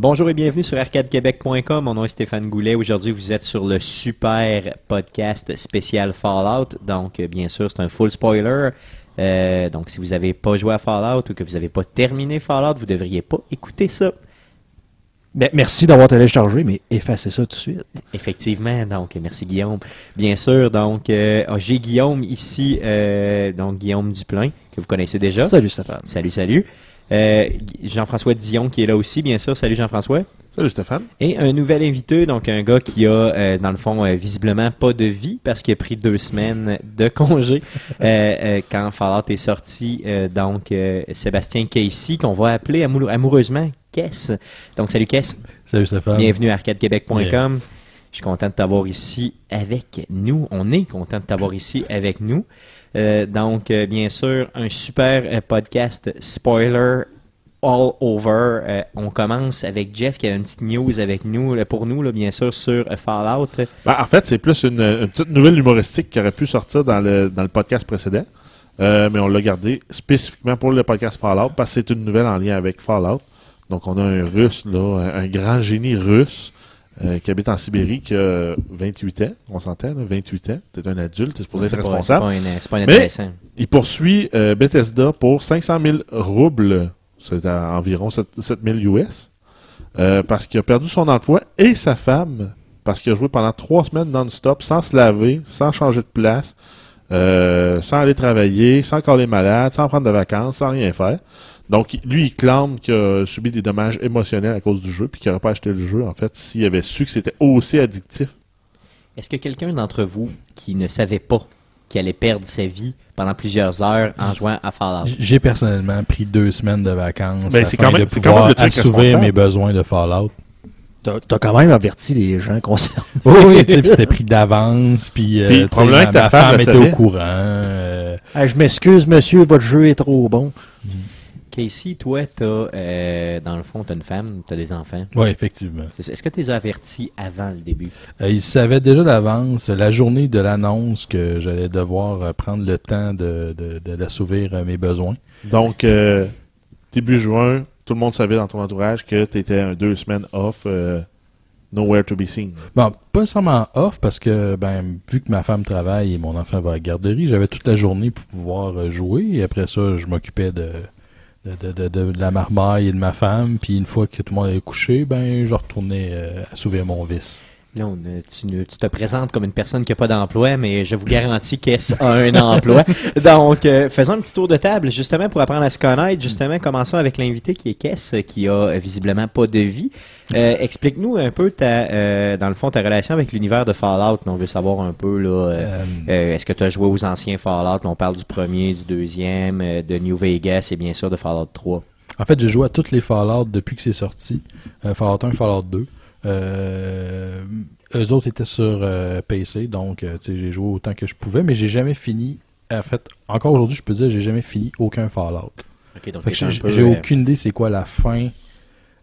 Bonjour et bienvenue sur arcadequebec.com. Mon nom est Stéphane Goulet. Aujourd'hui, vous êtes sur le super podcast spécial Fallout. Donc, euh, bien sûr, c'est un full spoiler. Euh, donc, si vous n'avez pas joué à Fallout ou que vous n'avez pas terminé Fallout, vous ne devriez pas écouter ça. Ben, merci d'avoir téléchargé, mais effacez ça tout de suite. Effectivement, donc merci Guillaume. Bien sûr, donc euh, j'ai Guillaume ici, euh, donc Guillaume Duplain, que vous connaissez déjà. Salut Stéphane. Salut, salut. Euh, Jean-François Dion qui est là aussi, bien sûr. Salut Jean-François. Salut Stéphane. Et un nouvel invité, donc un gars qui a, euh, dans le fond, euh, visiblement pas de vie parce qu'il a pris deux semaines de congé euh, euh, quand Fallout est sorti. Euh, donc, euh, Sébastien Casey, qu'on va appeler amou- amoureusement Kess. Donc, salut Kess. Salut Stéphane. Bienvenue à arcadequebec.com. Je suis content de t'avoir ici avec nous. On est content de t'avoir ici avec nous. Euh, donc, euh, bien sûr, un super euh, podcast spoiler all over. On commence avec Jeff qui a une petite news avec nous, pour nous, bien sûr, sur Fallout. Ben, en fait, c'est plus une, petite nouvelle humoristique qui aurait pu sortir dans le, dans le podcast précédent. Mais on l'a gardé spécifiquement pour le podcast Fallout parce que c'est une nouvelle en lien avec Fallout. Donc, on a un russe, là, un grand génie russe euh, qui habite en Sibérie qui a 28 ans. On s'entend, là, 28 ans. T'es un adulte, t'es supposé être C'est responsable. C'est pas, un- c'est pas Mais- intéressant. Il poursuit euh, Bethesda pour 500 000 roubles, c'est à environ 7, 000 US, euh, parce qu'il a perdu son emploi et sa femme, parce qu'il a joué pendant trois semaines non-stop, sans se laver, sans changer de place, euh, sans aller travailler, sans coller malade, sans prendre de vacances, sans rien faire. Donc, lui, il clame qu'il a subi des dommages émotionnels à cause du jeu, puis qu'il n'aurait pas acheté le jeu, en fait, s'il avait su que c'était aussi addictif. Est-ce que quelqu'un d'entre vous qui ne savait pas qu'il allait perdre sa vie pendant plusieurs heures en jouant à Fallout? J'ai personnellement pris deux semaines de vacances Ben, afin c'est quand même- de c'est quand même pouvoir assouvir mes besoins de Fallout. T'as t'as quand même averti les gens concernés. Oui, oui, tu sais, puis c'était pris d'avance, puis, euh, ma, que ta ma femme était savait. au courant. euh, je m'excuse, monsieur, votre jeu est trop bon. Casey, toi, t'as, euh, dans le fond, t'as une femme, t'as des enfants. ouais, effectivement. Est-ce que tu les as avertis avant le début? Euh, il savait déjà d'avance, la journée de l'annonce, que j'allais devoir euh, prendre le temps de, de, de- d'assouvir euh, mes besoins. Donc, euh, début juin, tout le monde savait dans ton entourage que tu étais un deux semaines off, euh, nowhere to be seen. Bon, pas nécessairement off parce que ben vu que ma femme travaille et mon enfant va à la garderie, j'avais toute la journée pour pouvoir jouer et après ça, je m'occupais de de, de, de, de la marmaille et de ma femme, puis une fois que tout le monde avait couché, ben je retournais euh, assouvir mon vice. Là, on, tu, tu te présentes comme une personne qui n'a pas d'emploi, mais je vous garantis qu'elle a un emploi. Donc, euh, faisons un petit tour de table, justement, pour apprendre à se connaître. Justement, commençons avec l'invité qui est Kess, qui a euh, visiblement pas de vie. Euh, Explique-nous un peu, ta, euh, dans le fond, ta relation avec l'univers de Fallout. On veut savoir un peu, là, est-ce que tu as joué aux anciens Fallout? On parle du premier, du deuxième, de New Vegas et bien sûr de Fallout 3. En fait, j'ai joué à toutes les Fallout depuis que c'est sorti. Fallout 1, Fallout 2. Euh, eux autres étaient sur euh, PC, donc euh, tu sais, j'ai joué autant que je pouvais, mais j'ai jamais fini. En fait, encore aujourd'hui, je peux dire, j'ai jamais fini aucun Fallout. Donc j'ai euh, aucune idée c'est quoi la fin.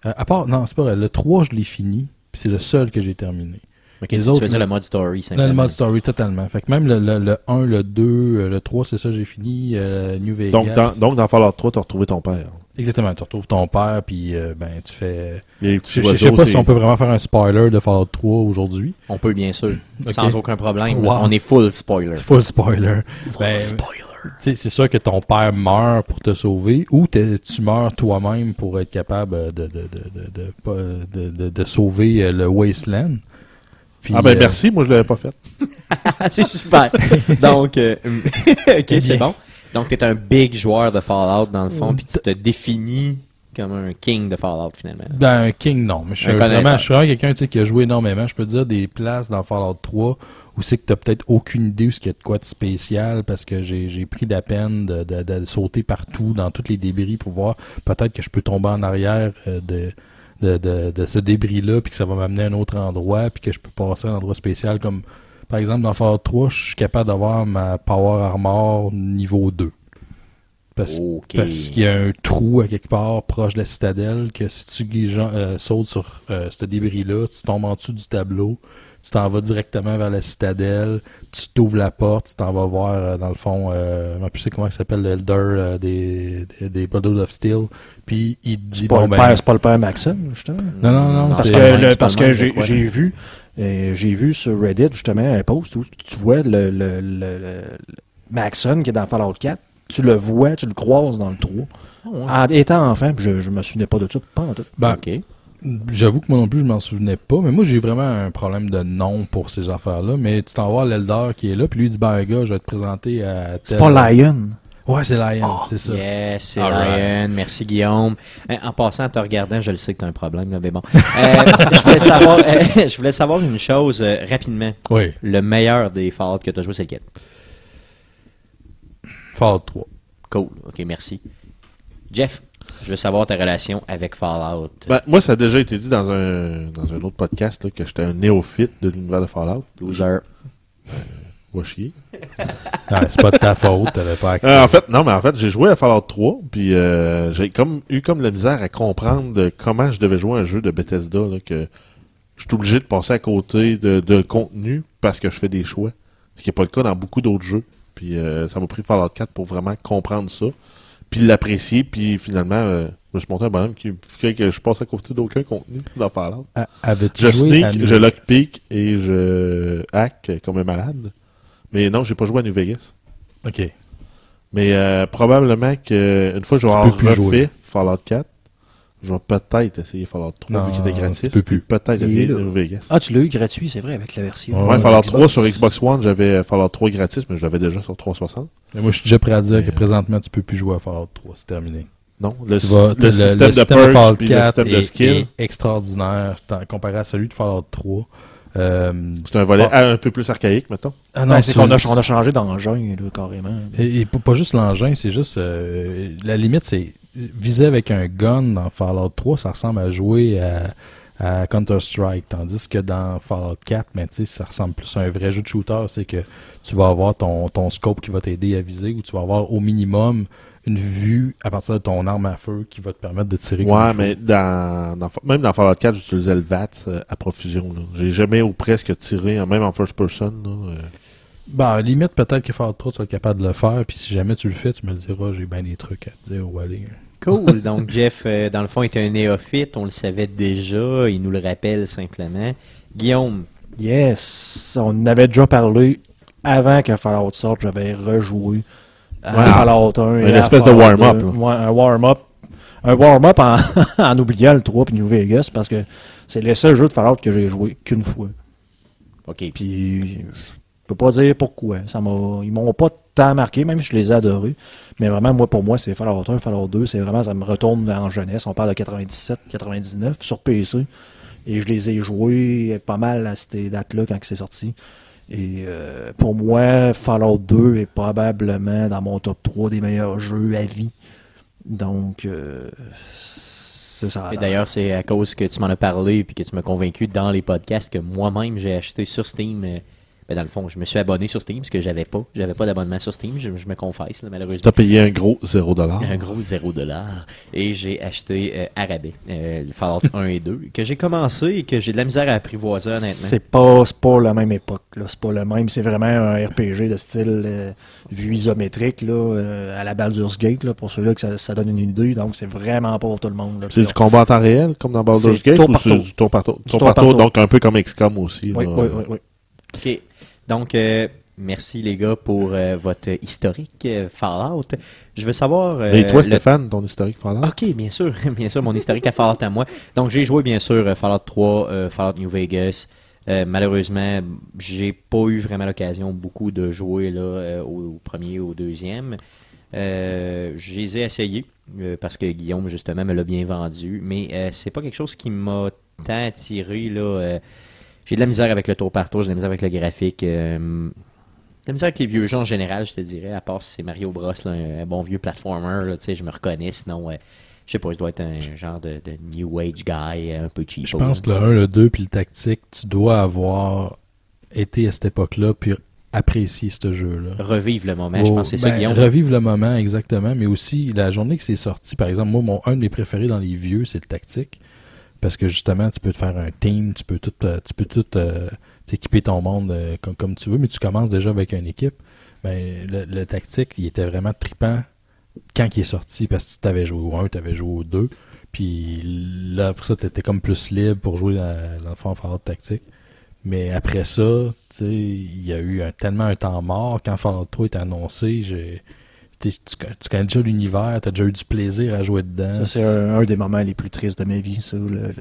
Euh, à part, non, c'est pas vrai. Le 3, je l'ai fini, puis c'est le seul que j'ai terminé. ok, les tu autres, veux dire le mode story, simplement. le mode story, totalement. Fait que même le, le, le 1, le 2, euh, le 3, c'est ça, j'ai fini. euh, New Vegas. Donc dans, donc, dans Fallout 3, tu as retrouvé ton père. Exactement, tu retrouves ton père, puis euh, ben, tu fais... Je, je sais pas si on peut vraiment faire un spoiler de Fallout 3 aujourd'hui. On peut, bien sûr. Sans aucun problème. Wow. On est full spoiler. Full spoiler. Ben, spoiler. c'est sûr que ton père meurt pour te sauver ou tu meurs toi-même pour être capable de, de, de, de, de, pas- de, de- de sauver le Wasteland. Puis, Ah ben euh, merci, moi je l'avais pas fait. c'est super. Donc, euh, ok, c'est bien. bon. Donc, t'es un big joueur de Fallout, dans le fond, puis tu te définis comme un king de Fallout, finalement. Ben, un king, non. Mais je suis Un vraiment, connaisseur. je suis vraiment quelqu'un tu sais, qui a joué énormément. Je peux te dire des places dans Fallout 3 où c'est que t'as peut-être aucune idée où ce qu'il y a de quoi de spécial parce que j'ai pris la peine de, de, de sauter partout dans tous les débris pour voir peut-être que je peux tomber en arrière euh, de, de, de, de ce débris-là puis que ça va m'amener à un autre endroit puis que je peux passer à un endroit spécial comme par exemple dans Fallout 3 je suis capable d'avoir ma Power Armor niveau 2. Parce, qu'il y a un trou à quelque part proche de la citadelle que si tu euh, sautes sur euh, ce débris-là, tu tombes en dessous du tableau, tu t'en vas directement vers la citadelle, tu t'ouvres la porte, tu t'en vas voir, euh, dans le fond, euh, je sais comment il s'appelle l'elder euh, des, des, des Brothers of Steel, puis il dit, C'est pas, bon, le ben, pas le père Maxon, justement? non, non, non, Parce c'est- que, le parce que j'ai vu, j'ai vu sur Reddit justement un post où tu vois le, le, le, Maxon qui est dans Fallout 4, tu le vois, tu le croises dans le trou. En étant enfant, puis je, je me souvenais pas de ça, pas en tout. ben. J'avoue que moi non plus, je m'en souvenais pas, mais moi j'ai vraiment un problème de nom pour ces affaires-là. Mais tu t'en vois l'Eldar qui est là, puis lui il dit ben gars, je vais te présenter à. C'est tel- pas Lion. Ouais, c'est Lion, c'est ça. Yes, c'est All right. Ryan. Merci, Guillaume. Hein, En passant, en te regardant, je le sais que tu as un problème, là, mais bon. Euh, je, voulais savoir, euh, je voulais savoir une chose euh, rapidement. Oui, Le meilleur des Fallout que tu as joué, c'est lequel? Fallout 3. Cool. OK, merci. Jeff, je veux savoir ta relation avec Fallout. Ben, moi, ça a déjà été dit dans un, dans un autre podcast là, que j'étais un néophyte de l'univers de Fallout. 12 heures. Va chier. Ah, c'est pas de ta faute, t'avais pas accès. Euh, en fait, non, mais en fait, j'ai joué à Fallout 3, puis euh, j'ai comme eu comme la misère à comprendre comment je devais jouer un jeu de Bethesda, là, que je suis obligé de passer à côté de, de contenu parce que je fais des choix. Ce qui n'est pas le cas dans beaucoup d'autres jeux. Puis euh, ça m'a pris Fallout 4 pour vraiment comprendre ça, puis l'apprécier, puis finalement, je me suis monté un bonhomme qui fait que je passe à côté d'aucun contenu dans Fallout. Avais-tu Je joué à sneak, New- je lockpick et je hack comme un malade. Mais non, j'ai pas joué à New Vegas. Ok. Mais euh, probablement que une fois que je vais avoir refait jouer. Fallout 4, je vais peut-être essayer Fallout 3 Non, vu qu'il était gratis. tu peux plus. Peut-être essayer. New Vegas. Ah, tu l'as eu gratuit, c'est vrai, avec la version. Ouais, Ouais, Fallout Xbox. 3 sur Xbox One, j'avais Fallout 3 gratis, mais je l'avais déjà sur 360. Mais moi, je suis déjà prêt à dire Mais, que euh, présentement, tu peux plus jouer à Fallout 3. C'est terminé. Non, le, vas- le système de système perks Fallout puis le 4 système de est, skill, est extraordinaire comparé à celui de Fallout 3. Euh, c'est un volet un peu plus archaïque, mettons. ah Non, c'est tu- qu'on a, on a changé d'engin, carrément. Et, et pas pas juste l'engin, c'est juste euh, la limite, c'est viser avec un gun dans Fallout 3, ça ressemble à jouer à, à Counter Strike, tandis que dans Fallout 4, mais tu sais, ça ressemble plus à un vrai jeu de shooter, c'est que tu vas avoir ton ton scope qui va t'aider à viser, ou tu vas avoir au minimum une vue à partir de ton arme à feu qui va te permettre de tirer. Ouais, mais dans, dans- même dans Fallout 4, j'utilisais le VAT euh, à profusion. J'ai jamais ou presque tiré, hein, même en first person. Là, euh. Bah, à la limite, peut-être que Fallout 3, tu capable de le faire, puis si jamais tu le fais, tu me le diras, j'ai bien des trucs à te dire où aller. Cool. Donc, Jeff, euh, dans le fond, est un néophyte. On le savait déjà. Il nous le rappelle simplement. Guillaume, Yes, on en avait déjà parlé avant que Fallout sorte, j'avais rejoué à Ouais, Fallout 1. et une espèce de warm-up, 2. là. Ouais, un warm-up. Un warm-up en, en oubliant le 3 puis New Vegas parce que c'est les seuls jeux de Fallout que j'ai joué qu'une fois. OK. Puis je peux pas dire pourquoi. Ça m'a, ils m'ont pas tant marqué, même si je les ai adorés. Mais vraiment, moi, pour moi, c'est Fallout 1, Fallout 2. C'est vraiment, ça me retourne en jeunesse. On parle de 97, 99 sur PC. Et je les ai joués pas mal à ces dates-là quand c'est sorti. Et euh, pour moi, Fallout 2 est probablement dans mon top 3 des meilleurs jeux à vie. Donc, euh, c'est ça. Et d'ailleurs, c'est à cause que tu m'en as parlé puis que tu m'as convaincu dans les podcasts que moi-même j'ai acheté sur Steam. Ben, dans le fond, je me suis abonné sur Steam parce que j'avais pas. J'avais pas d'abonnement sur Steam, je, je me confesse, là, malheureusement. T'as payé un gros 0$. Un gros 0 dollar. Et j'ai acheté euh, à rabais, euh, le Fallout 1 et 2, que j'ai commencé et que j'ai de la misère à apprivoiser, honnêtement. C'est pas, c'est pas la même époque. là. C'est pas le même. C'est vraiment un RPG de style euh, vue isométrique là, euh, à la Baldur's Gate, là, pour ceux-là que ça, ça donne une idée. Donc, c'est vraiment pas pour tout le monde. là. C'est du combat en temps réel, comme dans Baldur's Gate, tour ou par c'est tour. du tour par tour? Donc un peu comme XCOM aussi. Oui, là. oui, oui. Donc, euh, merci les gars pour euh, votre historique euh, Fallout. Je veux savoir... euh, Et toi, le- Stéphane, ton historique Fallout? Ok, bien sûr, bien sûr, mon historique à Fallout à moi. Donc, j'ai joué, bien sûr, euh, Fallout 3, euh, Fallout New Vegas. Euh, malheureusement, j'ai pas eu vraiment l'occasion beaucoup de jouer là, euh, au, au premier ou au deuxième. Euh, je les ai essayés euh, parce que Guillaume, justement, me l'a bien vendu. Mais euh, c'est pas quelque chose qui m'a tant attiré. Là, euh, j'ai de la misère avec le tour par tour, j'ai de la misère avec le graphique. euh, de la misère avec les vieux jeux en général, je te dirais, à part si c'est Mario Bros, là, un, bon vieux platformer, là, tu sais, je me reconnais, sinon, euh, je sais pas, je dois être un genre de, de New Age guy, un peu cheap. Je pense que le 1, le 2 puis le tactique, tu dois avoir été à cette époque-là puis apprécier ce jeu-là. Revive le moment, je Oh, pense que c'est ça, ben, Guillaume. Revivre le moment, exactement, mais aussi la journée que c'est sorti, par exemple, moi, mon, un de mes préférés dans les vieux, c'est le tactique. Parce que justement, tu peux te faire un team, tu peux tout, euh, tu peux tout euh, t'équiper ton monde euh, comme, tu veux, mais tu commences déjà avec une équipe. Ben, le, tactique, il était vraiment trippant quand il est sorti, parce que tu avais joué au 1, tu avais joué au 2. Puis là, après ça, tu étais comme plus libre pour jouer dans, dans Fallout tactique. Mais après ça, il y a eu tellement un temps mort. Quand Fallout 3 est annoncé, j'ai, tu, tu connais déjà l'univers, t'as déjà eu du plaisir à jouer dedans. Ça, c'est un, un des moments les plus tristes de ma vie, ça. Le, le,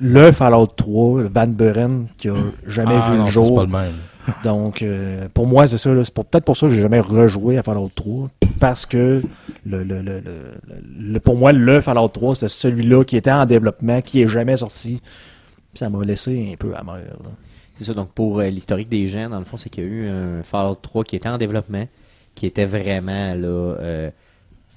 le Fallout 3, Van Buren, qui a jamais Ah, vu non, le ça, jour. C'est pas le même. Donc, euh, pour moi, c'est ça. C'est peut-être pour ça que j'ai jamais rejoué à Fallout 3. Parce que, le, le, le, le- le- pour moi, le Fallout 3, c'était celui-là qui était en développement, qui est jamais sorti. Puis ça m'a laissé un peu amer. C'est ça, donc pour euh, l'historique des gens, dans le fond, c'est qu'il y a eu un Fallout 3 qui était en développement, qui était vraiment, là, euh,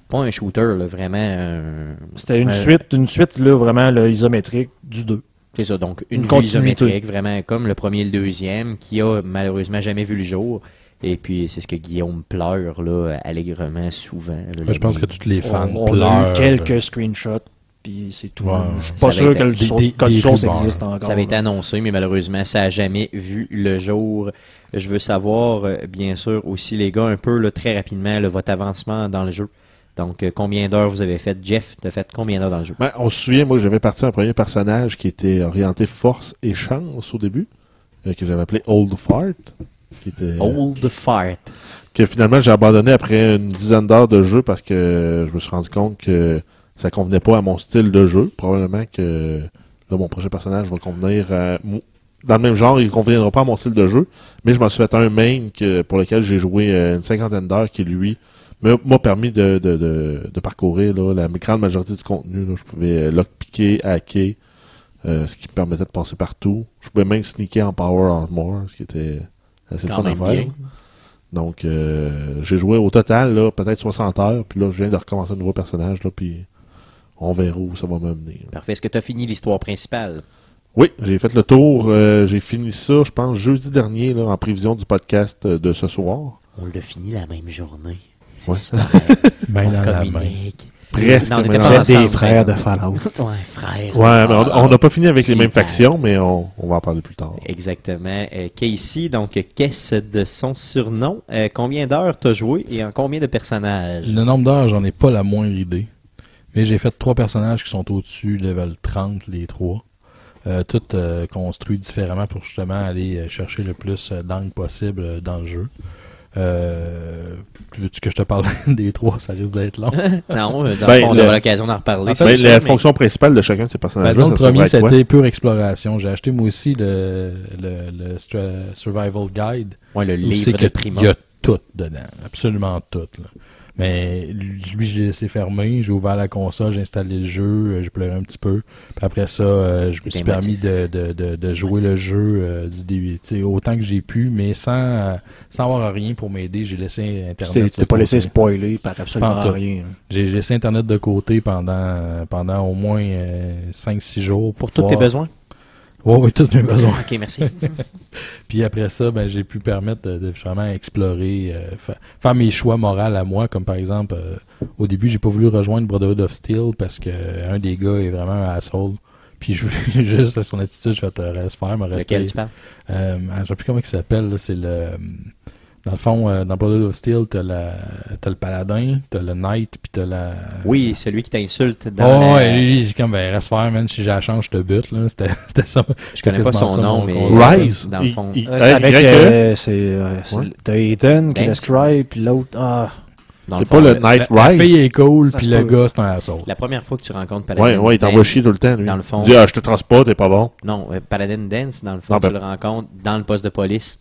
pas un shooter, là, vraiment un... C'était une un- suite, une suite, là, vraiment, là, isométrique du 2. C'est ça, donc Une une, isométrique, vraiment comme le premier et le deuxième, qui a malheureusement jamais vu le jour. Et puis, c'est ce que Guillaume pleure, là, allègrement, souvent. là, Ouais, je pense que tous les fans on, on pleurent. a eu quelques screenshots, puis c'est tout. Ouais, Je suis pas sûr que le code source existe encore. Ça avait été annoncé, mais malheureusement, ça n'a jamais vu le jour. Je veux savoir, euh, bien sûr, aussi, les gars, un peu, là, très rapidement, là, votre avancement dans le jeu. Donc, euh, combien d'heures vous avez fait? Jeff, tu as fait combien d'heures dans le jeu? Ben, on se souvient, moi, j'avais parti un premier personnage qui était orienté force et chance au début, euh, que j'avais appelé Old Fart. Qui était, Old Fart. que finalement j'ai abandonné après une dizaine d'heures de jeu parce que je me suis rendu compte que ça convenait pas à mon style de jeu. Probablement que là, mon prochain personnage va convenir à dans le même genre, il conviendra pas à mon style de jeu, mais je m'en suis fait un main que, pour lequel j'ai joué euh, une cinquantaine d'heures qui lui m'a permis de, de, de, de parcourir là, la grande majorité du contenu. là. Je pouvais euh, lockpicker, hacker, euh, ce qui me permettait de passer partout. Je pouvais même sneaker en power armor, ce qui était assez Quand fun à faire. bien. Donc, euh, j'ai joué au total, là, peut-être 60 heures, puis là, je viens de recommencer un nouveau personnage, là, puis on verra où ça va m'amener. Parfait. Est-ce que tu as fini l'histoire principale? Oui, j'ai fait le tour, euh, j'ai fini ça, je pense, jeudi dernier, là, en prévision du podcast euh, de ce soir. On l'a fini la même journée. C'est Ouais. super. Ben On dans la main. communique. Presque. Non, on était pas des ensemble, frères de Fallout. Ouais, frère. Ouais, mais on- n'a pas fini avec les mêmes factions, mais on, on va en parler plus tard. Exactement. Euh, Casey, donc, qu'est-ce de son surnom? Euh, combien d'heures t'as joué et en combien de personnages? Le nombre d'heures, j'en ai pas la moindre idée. Mais j'ai fait trois personnages qui sont au-dessus, level 30, les trois. Euh, tout euh, construit différemment pour justement aller euh, chercher le plus d'angles possible dans le jeu. Euh, veux-tu que je te parle des trois? Ça risque d'être long. Non, dans Ben, le fond, on le- aura l'occasion d'en reparler. En fait, Ben, c'est la mais- fonction principale de chacun de ces personnages Ben, le premier, c'était pure exploration. J'ai acheté moi aussi le, le, Survival Guide. Ouais, le livre de Prima. Il y a tout dedans. Absolument tout. là. Mais lui, l'ai laissé fermer. J'ai ouvert la console, j'ai installé le jeu, euh, j'ai pleuré un petit peu. Puis après ça, euh, je me suis permis de, de, de, de jouer le jeu euh, du début. Autant que j'ai pu, mais sans, euh, sans avoir rien pour m'aider. J'ai laissé Internet. tu t'es pas laissé côté. spoiler par absolument rien. J'ai laissé Internet de côté pendant, pendant au moins 5-6 jours. Pour tous tes besoins? Ouais, oui, tous mes besoins. Ok, merci. Puis après ça, ben, j'ai pu permettre de, de vraiment explorer, euh, fa- faire mes choix moraux à moi, comme par exemple, euh, au début, j'ai pas voulu rejoindre Brotherhood of Steel parce que un des gars est vraiment un asshole. Puis je voulais juste à son attitude, je vais te reste faire, me rester. Lequel tu parles? Euh, je sais plus comment il s'appelle, là, c'est le. Dans le fond, euh, dans Brotherhood of Steel, t'as la, t'as le paladin, t'as le knight, puis t'as la. Oui, celui qui t'insulte dans Oh, la- ouais, lui, c'est comme, ben, reste faire, man, si j'ai la chance, je te bute, là. C'était, c'était ça. Je connais pas son ça, nom, mais... Rise. Dans le Il- fond. il- Euh, c'est avec, euh, c'est, euh, c'est- Ouais. t'as Ethan qui est le scribe, puis l'autre, ah, Dans C'est fond, pas le le- Night La, la Rise. fille est cool, Ça puis le gars, c'est un asshole. La première fois que tu rencontres Paladin Ouais, ouais, il t'envoie chier tout le temps, lui. Dans le fond. Il dit, ah, je te trace pas, t'es pas bon. Non, euh, Paladin Dance, dans le fond, Non, ben- tu le rencontres dans le poste de police.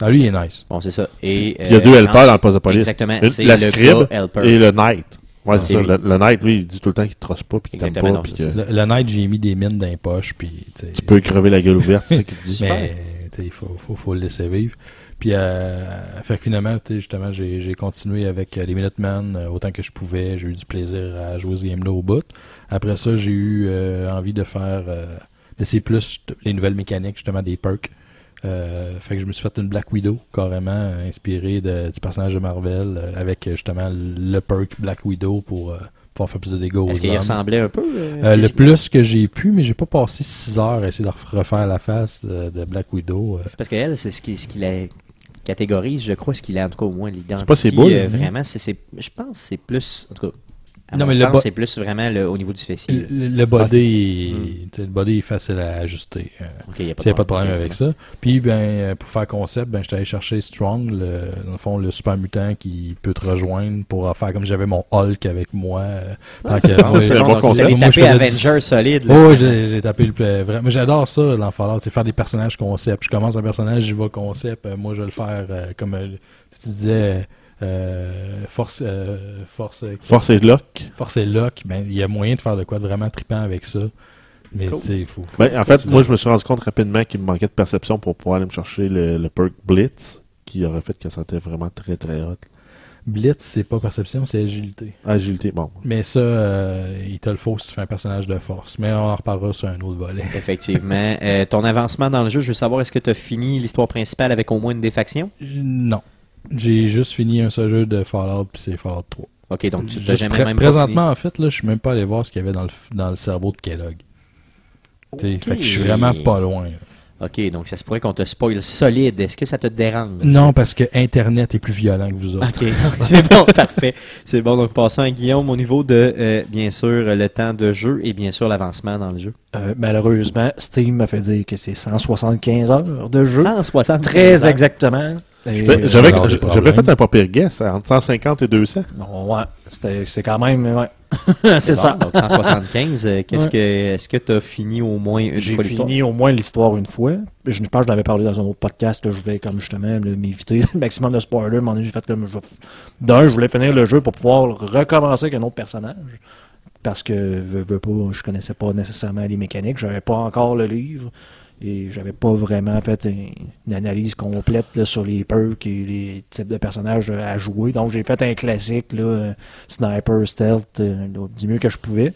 Ah, lui, il est nice. Bon, c'est ça. Et, Puis il y a euh, deux helpers dans le poste de police. Exactement, Une- c'est la le scribe et le Knight. Ouais, c'est C'est ça. lui. Le, le Knight, lui, il dit tout le temps qu'il te trosse pas puis qu'il t'aime pas. non, puis que. Le, le night, j'ai mis des mines dans les poches, puis, tu sais. tu peux crever la gueule ouverte, c'est ça qu'il te dit. Mais, tu sais, il faut, faut, faut le laisser vivre. Puis, euh, fait que finalement, tu sais, justement, j'ai, j'ai continué avec euh, les Minutemen euh, autant que je pouvais. J'ai eu du plaisir à jouer ce game-là au bout. Après ça, j'ai eu euh, envie de faire, euh, d'essayer plus les nouvelles mécaniques, justement, des perks. Euh, fait que je me suis fait une Black Widow, carrément euh, inspirée de- du personnage de Marvel, euh, avec euh, justement le perk Black Widow pour euh, pouvoir faire plus de dégâts aux Est-ce qu'il ressemblait un peu euh, Euh, le plus que j'ai pu, mais j'ai pas passé 6 heures à essayer de refaire la face de, de Black Widow. euh. Parce qu'elle, c'est ce qui, ce qui la catégorise, je crois, ce qu'il a en tout cas au moins l'identité. pas ses boules, euh, hein? vraiment, c'est, c'est- je pense que c'est plus, en tout cas, à Non, mon mais le sens, c'est plus vraiment le- au niveau du fessier. Le, le body, est- le body est facile à ajuster. euh. Ok, il n'y a pas de problème avec ça. Puis, ben, euh, pour faire concept, ben, j'étais allé chercher Strong, le, dans le fond, le super mutant qui peut te rejoindre pour faire comme j'avais mon Hulk avec moi. euh, bon. Ah, ouais, c'est bon, bon donc concept. Moi, tapé du- Avenger solide. là. Oh, j'ai tapé le. Vraiment, mais j'adore ça dans Fallout, c'est faire des personnages concept. Je commence un personnage, j'y vais concept. Euh, moi, je vais le faire euh, comme euh, tu disais, euh, force, euh, force, euh, Force et lock. force et lock. Ben, il y a moyen de faire de quoi de vraiment trippant avec ça. Mais Cool. il faut. faut- Ben, en fait, moi, je me suis rendu compte rapidement qu'il me manquait de perception pour pouvoir aller me chercher le, le perk Blitz, qui aurait fait que ça était vraiment très très hot. Blitz, c'est pas perception, c'est agilité. Agilité, bon. Mais ça, euh, il te le faut si tu fais un personnage de force. Mais on en reparlera sur un autre volet. Effectivement. Euh, ton avancement dans le jeu, je veux savoir, est-ce que tu as fini l'histoire principale avec au moins une des factions? Non. J'ai juste fini un seul jeu de Fallout, puis c'est Fallout 3. Ok, donc tu t'as jamais même pas présentement, en fait, là, je suis même pas allé voir ce qu'il y avait dans le, dans le cerveau de Kellogg. T'sais, Ok. Fait que je suis vraiment pas loin. là. Ok, donc ça se pourrait qu'on te spoil solide. Est-ce que ça te dérange? Non, parce que Internet est plus violent que vous autres. Ok, c'est bon, parfait. C'est bon, donc passons à Guillaume au niveau de, euh, bien sûr, le temps de jeu et bien sûr l'avancement dans le jeu. Euh, malheureusement, Steam m'a fait dire que c'est 175 heures de jeu. 160. Très exactement. J'avais fait un pas pire guess, entre 150 et 200. non, ouais, c'était- c'est quand même, ouais. c'est ça. Donc 175, euh, qu'est-ce Ouais. que, est-ce que tu as fini au moins une J'ai fois l'histoire? fini au moins l'histoire une fois. Je, pense que je l'avais parlé dans un autre podcast. là, je voulais comme justement là, m'éviter le maximum de spoilers. J'ai fait comme je d'un, je voulais finir le jeu pour pouvoir recommencer avec un autre personnage. Parce que veux, veux pas, je connaissais pas nécessairement les mécaniques. J'avais pas encore le livre. Et j'avais pas vraiment fait une, analyse complète sur les perks et les types de personnages euh, à jouer. Donc j'ai fait un classique, là, euh, sniper, stealth, euh, du mieux que je pouvais.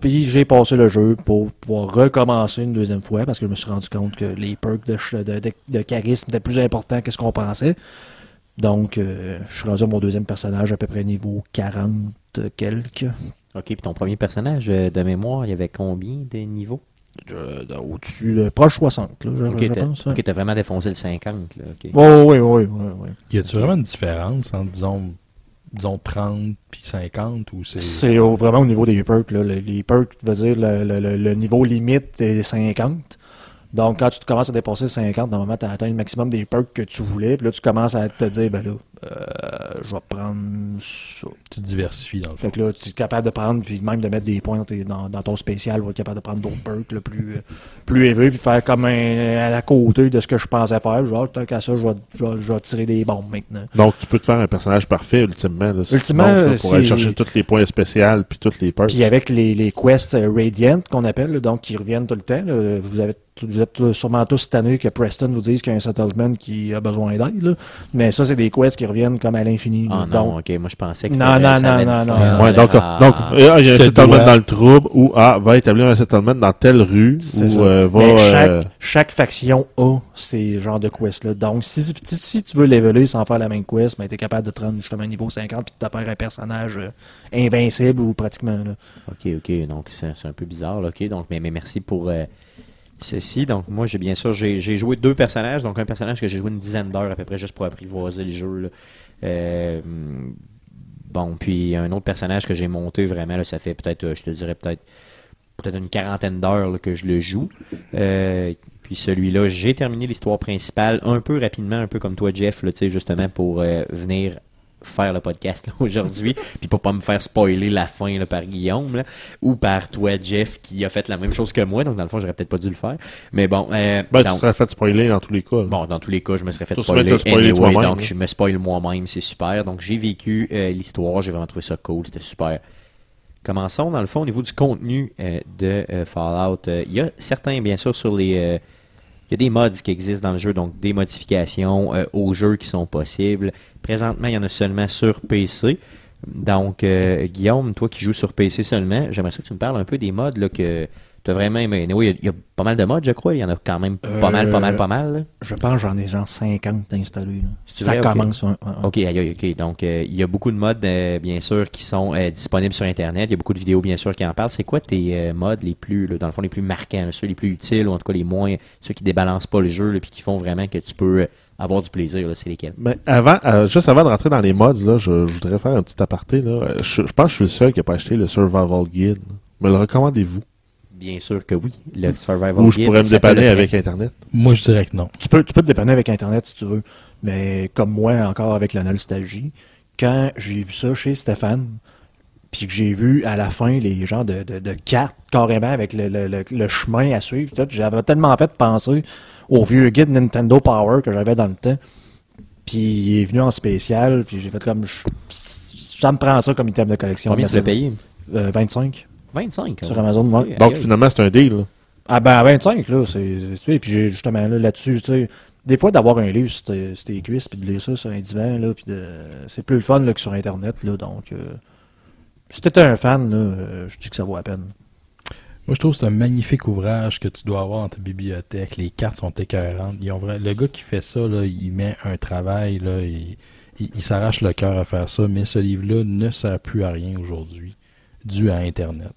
Puis j'ai passé le jeu pour pouvoir recommencer une deuxième fois parce que je me suis rendu compte que les perks de, de, charisme étaient plus importants que ce qu'on pensait. Donc, je suis rendu à mon deuxième personnage à peu près niveau 40 quelques. Ok, puis ton premier personnage de mémoire, il y avait combien de niveaux? Au-dessus, de proche 60, là, je, Ok, je pense. ok, t'as vraiment défoncé le 50. Là, ok. Oui, oui, oui, oui, oui. Y a-tu vraiment une différence entre, disons, disons 30 puis 50 ou c'est. C'est vraiment au niveau des perks. Là. Les, perks, veut dire le, le- le- le niveau limite est 50. Donc, quand tu te commences à dépasser 50, normalement, tu as atteint le maximum des perks que tu voulais. Puis là, tu commences à te dire, ben là, euh, je vais prendre ça. Tu diversifies dans le fond. Fait que là, tu es capable de prendre, puis même de mettre des points dans, ton spécial, tu es capable de prendre d'autres perks là, plus, euh, plus élevés, puis faire comme un, à la côté de ce que je pensais faire. Genre, tant qu'à ça, je vais, je, vais, je vais tirer des bombes maintenant. Donc, tu peux te faire un personnage parfait, ultimement. Là, Ultimement, montes, là, pour c'est- aller chercher tous les points spéciaux puis tous les perks. Puis avec les, les quests euh, Radiant qu'on appelle, là, donc qui reviennent tout le temps, là, vous avez vous êtes tous- sûrement tous tannés que Preston vous dise qu'il y a un settlement qui a besoin d'aide, là. mais ça c'est des quests qui reviennent comme à l'infini. Ah non, donc, ok, moi je pensais que Non, c'était- non, non, non, non. Ouais, donc, Ah. donc euh, il y a un settlement dois- dans le trouble ou ah, va établir un settlement dans telle rue ou ça. euh, va. mais chaque, euh, chaque faction a ces genres de quests-là. Donc, si, si, si tu veux leveler sans faire la même quest, ben, tu es capable de te rendre justement niveau 50 puis de te faire un personnage euh, invincible ou pratiquement. Là. Ok, ok, donc c'est c'est un peu bizarre, là, ok. Donc, mais, mais merci pour euh, ceci. Donc, moi, j'ai bien sûr, j'ai joué deux personnages. Donc, un personnage que j'ai joué une dizaine d'heures à peu près juste pour apprivoiser le jeu. Euh, bon, puis un autre personnage que j'ai monté vraiment, ça fait peut-être, euh, je te dirais peut-être peut-être une quarantaine d'heures que je le joue. Euh, puis celui-là, j'ai terminé l'histoire principale un peu rapidement, un peu comme toi, Jeff, là, justement pour venir faire le podcast aujourd'hui, puis pour pas me faire spoiler la fin là, par Guillaume là, ou par toi, Jeff, qui a fait la même chose que moi. Donc dans le fond, j'aurais peut-être pas dû le faire. Mais bon, euh, ben, tu serais fait spoiler dans tous les cas. là. Bon, dans tous les cas, je me serais fait spoiler, spoiler anyway, donc hein. je me spoil moi-même, c'est super. Donc j'ai vécu euh, l'histoire, j'ai vraiment trouvé ça cool, c'était super. Commençons dans le fond au niveau du contenu euh, de euh, Fallout. Il y a certains, bien sûr, sur les... il y a des mods qui existent dans le jeu, donc des modifications euh, au jeu qui sont possibles. Présentement, il y en a seulement sur PC. Donc, euh, Guillaume, toi qui joues sur PC seulement, j'aimerais que tu me parles un peu des mods que T'as vraiment aimé. Oui, il y a- il y, a pas mal de modes, je crois. Il y en a quand même pas mal, pas mal, pas mal. là. Je pense que j'en ai genre 50 installés. Ça vrai, ok. commence. ouais, ouais, ouais. OK, aïe, aïe, OK. Donc, euh, il y a beaucoup de modes, euh, bien sûr, qui sont euh, disponibles sur Internet. Il y a beaucoup de vidéos, bien sûr, qui en parlent. C'est quoi tes euh, modes les plus, là, dans le fond, les plus marquants, là, ceux les plus utiles, ou en tout cas les moins, ceux qui débalancent pas le jeu, puis qui font vraiment que tu peux euh, avoir du plaisir, c'est lesquels? Mais avant, euh, juste avant de rentrer dans les mods, là, je, je voudrais faire un petit aparté. Là. Euh, Je, je pense que je suis le seul qui n'a pas acheté le Survival Guide. Me le recommandez-vous? Bien sûr que oui. Le Survival Ou je Guide, pourrais me dépanner avec Internet? Moi, je dirais que non. Tu peux, tu peux te dépanner avec Internet si tu veux. Mais comme moi, encore avec la nostalgie, quand j'ai vu ça chez Stéphane, puis que j'ai vu à la fin les gens de, de, de cartes carrément avec le, le, le, le chemin à suivre, tout, j'avais tellement fait penser au vieux guide Nintendo Power que j'avais dans le temps. Puis il est venu en spécial, puis j'ai fait comme... je- Ça me prend ça comme item de collection. Combien tu l'as payé? Euh, 25 25. sur ouais. Amazon. ouais. Donc finalement, c'est un deal. là. Ah ben à 25, là, c'est. Puis justement là, là-dessus, tu sais, des fois d'avoir un livre sur tes, sur tes cuisses, puis de lire ça sur un divan, là, puis de. C'est plus le fun là, que sur Internet, là, donc. euh, si t'es un fan, là, euh, je dis que ça vaut la peine. Moi, je trouve que c'est un magnifique ouvrage que tu dois avoir dans ta bibliothèque. Les cartes sont écœurantes. Ils ont vra- Le gars qui fait ça, là, il met un travail, là, il, il- il s'arrache le cœur à faire ça, mais ce livre-là ne sert plus à rien aujourd'hui, dû à Internet.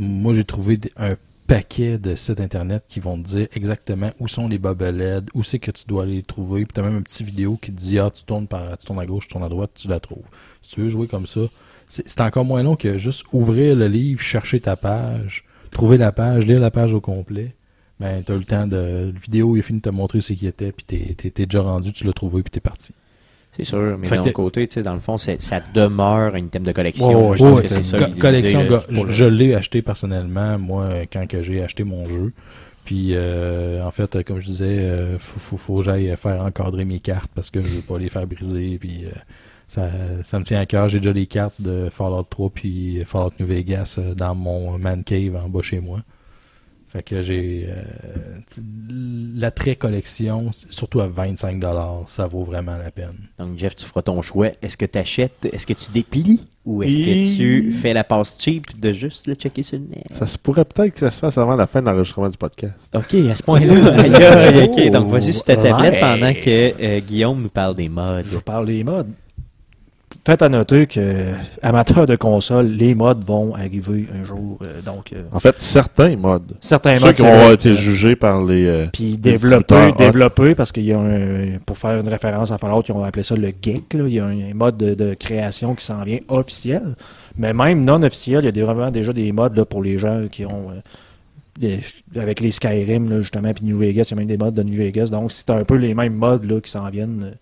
Moi, j'ai trouvé un paquet de sites Internet qui vont te dire exactement où sont les bobbleheads, où c'est que tu dois les trouver. Puis t'as même un petit vidéo qui te dit, ah, tu tournes, par, tu à gauche, tu tournes à droite, tu la trouves. Si tu veux jouer comme ça, c'est encore moins long que juste ouvrir le livre, chercher ta page, trouver la page, lire la page au complet. Ben, t'as le temps de. La vidéo, il a fini de te montrer ce qui était, puis t'es déjà rendu, tu l'as trouvé, puis t'es parti. C'est sûr, mais Fait d'un côté, tu sais, dans le fond, ça demeure un item de collection. Ouais, ouais, je pense ouais, que c'est ça. Collection, je, l'ai acheté personnellement, moi, quand que j'ai acheté mon jeu. Puis, euh, en fait, comme je disais, euh, faut, faut, faut que j'aille faire encadrer mes cartes parce que je veux pas les faire briser. Puis, euh, ça, ça me tient à cœur. J'ai déjà les cartes de Fallout 3 puis Fallout New Vegas euh, dans mon man cave en bas chez moi. Fait que j'ai euh, l'attrait collection, surtout à 25$, ça vaut vraiment la peine. Donc, Jeff, tu feras ton choix. Est-ce que tu achètes, est-ce que tu déplies ou est-ce Et- que tu fais la passe cheap de juste le checker sur le net? Ça se pourrait peut-être que ça se fasse avant la fin de l'enregistrement du podcast. Ok, à ce point-là. Ok, donc vas-y sur ta Ouais. tablette pendant que euh, Guillaume nous parle des modes. Je vous parle des modes. Faites à noter que, amateurs de console, les modes vont arriver un jour. euh, donc, euh, En fait, certains modes. certains Ceux modes. qui c'est ont été jugés par les... euh, Puis Les développé, distributeurs, développé, parce qu'il y a un, pour faire une référence à Fallout, ils ont appelé ça le geek, là. Il y a un, un mode de, de création qui s'en vient officiel. Mais même non officiel, il y a des- vraiment déjà des modes, là, pour les gens qui ont, euh, avec les Skyrim, là, justement, puis New Vegas, il y a même des modes de New Vegas. Donc, c'est un peu les mêmes modes, là, qui s'en viennent. euh.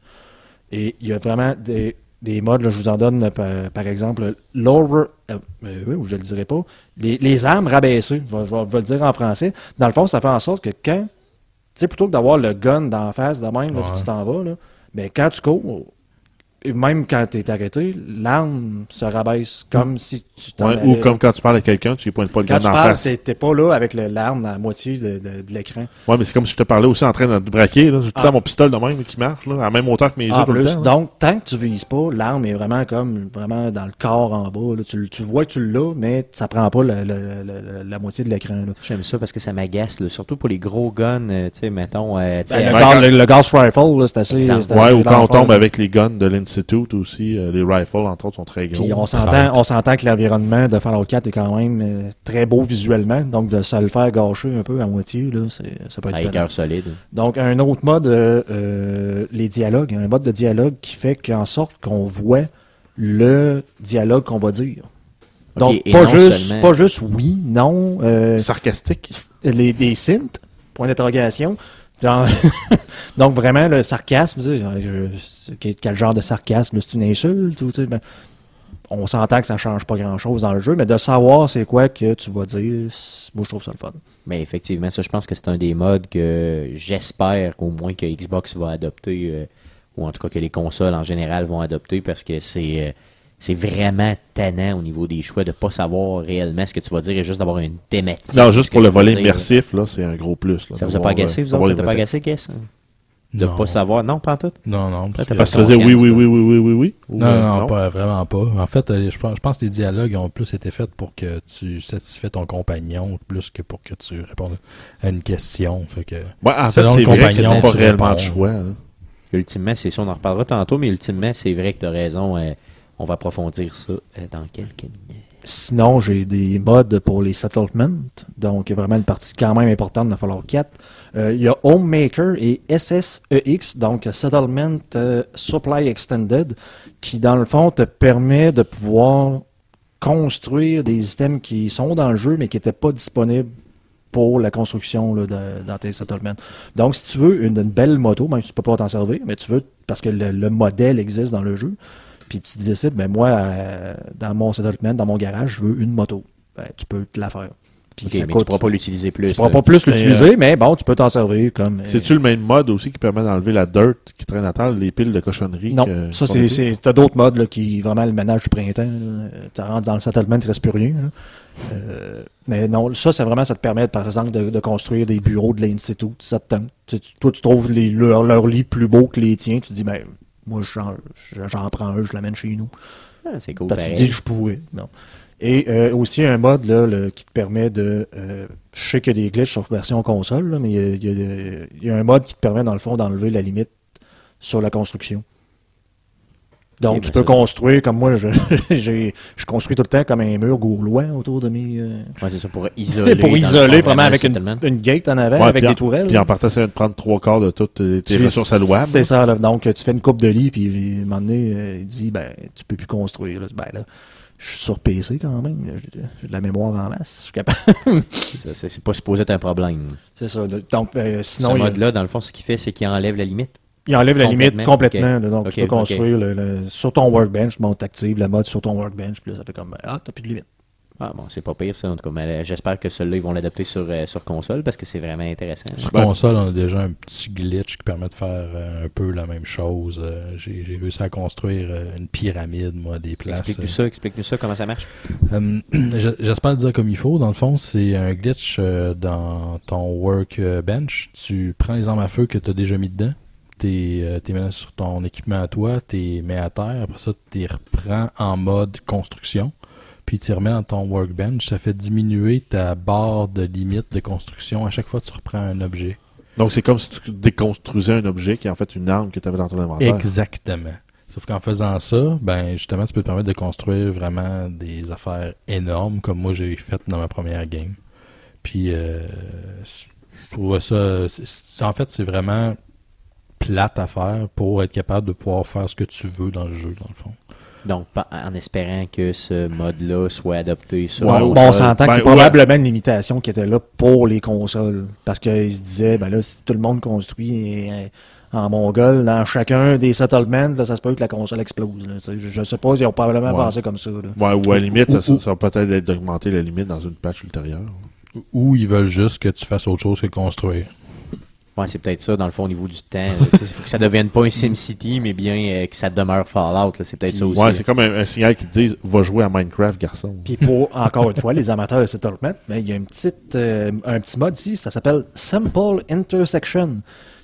Et il y a vraiment des, des modes, là, je vous en donne, euh, par, par exemple, lower, euh, euh, oui, je le dirai pas, les, les armes rabaissées, je vais, je vais- le dire en français. Dans le fond, ça fait en sorte que quand, tu sais, plutôt que d'avoir le gun d'en face de même, là, puis tu t'en vas, là, ben, quand tu cours, et même quand tu es arrêté, l'arme se rabaisse, comme si tu t'en ouais, ou comme quand tu parles à quelqu'un, tu lui pointes pas le quand gun tu en parles, face. t'es t'es pas là avec le- l'arme à la moitié de, de- de l'écran. Ouais, mais c'est comme si je te parlais aussi en train de te braquer. là. J'ai tout le Ah. temps mon pistolet de même qui marche, là, à la même hauteur que mes yeux tout le temps. donc, tant que tu vises pas, l'arme est vraiment comme vraiment dans le corps en bas. là. Tu, tu vois que tu l'as, mais ça prend pas la, la- la- la- la moitié de l'écran. là. J'aime ça parce que ça m'agace, surtout pour les gros guns, euh, tu sais, mettons, euh, tu Ben, le, euh, gas, le, le gas rifle, là, c'est assez. Ouais, ou quand on tombe là. avec les guns de l'Institute aussi, euh, les rifles, entre autres, sont très gros. Puis on s'entend, on s'entend que l'environnement de Fallout 4 est quand même euh, très beau visuellement, donc de se le faire gâcher un peu à moitié, là, c'est, ça peut ça a être cœur solide. Donc un autre mode, euh, euh, les dialogues, un mode de dialogue qui fait qu'en sorte qu'on voit le dialogue qu'on va dire. Donc pas juste, seulement- pas juste oui, non, euh, Sarcastique. les, des synths, point d'interrogation. Donc vraiment le sarcasme, je- quel, quel genre de sarcasme, c'est une insulte ou ben, on s'entend que ça change pas grand chose dans le jeu, mais de savoir c'est quoi que tu vas dire, moi je trouve ça le fun. Mais effectivement, ça, je pense que c'est un des modes que j'espère qu'au moins que Xbox va adopter, euh, ou en tout cas que les consoles en général vont adopter, parce que c'est euh, c'est vraiment tannant au niveau des choix de pas savoir réellement ce que tu vas dire et juste d'avoir une thématique. Non, juste pour le volet immersif, là, c'est un gros plus. là, Ça vous a pas agacé, euh, vous autres? T'a pas agacé, qu'est-ce? De Non. pas savoir? Non, pas en tout? Non, non. Parce que- tu faisais oui, oui, oui, oui, oui, oui, oui. Ou, Non, euh, non, pas, vraiment pas. En fait, euh, je pense, je pense que les dialogues ont plus été faits pour que tu satisfais ton compagnon plus que pour que tu répondes à une question. Fait que, Ouais, en fait, Selon c'est le vrai que c'était compagnon, pas réellement de choix. hein. Ultimement, c'est ça, on en reparlera tantôt, mais ultimement, c'est vrai que tu as raison. On va approfondir ça euh, dans quelques minutes. Sinon, j'ai des modes pour les settlements. Donc, vraiment une partie quand même importante dans Fallout 4. Euh, il y a Homemaker et SSEX, donc Settlement euh, Supply Extended, qui dans le fond te permet de pouvoir construire des items qui sont dans le jeu mais qui n'étaient pas disponibles pour la construction de- dans tes settlements. Donc, si tu veux une, belle moto, même si tu peux pas t'en servir, mais tu veux, parce que le modèle existe dans le jeu, puis tu décides, ben moi, euh, dans mon settlement, dans mon garage, je veux une moto. Ben, tu peux te la faire. Puis mais tu coûte- pourras pas l'utiliser plus. tu pourras là. pas plus Mais, l'utiliser, mais bon, tu peux t'en servir comme. euh, C'est-tu le même mode aussi qui permet d'enlever la dirt qui traîne à terre, les piles de cochonnerie? Non, que- ça c'est, t'as d'autres modes là, qui vraiment le ménage du printemps. Tu rentres dans le settlement, il ne reste plus rien. Euh, mais non, ça, c'est vraiment ça te permet, par exemple, de, de construire des bureaux de l'Institut. Ça te tente. Tu- tu- toi, tu trouves les, leur, leur lit plus beau que les tiens. Tu te dis, ben, moi, j'en, prends un, je l'amène chez nous. Ah, c'est cool. Tu dis, je pourrais. Non. Et euh, aussi un mode là, le- qui te permet de. euh, je sais qu'il y a des glitches sur version console, là, mais il y, a, il y a des- il y a un mode qui te permet, dans le fond, d'enlever la limite sur la construction. Donc, tu ben, peux ça, construire, comme moi, je, j'ai, je construis tout le temps comme un mur gaulois autour de mes. euh, Ouais, c'est ça, pour isoler. pour le isoler, vraiment, avec une, une gate en avant, Ouais, avec en- des tourelles. Puis en partant, c'est de prendre trois quarts de toutes tes, Tu- ressources allouables. C'est ça, là. Donc, tu fais une coupe de lit, puis à un moment donné, euh, il dit, ben, tu peux plus construire. Là. Ben là, je suis sur PC quand même. J'ai de la mémoire en masse. Je suis capable. Ça, C'est c'est pas supposé être un problème. C'est ça. Donc, euh, Ce sinon, il, mode-là, dans le fond, ce qu'il fait, c'est qu'il enlève la limite. Il enlève la limite Complètement, là. donc, tu peux construire le, le- sur ton workbench. Bon, t'actives le mode sur ton workbench, puis là, ça fait comme, ah, t'as plus de limite. Ah bon, c'est pas pire ça. En tout cas, mais, euh, j'espère que celui-là, ils vont l'adapter sur, euh, sur console parce que c'est vraiment intéressant. sur console, on a déjà un petit glitch qui permet de faire euh, un peu la même chose. Euh, J'ai j'ai réussi à construire euh, une pyramide, moi, des places. Explique-nous ça, explique-nous ça, comment ça marche. Euh, je- J'espère le dire comme il faut. Dans le fond, c'est un glitch euh, dans ton workbench. Tu prends les armes à feu que tu as déjà mis dedans, tu les mets sur ton équipement à toi, tu les mets à terre. Après ça, tu reprends en mode construction. Puis tu remets dans ton workbench. Ça fait diminuer ta barre de limite de construction à chaque fois que tu reprends un objet. Donc, c'est comme si tu déconstruisais un objet qui est en fait une arme que tu avais dans ton inventaire. Exactement. Sauf qu'en faisant ça, ben justement, tu peux te permettre de construire vraiment des affaires énormes, comme moi j'ai fait dans ma première game. Puis euh, je trouve ça. en fait, c'est vraiment plate à faire pour être capable de pouvoir faire ce que tu veux dans le jeu, dans le fond. Donc, en espérant que ce mode-là soit adopté sur Ouais, bon, on s'entend que Ben, c'est ouais. probablement une limitation qui était là pour les consoles. Parce qu'ils se disaient, ben là, si tout le monde construit en mongol dans chacun des settlements, là, ça se peut que la console explose. là. Je, je suppose qu'ils ont probablement Ouais. pensé comme ça. là. Ouais, ou à la limite, Ou- ça, ou- ça va peut-être être d'augmenter la limite dans une patch ultérieure. Ou ils veulent juste que tu fasses autre chose que construire. Ouais, c'est peut-être ça, dans le fond, au niveau du temps. Il faut que ça devienne pas un SimCity, mais bien euh, que ça demeure Fallout. là. C'est peut-être ça aussi. Ouais, c'est comme un, un signal qui te dit va jouer à Minecraft, garçon. Puis pour, encore une fois, les amateurs de settlement, ben, il y a une petite, euh, un petit mode ici, ça s'appelle Simple Intersection,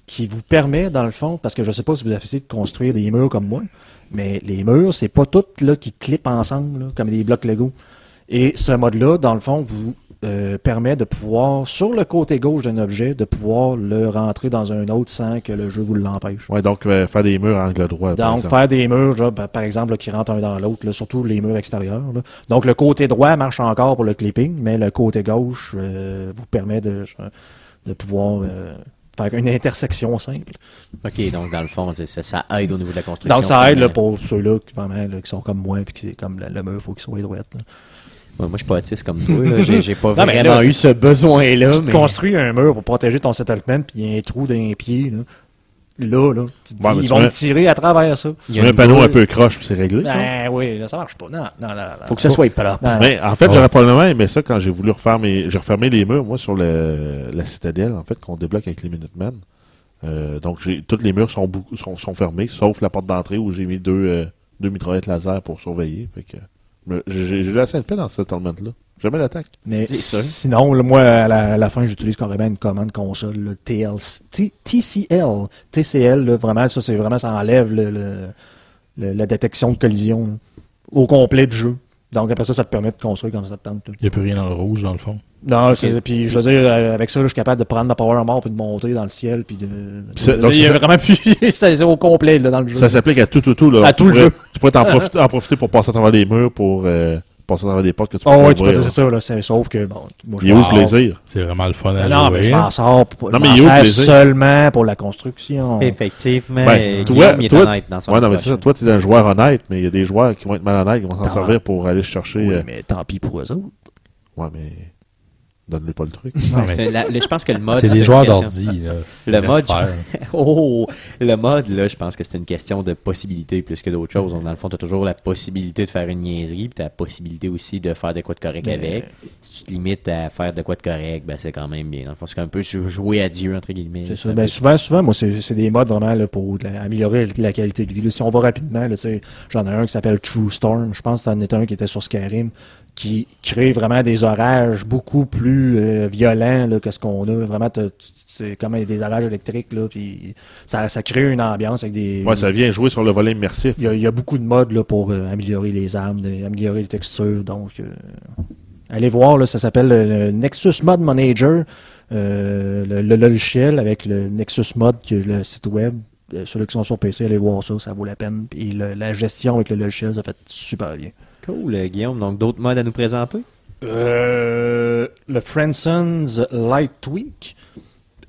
qui vous permet, dans le fond, parce que je sais pas si vous avez essayé de construire des murs comme moi, mais les murs, c'est pas toutes là, qui clipent ensemble, là, comme des blocs Lego. Et ce mode-là, dans le fond, vous euh, permet de pouvoir, sur le côté gauche d'un objet, de pouvoir le rentrer dans un autre sans que le jeu vous l'empêche. Ouais, donc euh, faire des murs à angle droit. Donc, faire des murs, genre, par par exemple, là, qui rentrent un dans l'autre, surtout les murs extérieurs. là. Donc, le côté droit marche encore pour le clipping, mais le côté gauche euh, vous permet de, de pouvoir euh, faire une intersection simple. Ok, donc dans le fond, ça, ça aide au niveau de la construction. Donc, ça aide là, pour ceux-là qui, vraiment, là, qui sont comme moi, puis qui c'est comme le, le mur, il faut qu'il soit droit. Ouais, moi, je suis pas autiste comme toi. J'ai j'ai pas Non, vraiment là, eu ce besoin-là. tu mais- construis un mur pour protéger ton settlement, puis il y a un trou d'un pied. Là, là, là tu te dis, Ouais, ils tu vont me tirer à travers ça. Il y a un panneau boule. un peu croche, puis c'est réglé. quoi. Ben oui, là, ça marche pas. Non, non, non. non. Faut que ça soit propre. Non, Mais en fait, Ouais. j'aurais probablement aimé ça quand j'ai voulu refaire mes. J'ai refermé les murs, moi, sur le, la citadelle, en fait, qu'on débloque avec les Minutemen. Euh, donc, j'ai, tous les murs sont, beaucoup, sont, sont fermés, sauf la porte d'entrée où j'ai mis deux, euh, deux mitraillettes laser pour surveiller. Fait que, me- j'ai, de paix dans ce settlement-là. Jamais l'attaque. Mais sinon, là, moi, à la, à la fin, j'utilise carrément une commande console, le TLC, T- TCL. TCL, là, vraiment, ça, c'est vraiment, ça enlève le, le- le- la détection de collision là, au complet du jeu. Donc, après ça, ça te permet de construire comme ça te tente. Il n'y a plus rien dans le rouge, dans le fond. Non, puis je veux dire, euh, avec ça, là, je suis capable de prendre ma power mort puis de monter dans le ciel. Puis de... donc il y a vraiment plus. c'est c'est au complet là, dans le jeu. Ça s'applique à tout, tout, tout. Là. À Tu tout le jeu. Tu pourrais t'en profiter, en profiter pour passer à travers les murs, pour euh, passer travers des portes que tu peux Oh, oui, tu peux dire ça, là. c'est- Sauf que, bon, moi, je Il est où le plaisir? C'est vraiment le fun à Non, jouer. mais je m'en sors. pour- Non, mais il est où le sers plaisir? seulement pour la construction. Effectivement, Ben, toi- il est toi- honnête dans son Ouais, non, mais c'est ça. Toi, t'es un joueur honnête, mais il y a des joueurs qui vont être malhonnêtes, qui vont s'en servir pour aller chercher. Oui, euh, mais tant pis pour eux autres. Ouais, mais. Donne-lui pas le truc. Non, mais C'est la- le- je pense que le mode. C'est des joueurs d'ordi. là. Le mode, faire. Oh, le mode, là, je pense que c'est une question de possibilité plus que d'autres choses. Donc, dans le fond, tu as toujours la possibilité de faire une niaiserie, puis tu as la possibilité aussi de faire de quoi de correct Mais- avec. Si tu te limites à faire de quoi de correct, ben, c'est quand même bien. Dans le fond, c'est un peu jouer à Dieu, entre guillemets. C'est ça. un Ben, peu- souvent, souvent, moi, c'est des modes vraiment là, pour améliorer la qualité de vie. Si on va rapidement, j'en ai un qui s'appelle True Storm. Je pense que c'en est un qui était sur Skyrim, qui crée vraiment des orages beaucoup plus euh, violents là, que ce qu'on a. Vraiment, c'est comme des orages électriques, là, puis ça, ça crée une ambiance avec des... Ouais, ça vient jouer sur le volet immersif. il, y y a beaucoup de modes là, pour euh, améliorer les armes, de- améliorer les textures. Donc, euh, allez voir, là, ça s'appelle le, Nexus Mod Manager, euh, le, le logiciel avec le Nexus Mod, qui est le site web. Euh, ceux qui sont sur PC, allez voir ça, ça vaut la peine. Puis le- la gestion avec le logiciel, ça fait super bien. Cool, euh, Guillaume. Donc, d'autres modes à nous présenter? Euh, le Franson's Light Tweak.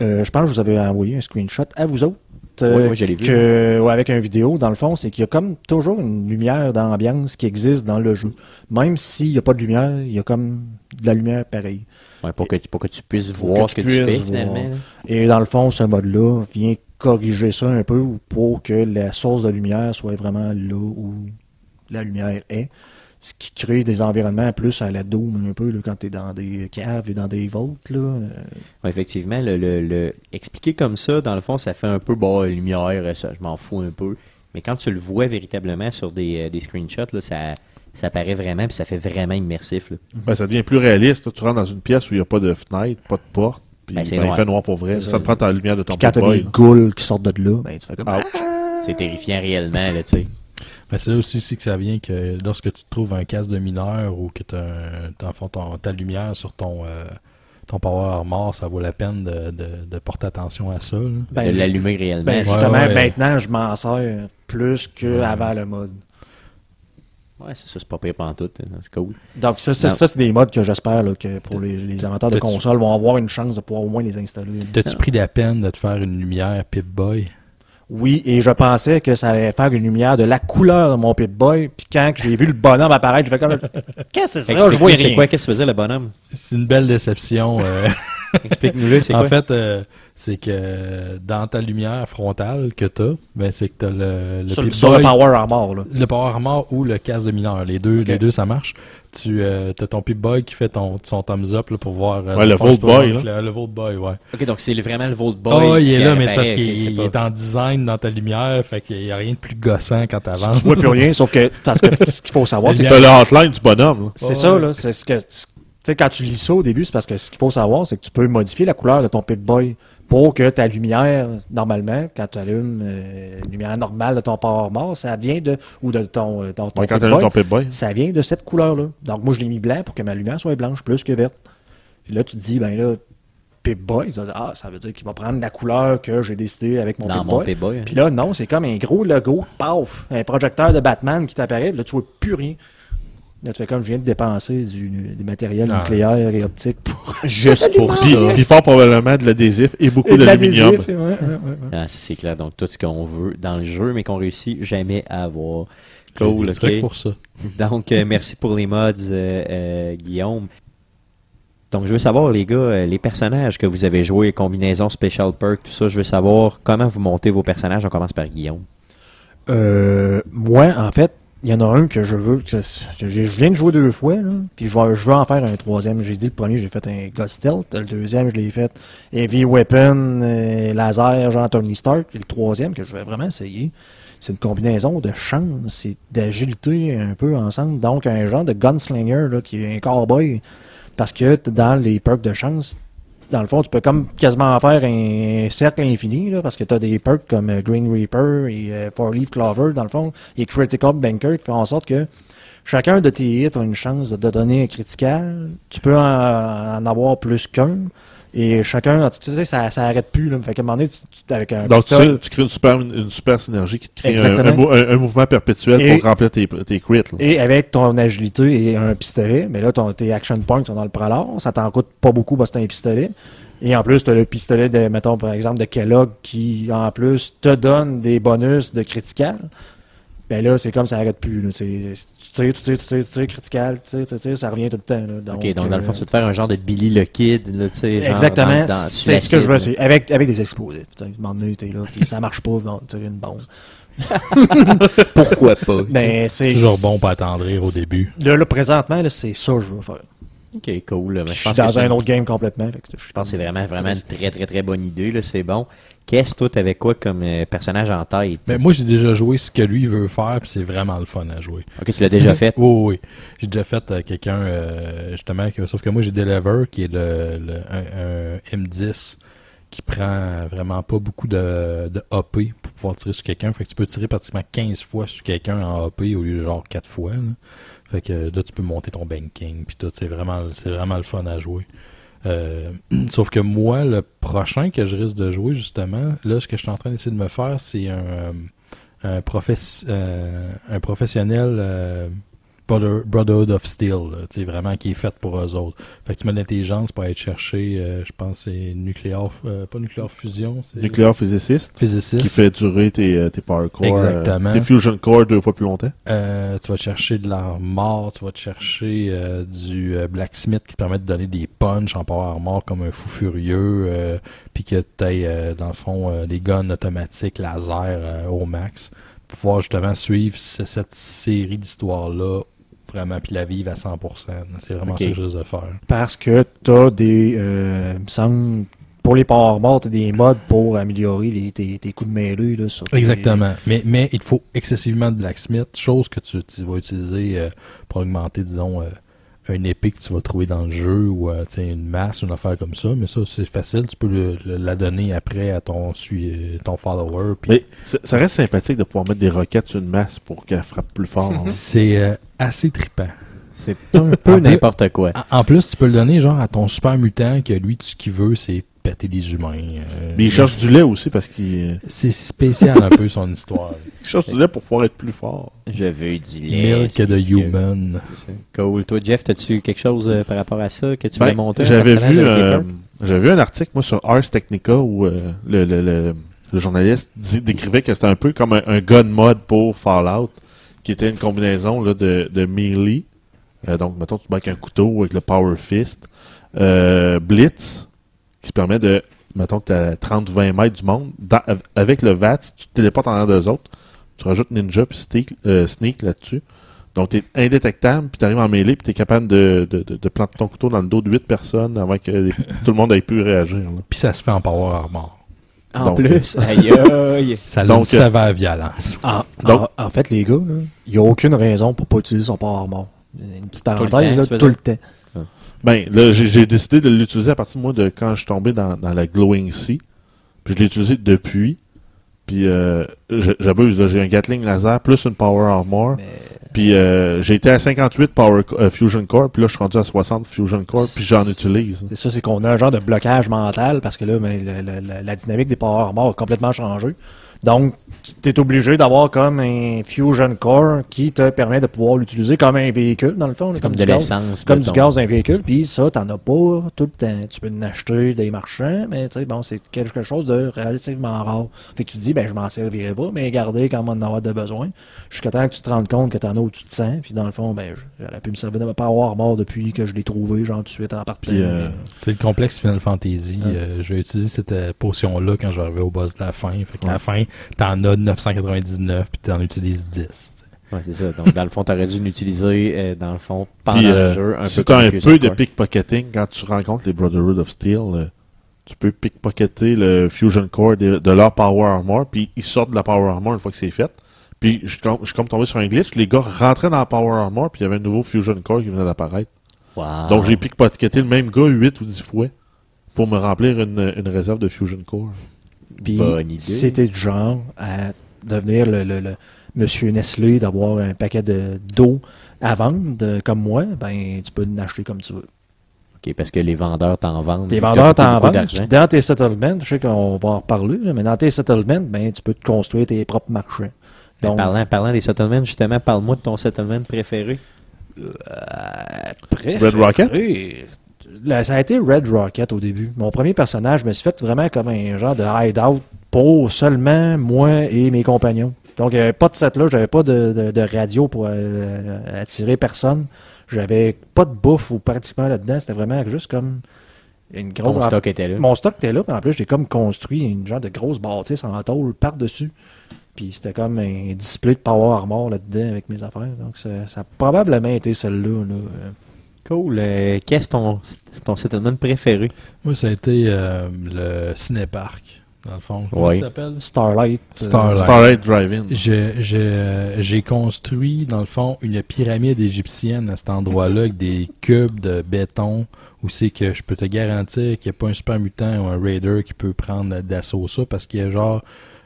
Euh, je pense que je vous avais envoyé un screenshot à vous autres. euh, Oui, oui, que- ouais, avec une vidéo, dans le fond, c'est qu'il y a comme toujours une lumière d'ambiance qui existe dans le jeu. Même s'il n'y a pas de lumière, il y a comme de la lumière pareille. Ouais, pour, que, pour que tu puisses voir que ce que tu tu fais, finalement. Et dans le fond, ce mode-là vient corriger ça un peu pour que la source de lumière soit vraiment là où la lumière est. Ce qui crée des environnements plus à la Doom un peu là, quand tu es dans des caves et dans des vaults. Là. Euh, Ouais, effectivement, le, le, le- expliquer comme ça, dans le fond, ça fait un peu bon lumière, ça, je m'en fous un peu. Mais quand tu le vois véritablement sur des, euh, des screenshots, là, ça, ça paraît vraiment, puis ça fait vraiment immersif. là. Ben, ça devient plus réaliste. là. Tu rentres dans une pièce où il n'y a pas de fenêtre, pas de porte. Puis Ben, c'est ben, il fait noir pour vrai. Ça, ça. te prend ta lumière de ton Puis quand tu as Boy, des là. ghouls qui sortent de là, ben, tu fais comme Ah, C'est terrifiant réellement, là, tu sais. Mais c'est là aussi, aussi que ça vient que lorsque tu trouves un casque de mineur ou que tu as, ta lumière sur ton, euh, ton power armor, ça vaut la peine de, de, de porter attention à ça. là. Ben, de l'allumer réellement. Ben, justement, ouais. maintenant, je m'en sers plus qu'avant le mode. ouais, c'est ça, c'est pas pire pantoute. hein, C'est cool. Donc, ça, ça, c'est des modes que j'espère que pour les, les amateurs de consoles vont avoir une chance de pouvoir au moins les installer. T'as-tu pris la peine de te faire une lumière Pip-Boy? Oui, et je pensais que ça allait faire une lumière de la couleur de mon Pip-Boy. Puis quand que j'ai vu le bonhomme apparaître, je fais comme... Qu'est-ce que c'est ça? Je vois Explique-nous, c'est rien. quoi, qu'est-ce que faisait le bonhomme? C'est une belle déception. euh. Explique-nous-le, c'est en quoi? fait, euh, c'est que dans ta lumière frontale que t'as, ben c'est que t'as le, le Sur, Pip-Boy- sur le Power Armor, là. le Power Armor ou le casque de mineur. Les deux, Ok. les deux ça marche. Tu euh, as ton Pip-Boy qui fait ton, son thumbs up là, pour voir. euh, Ouais, le Volt Boy, là. Le, le Volt Boy, ouais. Ok, donc c'est vraiment le Volt Boy. oh, il est là, mais c'est parce qu'il est en design dans ta lumière, fait qu'il y a rien de plus gossant quand t'avances. Tu vois plus rien, sauf que, parce que ce qu'il faut savoir, c'est que le hotline du bonhomme. C'est ça, là. C'est ce que. Tu sais, quand tu lis ça au début, c'est parce que ce qu'il faut savoir, c'est que tu peux modifier la couleur de ton Pip-Boy pour que ta lumière, normalement, quand tu allumes euh, une lumière normale de ton Power Armor, ça vient de. ou de ton, euh, ton, ton Ouais, quand ton Pip-Boy. ça vient de cette couleur-là. Donc, moi, je l'ai mis blanc pour que ma lumière soit blanche plus que verte. Puis là, tu te dis, ben là, Pip-Boy, ah, ça veut dire qu'il va prendre la couleur que j'ai décidé avec mon Dans mon Pip-Boy. Hein. Puis là, non, c'est comme un gros logo, paf, un projecteur de Batman qui t'apparaît, là, tu vois plus rien. Là, tu fais comme je viens de dépenser du, du matériel Ah. nucléaire et optique pour Juste pour ça. puis fort probablement de l'adhésif et beaucoup d'aluminium. ouais, ouais, ouais, ouais. Ah, c'est clair. Donc, tout ce qu'on veut dans le jeu, mais qu'on réussit jamais à avoir. Cool, des ok. trucs pour ça. Donc, euh, merci pour les mods, euh, euh, Guillaume. Donc, je veux savoir, les gars, les personnages que vous avez joués, combinaisons, special perk, tout ça, je veux savoir comment vous montez vos personnages. On commence par Guillaume. Euh, moi, en fait, Il y en a un que je veux, que, je viens de jouer deux fois, là, puis je veux, je veux en faire un troisième. J'ai dit le premier, j'ai fait un Ghost Stealth. Le deuxième, je l'ai fait Heavy Weapon, euh, laser, genre Tony Stark. Et le troisième, que je vais vraiment essayer, c'est une combinaison de chance et d'agilité un peu ensemble. Donc, un genre de gunslinger, là, qui est un cowboy. Parce que dans les perks de chance, dans le fond, tu peux comme quasiment faire un cercle infini, là, parce que tu as des perks comme euh, Green Reaper et euh, Four Leaf Clover, dans le fond, et Critical Banker, qui font en sorte que chacun de tes hits a une chance de donner un critical. Tu peux en, en avoir plus qu'un. Et chacun, tu sais, ça, ça arrête plus. Là. Fait qu'à un moment donné, tu, tu- avec un Donc, tu, sais, tu crées une super, une super synergie qui te crée un, mouvement perpétuel Et- pour remplir tes, tes crits. là. Et avec ton agilité et un pistolet, mais là, ton, tes action points sont dans le pralor, ça t'en coûte pas beaucoup parce que t'as un pistolet. Et en plus, tu as le pistolet de, mettons, par exemple, de Kellogg qui, en plus, te donne des bonus de critical. Ben là, c'est comme ça arrête plus. Là. C'est- Tu tires, tu tires, tu tires, tu tires, critical, tu tires, tu tires, ça revient tout le temps. Là. Donc, ok, donc dans le fond, euh, c'est de faire un genre de Billy le Kid, là, tu sais. genre Exactement, c'est ce que je veux essayer. Avec, avec des explosifs. Tu sais, à un moment donné, t'es là, puis ça marche pas, bon, tu tires une bombe. Pourquoi pas? Mais c'est Toujours bon pour attendrir au début. Là, là présentement, là, c'est ça que je veux faire. Ok, cool. Mais je suis que dans c'est un autre game complètement. fait que je pense que c'est vraiment, vraiment une très, très, très bonne idée, là. C'est bon. Qu'est-ce que toi, t'avais quoi comme euh, personnage en tête? Mais moi, j'ai déjà joué ce que lui veut faire, puis c'est vraiment le fun à jouer. Ok, tu l'as déjà fait? Oui, oui, oui. J'ai déjà fait euh, quelqu'un, euh, justement, que- sauf que moi, j'ai Deliver, qui est le, le- un, un M10 qui prend vraiment pas beaucoup de, de AP pour pouvoir tirer sur quelqu'un. Fait que tu peux tirer pratiquement 15 fois sur quelqu'un en AP au lieu de genre 4 fois. là. Fait que là, tu peux monter ton banking, puis tout. C'est vraiment, c'est vraiment le fun à jouer. Euh, sauf que moi, le prochain que je risque de jouer, justement, là, ce que je suis en train d'essayer de me faire, c'est un, euh, un, professe- euh, un professionnel euh, Brother- Brotherhood of Steel, tu vraiment qui est fait pour eux autres. Fait que tu mets de l'intelligence pour aller chercher, euh, je pense, c'est nucléaire, euh, pas nucléaire fusion, c'est Nucléaire physiciste physiciste. qui fait durer tes, euh, tes power core, Exactement. tes fusion core deux fois plus longtemps. Tu vas te chercher de l'armor, tu vas te chercher du blacksmith qui te permet de donner des punches en power armor comme un fou furieux, puis que tu aies, dans le fond, des guns automatiques laser au max, pour pouvoir justement suivre ce- cette série d'histoires-là, vraiment, puis la vivre à 100%. là. C'est vraiment Ok. ça que je risque de faire. Parce que t'as des, euh, il me semble, pour les power morts, t'as des modes pour améliorer les, tes, tes coups de mêlée, là, sur tes- Exactement. Mais, mais il te faut excessivement de blacksmith, chose que tu, tu vas utiliser euh, pour augmenter, disons, euh, une épée que tu vas trouver dans le jeu ou euh, tu sais, une masse, une affaire comme ça. Mais ça, c'est facile. Tu peux le- le- la donner après à ton, euh, ton follower. Mais ça reste sympathique de pouvoir mettre des roquettes sur une masse pour qu'elle frappe plus fort. hein. C'est euh, assez trippant. C'est un peu n'importe quoi. En, en plus, tu peux le donner genre à ton super mutant que lui, tu- ce qu'il veut, c'est péter des humains. euh, Mais il cherche du lait aussi parce qu'il euh, C'est spécial un peu son histoire. il cherche du lait pour pouvoir être plus fort. Je veux du lait. Milk de human. C'est ça. Cool. Toi, Jeff, as-tu quelque chose euh, par rapport à ça que tu Ben, voulais monter? J'avais vu, euh, j'avais vu un article moi sur Ars Technica où euh, le, le, le, le journaliste dit- décrivait que c'était un peu comme un, un gun mod pour Fallout, qui était une combinaison là, de, de melee. Euh, donc, mettons, tu avec un couteau avec le Power Fist. Euh, Blitz, qui permet de, mettons que tu à 30-20 mètres du monde. Dans- avec le VAT, tu te téléportes en l'air d'eux autres. Tu rajoutes Ninja puis Sneak, euh, sneak là-dessus. Donc, tu es indétectable, puis tu arrives en mêlée, puis tu es capable de, de, de, de planter ton couteau dans le dos de 8 personnes avant que les- tout le monde ait pu réagir. Puis ça se fait en power armor. En donc, plus, aïe aïe. Ça a Donc, une euh, sévère violence. En, Donc- en, en fait, les gars, il n'y a aucune raison pour pas utiliser son power mort. Une petite Tout le parenthèse, temps, là, tout le temps. Ben, là, j'ai décidé de l'utiliser à partir de moi de quand je suis tombé dans, dans la Glowing Sea. Puis je l'ai utilisé depuis. Puis euh, j'abuse, j'ai un Gatling laser plus une Power Armor. Puis euh, j'ai été à 58 Power euh, Fusion Core, puis là je suis rendu à 60 Fusion Core, puis j'en utilise. C'est ça, c'est qu'on a un genre de blocage mental parce que là, ben, la dynamique des power armor a complètement changé. Donc, tu es obligé d'avoir comme un Fusion Core qui te permet de pouvoir l'utiliser comme un véhicule, dans le fond. comme du de gaz. l'essence. Comme du ton- gaz d'un véhicule, puis ça, t'en as pas tout le temps. Tu peux en acheter des marchands, mais tu sais, bon, c'est quelque chose de relativement rare. Fait que tu te dis, ben, je m'en servirai pas, mais garder quand on en avoir de besoin. Jusqu'à temps que tu te rendes compte que t'en as où tu te sens, puis dans le fond, ben, j'aurais pu me servir de ma power armor depuis que je l'ai trouvé, genre tout de suite en partant. Puis, euh, C'est le complexe Final Fantasy. Ouais. Euh, je vais utiliser cette euh, potion-là quand je vais arriver au boss de la fin. Fait qu'à la fin, t'en as 999 puis t'en utilises 10. tu sais. Ouais, c'est ça. Donc, dans le fond, t'aurais dû l'utiliser, euh, dans le fond, pendant Puis, le euh, jeu, un si peu un peu de pickpocketing, quand tu rencontres les Brotherhood of Steel, euh, tu peux pickpocketer le Fusion Core de, de leur Power Armor, puis ils sortent de la Power Armor une fois que c'est fait. Puis je suis comme, je suis comme tombé sur un glitch, les gars rentraient dans la Power Armor, puis il y avait un nouveau Fusion Core qui venait d'apparaître. Wow. Donc j'ai pickpocketé le même gars 8 ou 10 fois pour me remplir une, une réserve de Fusion Core. Puis, Bonne idée. si t'es du genre à devenir le, le, le monsieur Nestlé, d'avoir un paquet de d'eau à vendre, euh, comme moi, ben, tu peux en acheter comme tu veux. OK, parce que les vendeurs t'en vendent. Tes T'as vendeurs t'en vendent. Dans tes settlements, je sais qu'on va en reparler, mais dans tes settlements, ben, tu peux te construire tes propres. Mais Donc, parlant, parlant des settlements, justement, parle-moi de ton settlement préféré. préféré, Red Rocket? Là, ça a été Red Rocket au début. Mon premier personnage, je me suis fait vraiment comme un genre de hideout pour seulement moi et mes compagnons. Donc, il n'y avait pas de set là, j'avais pas de, de- de radio pour euh, attirer personne. J'avais pas de bouffe ou pratiquement là-dedans. C'était vraiment juste comme une grosse. stock était là. Mon stock était là, puis en plus, j'ai comme construit une genre de grosse bâtisse en tôle par-dessus. Puis c'était comme un display de Power Armor là-dedans avec mes affaires. Donc ça, ça a probablement été celle-là. Là. Cool. Euh, Qu'est-ce ton, ton settlement préféré? Moi, ça a été euh, le cinéparc, dans le fond. Comment Ouais. ça s'appelle? Starlight. euh, Starlight. Starlight Drive-In. J'ai construit, dans le fond, une pyramide égyptienne à cet endroit-là avec des cubes de béton où c'est que je peux te garantir qu'il n'y a pas un super mutant ou un raider qui peut prendre d'assaut ça parce qu'il y a genre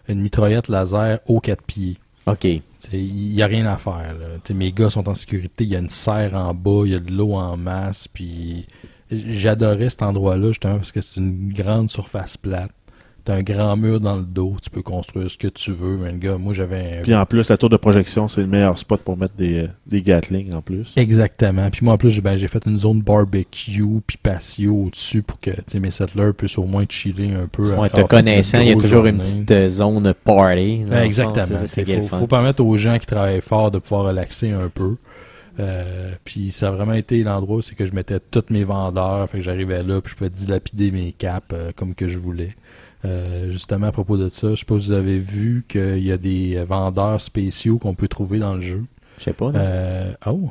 une mitraillette laser aux quatre pieds. OK. Il n'y a rien à faire. Là. Mes gars sont en sécurité, il y a une serre en bas, il y a de l'eau en masse, puis j'adorais cet endroit-là justement parce que c'est une grande surface plate. T'as un grand mur dans le dos, tu peux construire ce que tu veux. Mais le gars, moi j'avais un Puis en plus, la tour de projection, c'est le meilleur spot pour mettre des, euh, des Gatling en plus. Exactement. Puis moi, en plus, j'ai ben, j'ai fait une zone barbecue puis patio au-dessus pour que mes settlers puissent au moins chiller un peu. Ouais, te connaissant, il y a toujours une petite euh, zone party. fond, Exactement. Il quel faut, fun. faut permettre aux gens qui travaillent fort de pouvoir relaxer un peu. Euh, puis ça a vraiment été l'endroit où c'est que je mettais tous mes vendeurs, fait que j'arrivais là, puis je pouvais dilapider mes caps euh, comme que je voulais. Euh, justement à propos de ça, je sais pas si vous avez vu qu'il y a des vendeurs spéciaux qu'on peut trouver dans le jeu. Je sais pas. non? Euh, oh,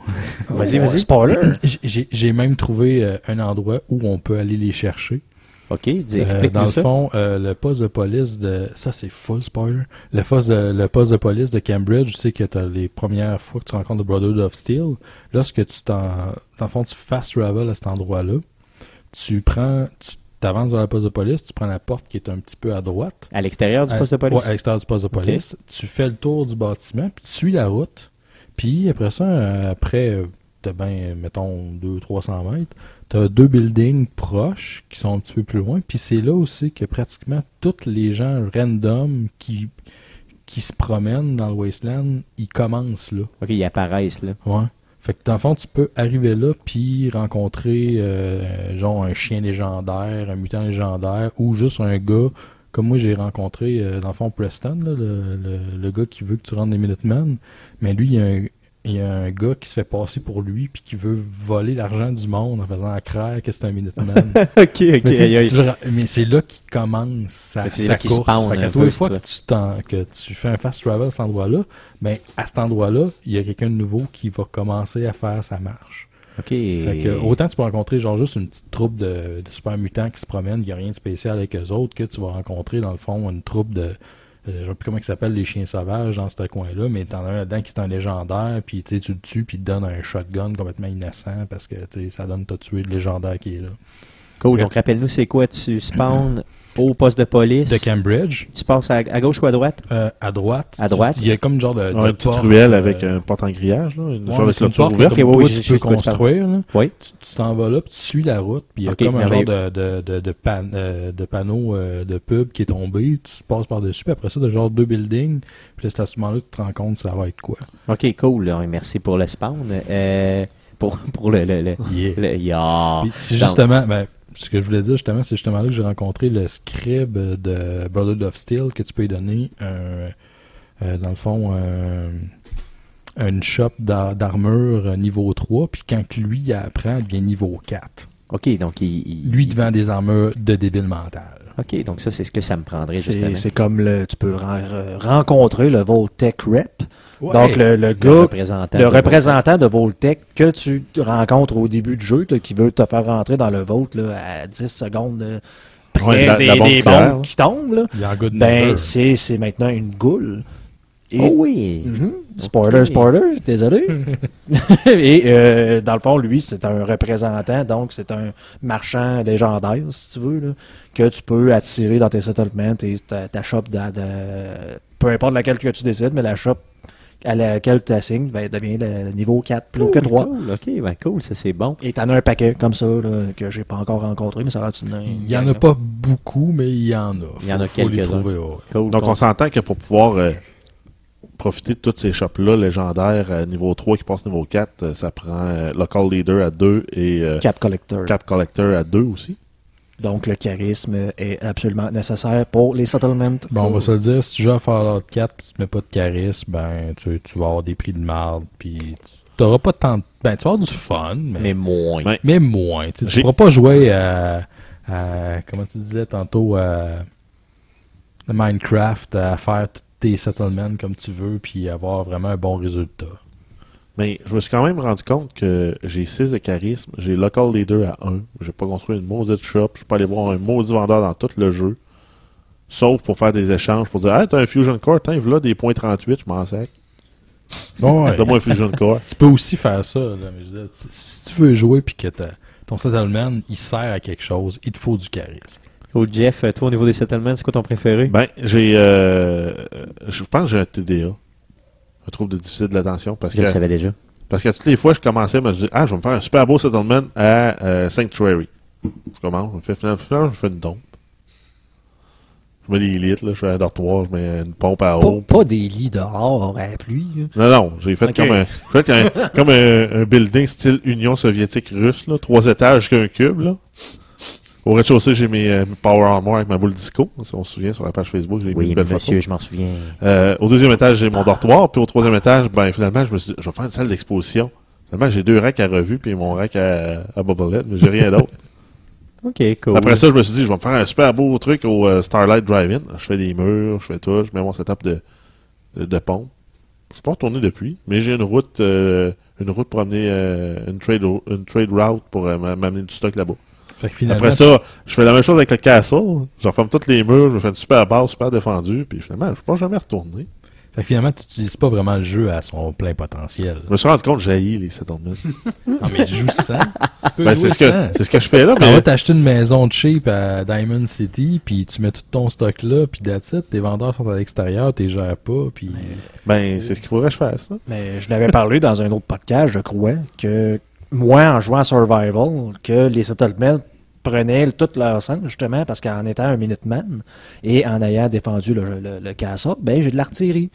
Vas-y, vas-y. Spoiler. j'ai j'ai même trouvé un endroit où on peut aller les chercher. OK, dis, Euh, explique-nous dans le ça. fond, euh, le poste de police de. Ça, c'est full spoiler. Le poste, de, le poste de police de Cambridge, tu sais que t'as les premières fois que tu rencontres le Brotherhood of Steel. Lorsque tu t'en. Dans le fond, tu fast travel à cet endroit-là. Tu prends. Tu t'avances dans le poste de police, tu prends la porte qui est un petit peu à droite. À l'extérieur du poste de police? Ouais, à l'extérieur du poste de police. Tu fais le tour du bâtiment, puis tu suis la route. Puis après ça, euh, après, t'as ben, mettons, 200-300 mètres, t'as deux buildings proches qui sont un petit peu plus loin. Puis c'est là aussi que pratiquement tous les gens random qui, qui se promènent dans le Wasteland, ils commencent là. OK, ils apparaissent, là. Ouais. Fait que dans le fond, tu peux arriver là puis rencontrer euh, genre un chien légendaire, un mutant légendaire ou juste un gars comme moi j'ai rencontré euh, dans le fond Preston, là, le, le, le gars qui veut que tu rentres des Minutemen. Mais lui, il y a un, il y a un gars qui se fait passer pour lui puis qui veut voler l'argent du monde en faisant croire que c'est un Minuteman. OK, OK. Mais, tu le ra- mais c'est là qu'il commence sa, sa là qu'il course. Fait un tous les fois que tu, que tu fais un fast travel à cet endroit-là, ben, à cet endroit-là, il y a quelqu'un de nouveau qui va commencer à faire sa marche. OK. Fait que, autant tu peux rencontrer genre juste une petite troupe de, de super mutants qui se promènent, il n'y a rien de spécial avec eux autres, que tu vas rencontrer dans le fond une troupe de. Euh, je sais plus comment ils s'appellent les chiens sauvages dans ce coin-là, mais t'en as un là-dedans qui est un légendaire, puis tu le tues, puis il te donne un shotgun complètement innocent parce que tu sais, ça donne t'as tué le légendaire qui est là. Cool. Donc, rappelle-nous, c'est quoi? Tu spawns au poste de police. De Cambridge, Tu passes à, à gauche ou à droite? euh, à droite. À droite. Il y a comme une genre de, de Ouais, une petite porte, ruelle euh, avec un porte en grillage, là, une ouais, genre de une porte ouverte. Oui, tu peux construire. Là. Oui. Tu t'en vas là, puis tu suis la route, puis il y a comme un genre de, de, de, de, pan- euh, de panneau euh, de pub qui est tombé, tu passes par-dessus, puis après ça, de genre deux buildings, puis là, c'est à ce moment-là que tu te rends compte ça va être quoi. OK, cool. là. Merci pour le spawn. Euh, pour, pour le... le, le, Yeah. le- yeah. Puis c'est justement, ben, ce que je voulais dire justement, c'est justement là que j'ai rencontré le scribe de Brotherhood of Steel que tu peux lui donner un, euh, dans le fond, un- une shop d'ar- d'armure niveau 3, puis quand lui il apprend, il devient niveau 4. OK, donc il... il- Lui devant des armures de débile mental. OK, donc ça, c'est ce que ça me prendrait, C'est justement. c'est comme le, tu peux ren- euh, rencontrer le Voltec Rep. Ouais. Donc le, le Le gars, représentant. le de- représentant de Voltec que tu rencontres au début du jeu, là, qui veut te faire rentrer dans le Volt là, à 10 secondes là, près Ouais, de la- de des, la bombe des nucléaire, bombes qui tombent. Là. Il y a un good Ben, c'est maintenant une goule. Et- Oh oui! Mhm. Spoiler, spoiler, désolé. Et euh, dans le fond, lui, c'est un représentant, donc c'est un marchand légendaire, si tu veux, là, que tu peux attirer dans tes settlements et ta, ta shop, de, de- peu importe laquelle que tu décides, mais la shop à laquelle tu assignes ben, devient le niveau 4 plus que Cool, 3. cool, OK, ben cool, ça c'est bon. Et t'en as un paquet comme ça là, que j'ai pas encore rencontré, mais ça a l'air d'une- Il y en a pas beaucoup, mais il y en a. Il y en a quelques-uns. trouver, ouais. Cool. Donc, cool. on s'entend que pour pouvoir euh, profiter de toutes ces shops-là légendaires à niveau 3 qui passent niveau 4, euh, ça prend euh, Local Leader à 2 et euh, Cap Collector. Cap Collector à 2 aussi. Donc le charisme est absolument nécessaire pour les settlements. Bon, on va se le dire, si tu joues à Fallout 4 pis tu mets pas de charisme, ben, tu, tu vas avoir des prix de marde, puis tu t'auras pas tant de... Ben, tu vas avoir du fun, mais, Mais moins. Mais moins. Tu J'ai- pourras pas jouer à, à- Comment tu disais tantôt, à, à Minecraft, à faire tous tes settlements comme tu veux, puis avoir vraiment un bon résultat. Mais je me suis quand même rendu compte que j'ai 6 de charisme, j'ai Local Leader à 1, j'ai pas construit une maudite shop, je peux aller voir un maudit vendeur dans tout le jeu, sauf pour faire des échanges, pour dire « Ah, t'as un Fusion Core, tiens, voilà des points 38, je m'en sac. Ouais. Donne-moi un Fusion Core. tu peux aussi faire ça. Là, mais je veux dire, si tu veux jouer puis que ton settlement, il sert à quelque chose, il te faut du charisme. Cool, Jeff, toi, au niveau des settlements, c'est quoi ton préféré? Ben, j'ai... Euh, je pense que j'ai un TDA, un trouble de déficit de l'attention, parce je le savais déjà. Parce que toutes les fois, je commençais à me dire, ah, je vais me faire un super beau settlement à euh, Sanctuary. Je commence, je me fais, finalement, je fais une dompe. Je mets des litres, là, je fais un dortoir, je mets une pompe à eau. Pas, pas des lits dehors à la pluie. là. Non, non, j'ai fait comme, un, j'ai fait un- comme un, un building style Union soviétique russe, là, trois étages qu'un cube, là. Au rez-de-chaussée, j'ai mes, euh, mes Power Armor avec ma boule disco. Si on se souvient, sur la page Facebook, j'ai mis Oui, une belle monsieur, photo. je m'en souviens. Euh, au deuxième étage, j'ai mon dortoir, puis au troisième étage, ben finalement, je me suis dit, je vais faire une salle d'exposition. Finalement, j'ai deux racks à revue, puis mon rack à, à Bobblehead, mais j'ai rien d'autre. OK, cool. Après ça, je me suis dit, je vais me faire un super beau truc au euh, Starlight Drive-In. Je fais des murs, je fais tout, je mets mon setup de, de, de pompe. Je suis pas retourné depuis, mais j'ai une route, euh, une route pour amener euh, une trade une trade route pour m'amener du stock là-bas. Après ça, je fais la même chose avec le castle. Je referme tous les murs, je me fais une super base, super défendue, puis finalement, je suis pas jamais retourné. fait que finalement, tu n'utilises pas vraiment le jeu à son plein potentiel. Je me suis rendu compte que j'ai les settlements. Non, mais tu joues sans. Tu peux ben, c'est ce que, c'est ce que je fais là, Tu vas t'acheter une maison de cheap à Diamond City, puis tu mets tout ton stock là, puis that's it, tes vendeurs sont à l'extérieur, t'es gères pas, puis... ben, c'est ce qu'il faudrait que je fasse, là. Mais je l'avais parlé dans un autre podcast, je crois, que moi, en jouant à Survival, que les settlements prenaient tout leur sens, justement, parce qu'en étant un Minuteman et en ayant défendu le, le, le castle, ben j'ai de l'artillerie.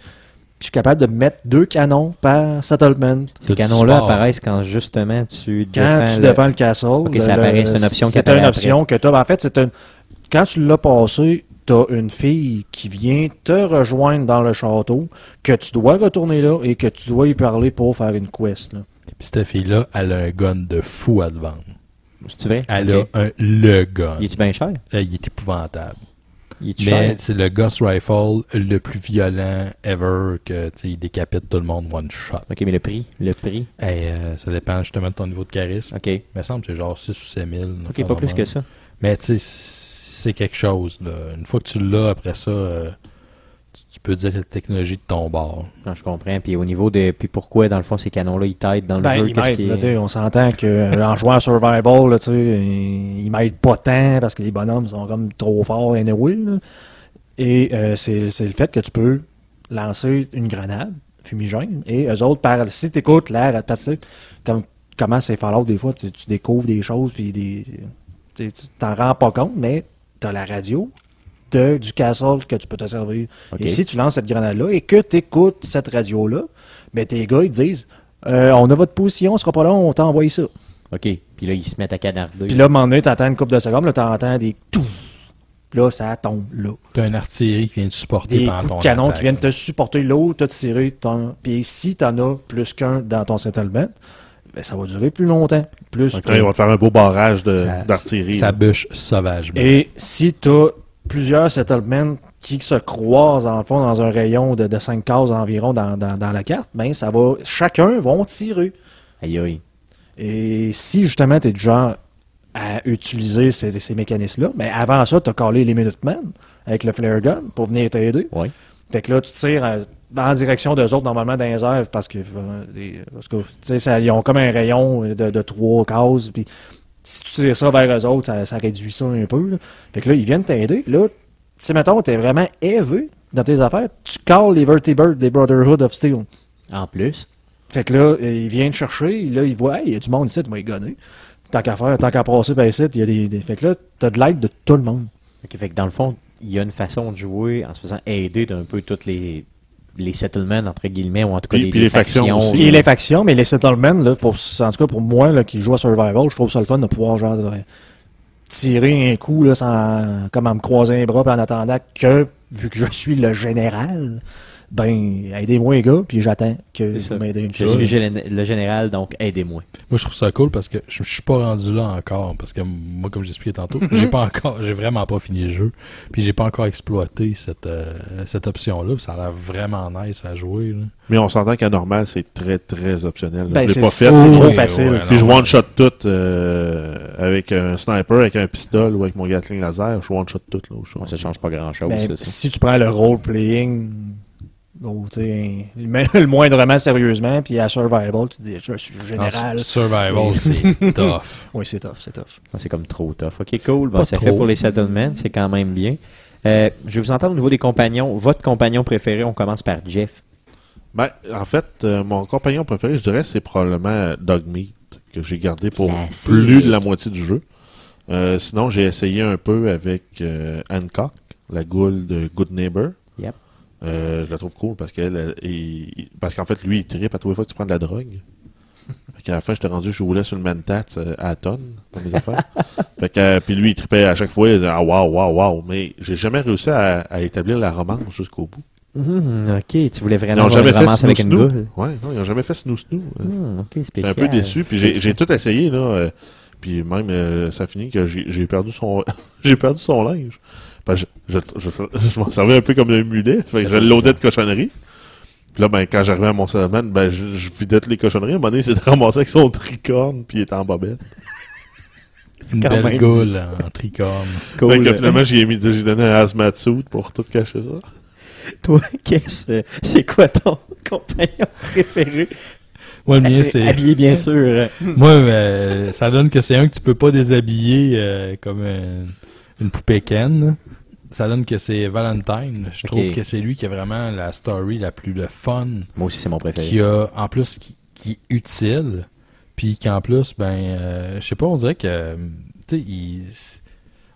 Puis Je suis capable de mettre deux canons par settlement. Ces canons-là apparaissent quand justement tu Quand défends tu le- défends le castle, Ok, le- ça apparaît, c'est une option qui C'est une après. option que tu as. En fait, c'est une. Quand tu l'as passé, tu as une fille qui vient te rejoindre dans le château, que tu dois retourner là et que tu dois y parler pour faire une quest. Là. Puis cette fille-là, elle a un gun de fou à te vendre. C'est vrai? Elle a un, le gun. Il est-tu bien cher? Euh, il est épouvantable. Il est Mais c'est le Ghost Rifle le plus violent ever que il décapite tout le monde one shot. Ok, mais le prix? Le prix? Hey, euh, ça dépend justement de ton niveau de charisme. Ok. Il me semble que c'est genre 6 ou 7 000. Ok, pas plus que ça. Mais tu sais, c'est quelque chose. Là. Une fois que tu l'as, après ça, euh, tu, peux dire que la technologie de ton bord. Non, je comprends. Puis au niveau de. Puis pourquoi, dans le fond, ces canons-là, ils t'aident dans le Ben, jeu? il Qu'est-ce m'aide, qui là, est- tu sais, on s'entend que euh, en jouant à Survival, là, tu sais, il m'aide pas tant parce que les bonhommes sont comme trop forts anyway. Là. Et euh, c'est c'est le fait que tu peux lancer une grenade fumigène et eux autres, par, si tu écoutes l'air, parce que comme, comment c'est Fallout des fois, tu, tu découvres des choses puis des, tu t'en rends pas compte, mais tu as la radio de, du castle que tu peux te servir. Et si tu lances cette grenade-là et que tu écoutes cette radio-là, ben tes gars, ils disent euh, On a votre position, on sera pas long, on t'envoie ça. Ok. Puis là, ils se mettent à canarder. Puis là, à un moment donné, t'entends une couple de secondes, là, t'entends des tout. Là, ça tombe là. Tu as une artillerie qui vient te supporter Des pendant coups ton de canon attaque. qui viennent te supporter l'eau, te tirer ton. Puis si t'en as plus qu'un dans ton settlement, ben, ça va durer plus longtemps. Plus Quand ils vont te faire un beau barrage Ça- d'artillerie. Ça là. bûche sauvagement. Et si t'as plusieurs settlements qui se croisent en fond dans un rayon de, de 5 cases environ dans, dans, dans la carte, ben ça va. Chacun vont tirer. Aïe aïe. Et si justement tu es du genre à utiliser ces, ces mécanismes-là, mais avant ça, tu as collé les Minutemen avec le flare gun pour venir t'aider. Oui. Fait que là, tu tires euh, dans la direction d'eux autres, normalement dans les airs, parce que, euh, parce que tu sais, ça- ils ont comme un rayon de, de trois cases, puis si tu tires ça vers eux autres, ça, ça réduit ça un peu. là. Fait que là, ils viennent t'aider. Là, si mettons, t'es vraiment élevé dans tes affaires, tu calls les Vertibirds des Brotherhood of Steel. En plus. Fait que là, ils viennent chercher, là, ils voient, Hey, il y a du monde ici, tu vas les gonner. Tant qu'à faire, tant qu'à passer par ici, il y a des, des- Fait que là, t'as de l'aide de tout le monde. Fait que dans le fond, il y a une façon de jouer en se faisant aider d'un peu toutes les, les settlements, entre guillemets, ou en tout cas Puis- les, puis les les factions aussi. Et les factions, mais les settlements, là, pour, en tout cas pour moi, là, qui joue à Survival, je trouve ça le fun de pouvoir genre tirer un coup là, sans, comme en me croisant les bras puis en attendant que, vu que je suis le général, ben aidez-moi les gars, puis j'attends que vous m'aidez une Je chose. le général, donc aidez-moi. Moi, je trouve ça cool parce que je, je suis pas rendu là encore. Parce que moi, comme j'expliquais tantôt, j'ai pas encore, j'ai vraiment pas fini le jeu. Puis j'ai pas encore exploité cette, euh, cette option-là. Ça a l'air vraiment nice à jouer. là. Mais on s'entend qu'à normal, c'est très, très optionnel. Ben, c'est pas fait. c'est trop facile. ouais, Si non, je ouais. one-shot tout euh, avec un sniper, avec un pistolet ou avec mon Gatling laser, je one-shot tout. Là, ça change pas grand-chose, Ben, si tu prends le role-playing, tu sais, le moindrement sérieusement, puis à Survival, tu dis, je suis le général. Survival, Oui. c'est tough. Oui, c'est tough, c'est tough. Ouais, C'est comme trop tough. Ok, cool. Bon, ça trop. fait pour les settlements, c'est quand même bien. Euh, je vais vous entendre au niveau des compagnons. Votre compagnon préféré, on commence par Jeff. Ben, en fait, euh, mon compagnon préféré, je dirais, c'est probablement Dogmeat, que j'ai gardé pour Classique. plus de la moitié du jeu. Euh, sinon, j'ai essayé un peu avec euh, Hancock, la goule de Good Neighbor. Euh, je la trouve cool parce qu'elle, il- parce qu'en fait, lui, il tripe à tous les fois que tu prends de la drogue. Fait qu'à la fin, j'étais rendu, je roulais sur le Mentat euh, à la tonne dans mes affaires. fait que, euh, puis lui, il tripait à chaque fois, il disait, ah, waouh, waouh, waouh. Mais j'ai jamais réussi à, à établir la romance jusqu'au bout. Mhm, ok, tu voulais vraiment avoir une romance avec une goule. Ouais, non, ils n'ont jamais fait Snoo Snoo. Ok, J'étais spécial. un peu déçu, puis j'ai tout essayé, là. euh, puis même, euh, ça finit que j'ai perdu son j'ai perdu son linge. Ben, je je, je, je m'en servais un peu comme un mulet. Fait que je l'audais de cochonneries. Puis là, ben, quand j'arrivais à mon settlement, ben, je, je vidais toutes les cochonneries. À un moment donné, il s'est ramassé avec son tricorne, puis il était en bobette. Une quand belle même. goule en tricorne. Cool. Fait que finalement, j'ai mis, j'ai donné un hazmat suit pour tout cacher ça. Toi, qu'est-ce, euh, c'est quoi ton compagnon préféré? Moi, le mien, c'est. Habillé, bien sûr. Moi, euh, ça donne que c'est un que tu peux pas déshabiller euh, comme euh, une poupée Ken. Ça donne que c'est Valentine. Je trouve que c'est lui qui a vraiment la story la plus le fun, Moi aussi, c'est mon préféré. qui a en plus qui, qui est utile, puis qu'en plus, ben, euh, je sais pas, on dirait que, tu sais,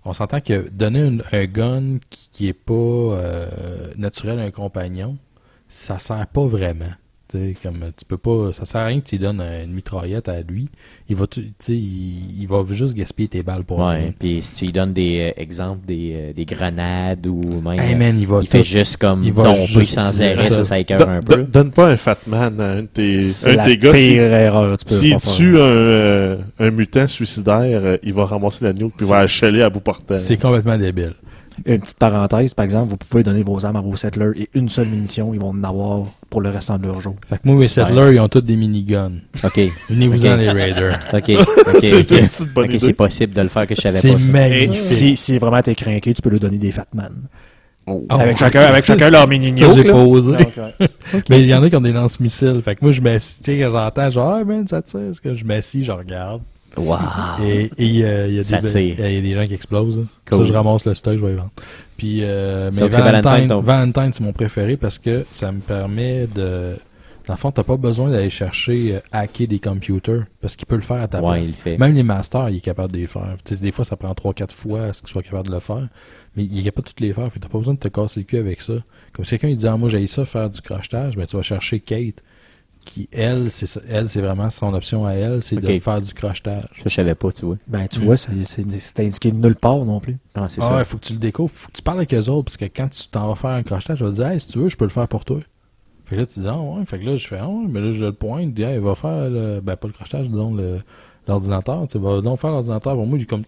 on s'entend que donner une- un gun qui, qui est pas euh, naturel à un compagnon, ça sert pas vraiment. Tu sais, comme tu peux pas, ça sert à rien que tu lui donnes une mitraillette à lui. Il va, tu il, il va juste gaspiller tes balles pour Ouais, puis si tu lui donnes des euh, exemples des, euh, des grenades ou même Hey euh, man, il va il fait juste comme il va juste sans arrêt, ça. ça, écœure un peu. don- donne pas un fat man à un de tes, C'est un la tes gars. si- pire erreur, tu peux faire. tue un, euh, un mutant suicidaire, euh, il va ramasser l'agneau puis il va achaler à bout portant. C'est complètement débile. Une petite parenthèse, par exemple, vous pouvez donner vos armes à vos settlers et une seule munition, ils vont en avoir pour le restant de leur jour. Fait que moi, mes Super. settlers, ils ont tous des miniguns. Ok, Venez-vous-en, les raiders. ok, ok, C'est ok. c'est possible de le faire que je savais C'est pas. Et magnifique. si, si vraiment t'es craqué, tu peux lui donner des Fatman. Oh. Oh. Avec chacun, avec chacun leur mini Ça, j'ai posé. Ouais. Mais il y en a qui ont des lance-missiles. Fait que moi, je m'assis, tu sais, quand j'entends, genre, ah, man, ça tire. Que je m'assis, je regarde. Wow. Et euh, il y a des, tire. il y a des gens qui explosent. là. Cool. Ça, je ramasse le stock, je vais y vendre. Puis, euh, mais Valentine, Valentine, c'est mon préféré parce que ça me permet de. Dans le fond, t'as pas besoin d'aller chercher euh, hacker des computers parce qu'il peut le faire à ta Ouais, place. il le fait. Même les masters, il est capable de les faire. Des fois, ça prend 3-4 fois à ce qu'il soit capable de le faire. Mais il est capable de toutes les faire. Fait t'as pas besoin de te casser le cul avec ça. Comme si quelqu'un il dit, ah, moi, j'ai ça, faire du crochetage, ben, tu vas chercher Kate, qui, elle, c'est ça- elle, c'est vraiment son option à elle, c'est de faire du crochetage. Ça, je savais pas, tu vois. Ben, tu vois, c'est indiqué nulle part non plus. Ah, c'est Ah, ça. il faut que tu le découvres, faut que tu parles avec eux autres, parce que quand tu t'en vas faire un crochetage, je vais te dire, hey, si tu veux, je peux le faire pour toi. Fait que là, tu dis, ah ouais, fait que là, je fais, ah ouais, mais là, je le pointe, dis, hey, va faire le, ben, pas le crochetage, disons, le, l'ordinateur. Tu vas donc faire l'ordinateur. Pour moi, j'ai comme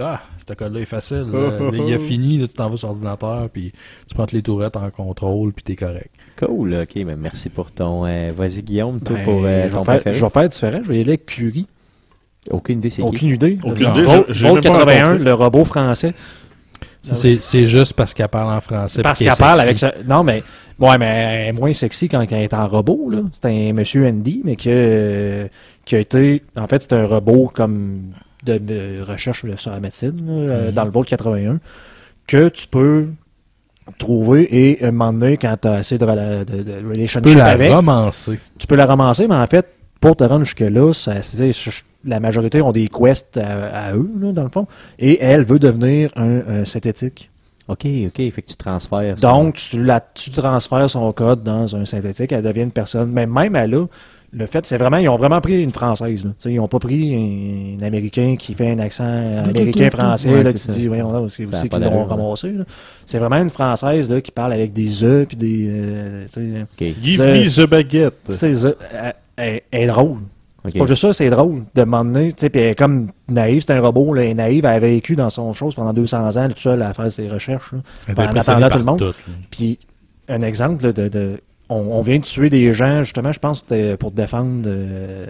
ah, ce code-là est facile. là. il a fini, là, tu t'en vas sur l'ordinateur, puis tu prends les tourettes en contrôle, puis t'es correct. Cool, ok, mais merci pour ton. euh, Vas-y, Guillaume, toi, Ben, pour euh, je, ton vais faire, préféré. je vais faire différent. Je vais y aller avec Curie. Aucune idée, c'est qui? Aucune idée. Aucune Le idée, pas 81, rencontré. le robot français. Ça, c'est, juste parce qu'elle parle en français. Parce qu'elle parle avec ça. Non, mais. Ouais, mais elle est moins sexy quand elle est en robot, là. C'est un monsieur Andy, mais qui, a- qui a été. En fait, c'est un robot comme de, de recherche sur la médecine, là, Mhm. dans le Volt 81, que tu peux trouver et à un moment donné, quand tu as assez de, rela- de, de Tu peux la avec, romancer. tu peux la ramasser, mais en fait, pour te rendre jusque-là, la majorité ont des quests à, à eux, là, dans le fond, et elle veut devenir un, un synthétique. Ok, ok, fait que tu transfères. ça. Donc, tu, la, tu transfères son code dans un synthétique, elle devient une personne. Mais même elle a, le fait, c'est vraiment, ils ont vraiment pris une française. Là. Tu sais, Ils ont pas pris un, un Américain qui fait un accent américain-français, Ouais, qui dit, voyons c'est Ça a aussi pas qu'ils l'ont ramassé. là. C'est vraiment une française là, qui parle avec des œufs puis des. euh, tu Give me the baguette. c'est œufs. Elle, elle- elle est drôle. ok. C'est pas juste ça, c'est drôle de m'emmener. Tu sais, puis elle est comme naïve, c'est un robot, là, elle est naïve, elle a vécu dans son chose pendant 200 ans, tout seul à faire ses recherches. là. Elle en attendant tout le monde. Puis, un exemple là, de. de- on, on vient de tuer des gens, justement, je pense que c'était pour défendre euh,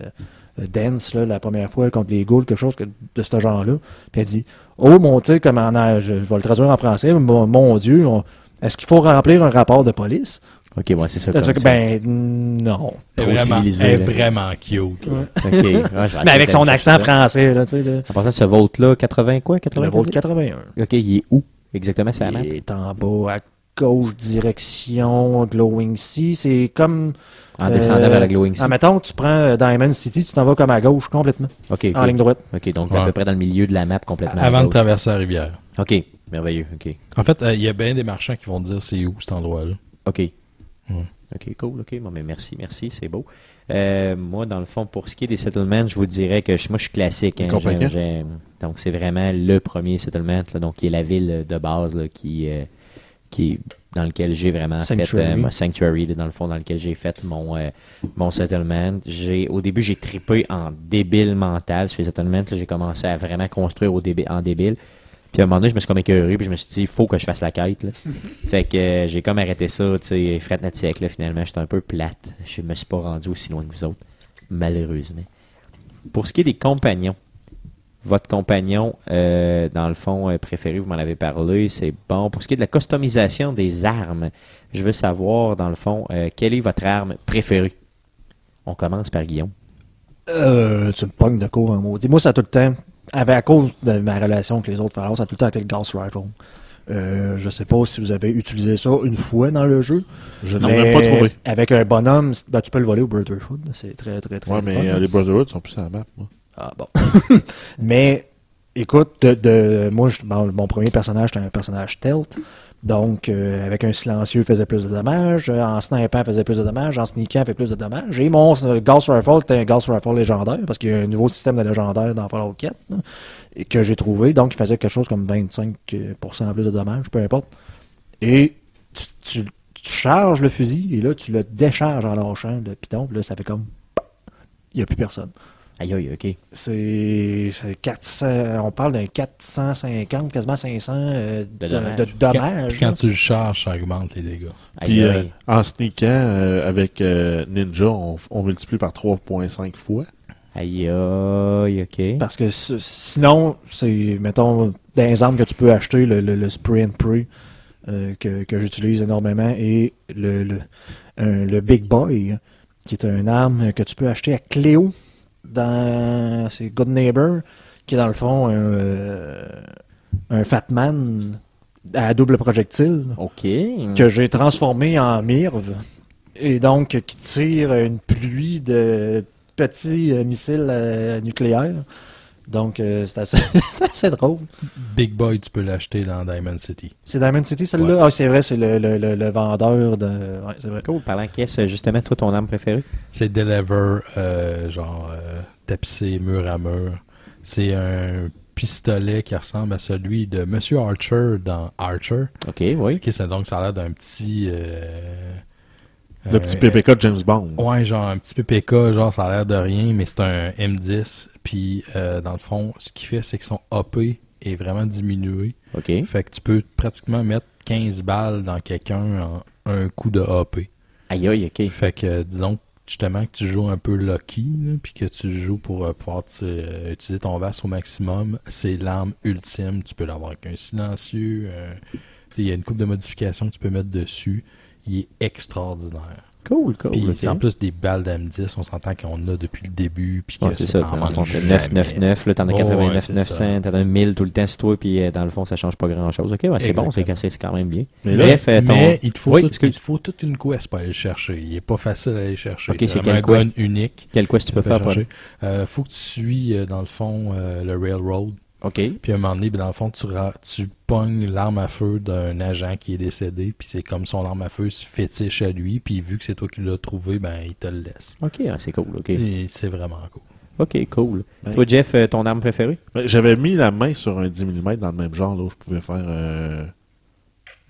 Dance, là, la première fois, contre les ghouls, quelque chose que- de ce genre-là. Puis elle dit Oh, mon, sais, comme en, je, je vais le traduire en français, mon, mon Dieu, on- est-ce qu'il faut remplir un rapport de police Ok, ouais, c'est ça. Ça que, ça. Ben, non. Trop vraiment, civilisé, elle est là. vraiment cute. là. Ok. Ouais, je vais Mais avec son accent français, là, tu sais. là. En passant, ce Volt-là, 80 quoi 80 Le Volt 81. Ok, il est où exactement, c'est la map? Il est en bas, à gauche, direction Glowing Sea. C'est comme. En descendant euh, vers la Glowing Sea. En mettons, tu prends euh, Diamond City, tu t'en vas comme à gauche complètement, Ok, en ligne droite. Ok, donc Ouais. à peu près dans le milieu de la map complètement. à Avant de traverser la rivière. Ok, merveilleux. Ok, En fait, euh, il y a bien des marchands qui vont dire c'est où cet endroit-là. ok. Ok, cool, ok. Bon, mais merci, merci, c'est beau. Euh, moi, dans le fond, pour ce qui est des settlements, je vous dirais que je- moi, je suis classique. hein. Donc, c'est vraiment le premier settlement, là, donc qui est la ville de base, là, qui, euh, qui dans lequel j'ai vraiment fait euh, mon sanctuary, dans le fond, dans lequel j'ai fait mon euh, mon settlement. J'ai au début, j'ai tripé en débile mental sur les settlements. J'ai commencé à vraiment construire au débile, en débile. Puis à un moment donné, je me suis comme écœuré, puis je me suis dit, il faut que je fasse la quête. Là. fait que euh, j'ai comme arrêté ça, tu sais, fret sec, là, finalement, j'étais un peu plate. Je me suis pas rendu aussi loin que vous autres, malheureusement. Pour ce qui est des compagnons, votre compagnon, euh, dans le fond, euh, préféré, vous m'en avez parlé, c'est bon. Pour ce qui est de la customisation des armes, je veux savoir, dans le fond, euh, quelle est votre arme préférée? On commence par Guillaume. Euh, tu me pognes de court un maudit. Moi, ça a tout le temps, avec, à cause de ma relation avec les autres Fallout, ça a tout le temps été le Gas Rifle. Euh, je sais pas si vous avez utilisé ça une fois dans le jeu. Je n'en ai pas trouvé. Avec un bonhomme, ben, tu peux le voler au Brotherhood. C'est très, très, très Ouais, fun. mais euh, les Brotherhood sont plus à la map, moi. Ah bon. Mais écoute, de, moi, je- mon premier personnage c'était un personnage stealth. Donc, euh, avec un silencieux, faisait plus de dommages. En snipant, faisait plus de dommages. En sneakant, fait plus de dommages. Et mon euh, Gauss Rifle était un Gauss Rifle légendaire, parce qu'il y a un nouveau système de légendaire dans Fallout 4 là, et que j'ai trouvé. Donc, il faisait quelque chose comme 25% en plus de dommages, peu importe. Et tu charges le fusil, et là, tu le décharges en lâchant le piton. Puis là, ça fait comme... Il n'y a plus personne. Aïe, aïe, ok. C'est c'est 400, on parle d'un 450, quasiment 500 euh, De dommages. de Quand, dommages. quand tu le charges, ça augmente les dégâts. Aïe, Puis euh, en sneakant euh, avec euh, Ninja, on, on multiplie par 3.5 fois. Aïe, aïe, ok. Parce que sinon, c'est, mettons, des armes que tu peux acheter, le, le, le Spray and Pray, euh, que, que j'utilise énormément, et le, le, un- le Big Boy, qui est une arme que tu peux acheter à Cléo dans c'est Good Neighbor, qui est dans le fond un, euh, un Fat Man à double projectile. Ok. que j'ai transformé en mirve et donc qui tire une pluie de petits euh, missiles euh, nucléaires. Donc euh, c'est assez, c'est assez drôle. Big Boy, tu peux l'acheter dans Diamond City. C'est Diamond City celui-là? Ouais. Ah c'est vrai, c'est le, le, le, le vendeur de. Ouais, c'est vrai. Cool. Parlant caisse, justement, toi, ton arme préférée? C'est Deliver, euh, genre euh, tapissé mur à mur. C'est un pistolet qui ressemble à celui de Monsieur Archer dans Archer. Ok, oui. C'est donc ça a l'air d'un petit. euh, Le petit PPK de James Bond. Ouais, genre un petit PPK, genre ça a l'air de rien, mais c'est un M10. Puis euh, dans le fond, ce qu'il fait, c'est que son AP est vraiment diminué. OK. Fait que tu peux pratiquement mettre 15 balles dans quelqu'un en un coup de AP. Aïe, aïe, OK. Fait que disons justement que tu joues un peu lucky, là, puis que tu joues pour euh, pouvoir euh, utiliser ton VAS au maximum, c'est l'arme ultime. Tu peux l'avoir avec un silencieux. Il y a une coupe de modifications que tu peux mettre dessus. Il est extraordinaire. Cool, cool. Puis en plus des balles d'M10, on s'entend qu'on a depuis le début, puis que Ouais, c'est ça, t'en dans le fond, manques t'as jamais. 999, là, t'en as Ouais, 89 ouais, c'est 900, t'en as 1000 tout le temps sur toi, puis euh, dans le fond, ça change pas grand chose. Ok, ouais, c'est bon, c'est quand même bien. Mais là- Bref, euh, ton... Mais il te faut, Oui, tout- excuse. il te faut toute une quest pour aller le chercher. Il est pas facile à aller chercher. Ok, c'est quelle quest? unique. quel quest tu peux faire, chercher. Euh, faut que tu suis, dans le fond, euh, le railroad. Ok. Puis à un moment donné, ben, dans le fond, tu, tu pognes l'arme à feu d'un agent qui est décédé, puis c'est comme son arme à feu se fétiche à lui, puis vu que c'est toi qui l'as trouvé, ben il te le laisse. Ok, ouais, c'est cool, ok. Et c'est vraiment cool. Ok, cool. Ben- Toi, Jeff, euh, ton arme préférée? Ben, J'avais mis la main sur un 10 mm dans le même genre, là, où je pouvais faire euh,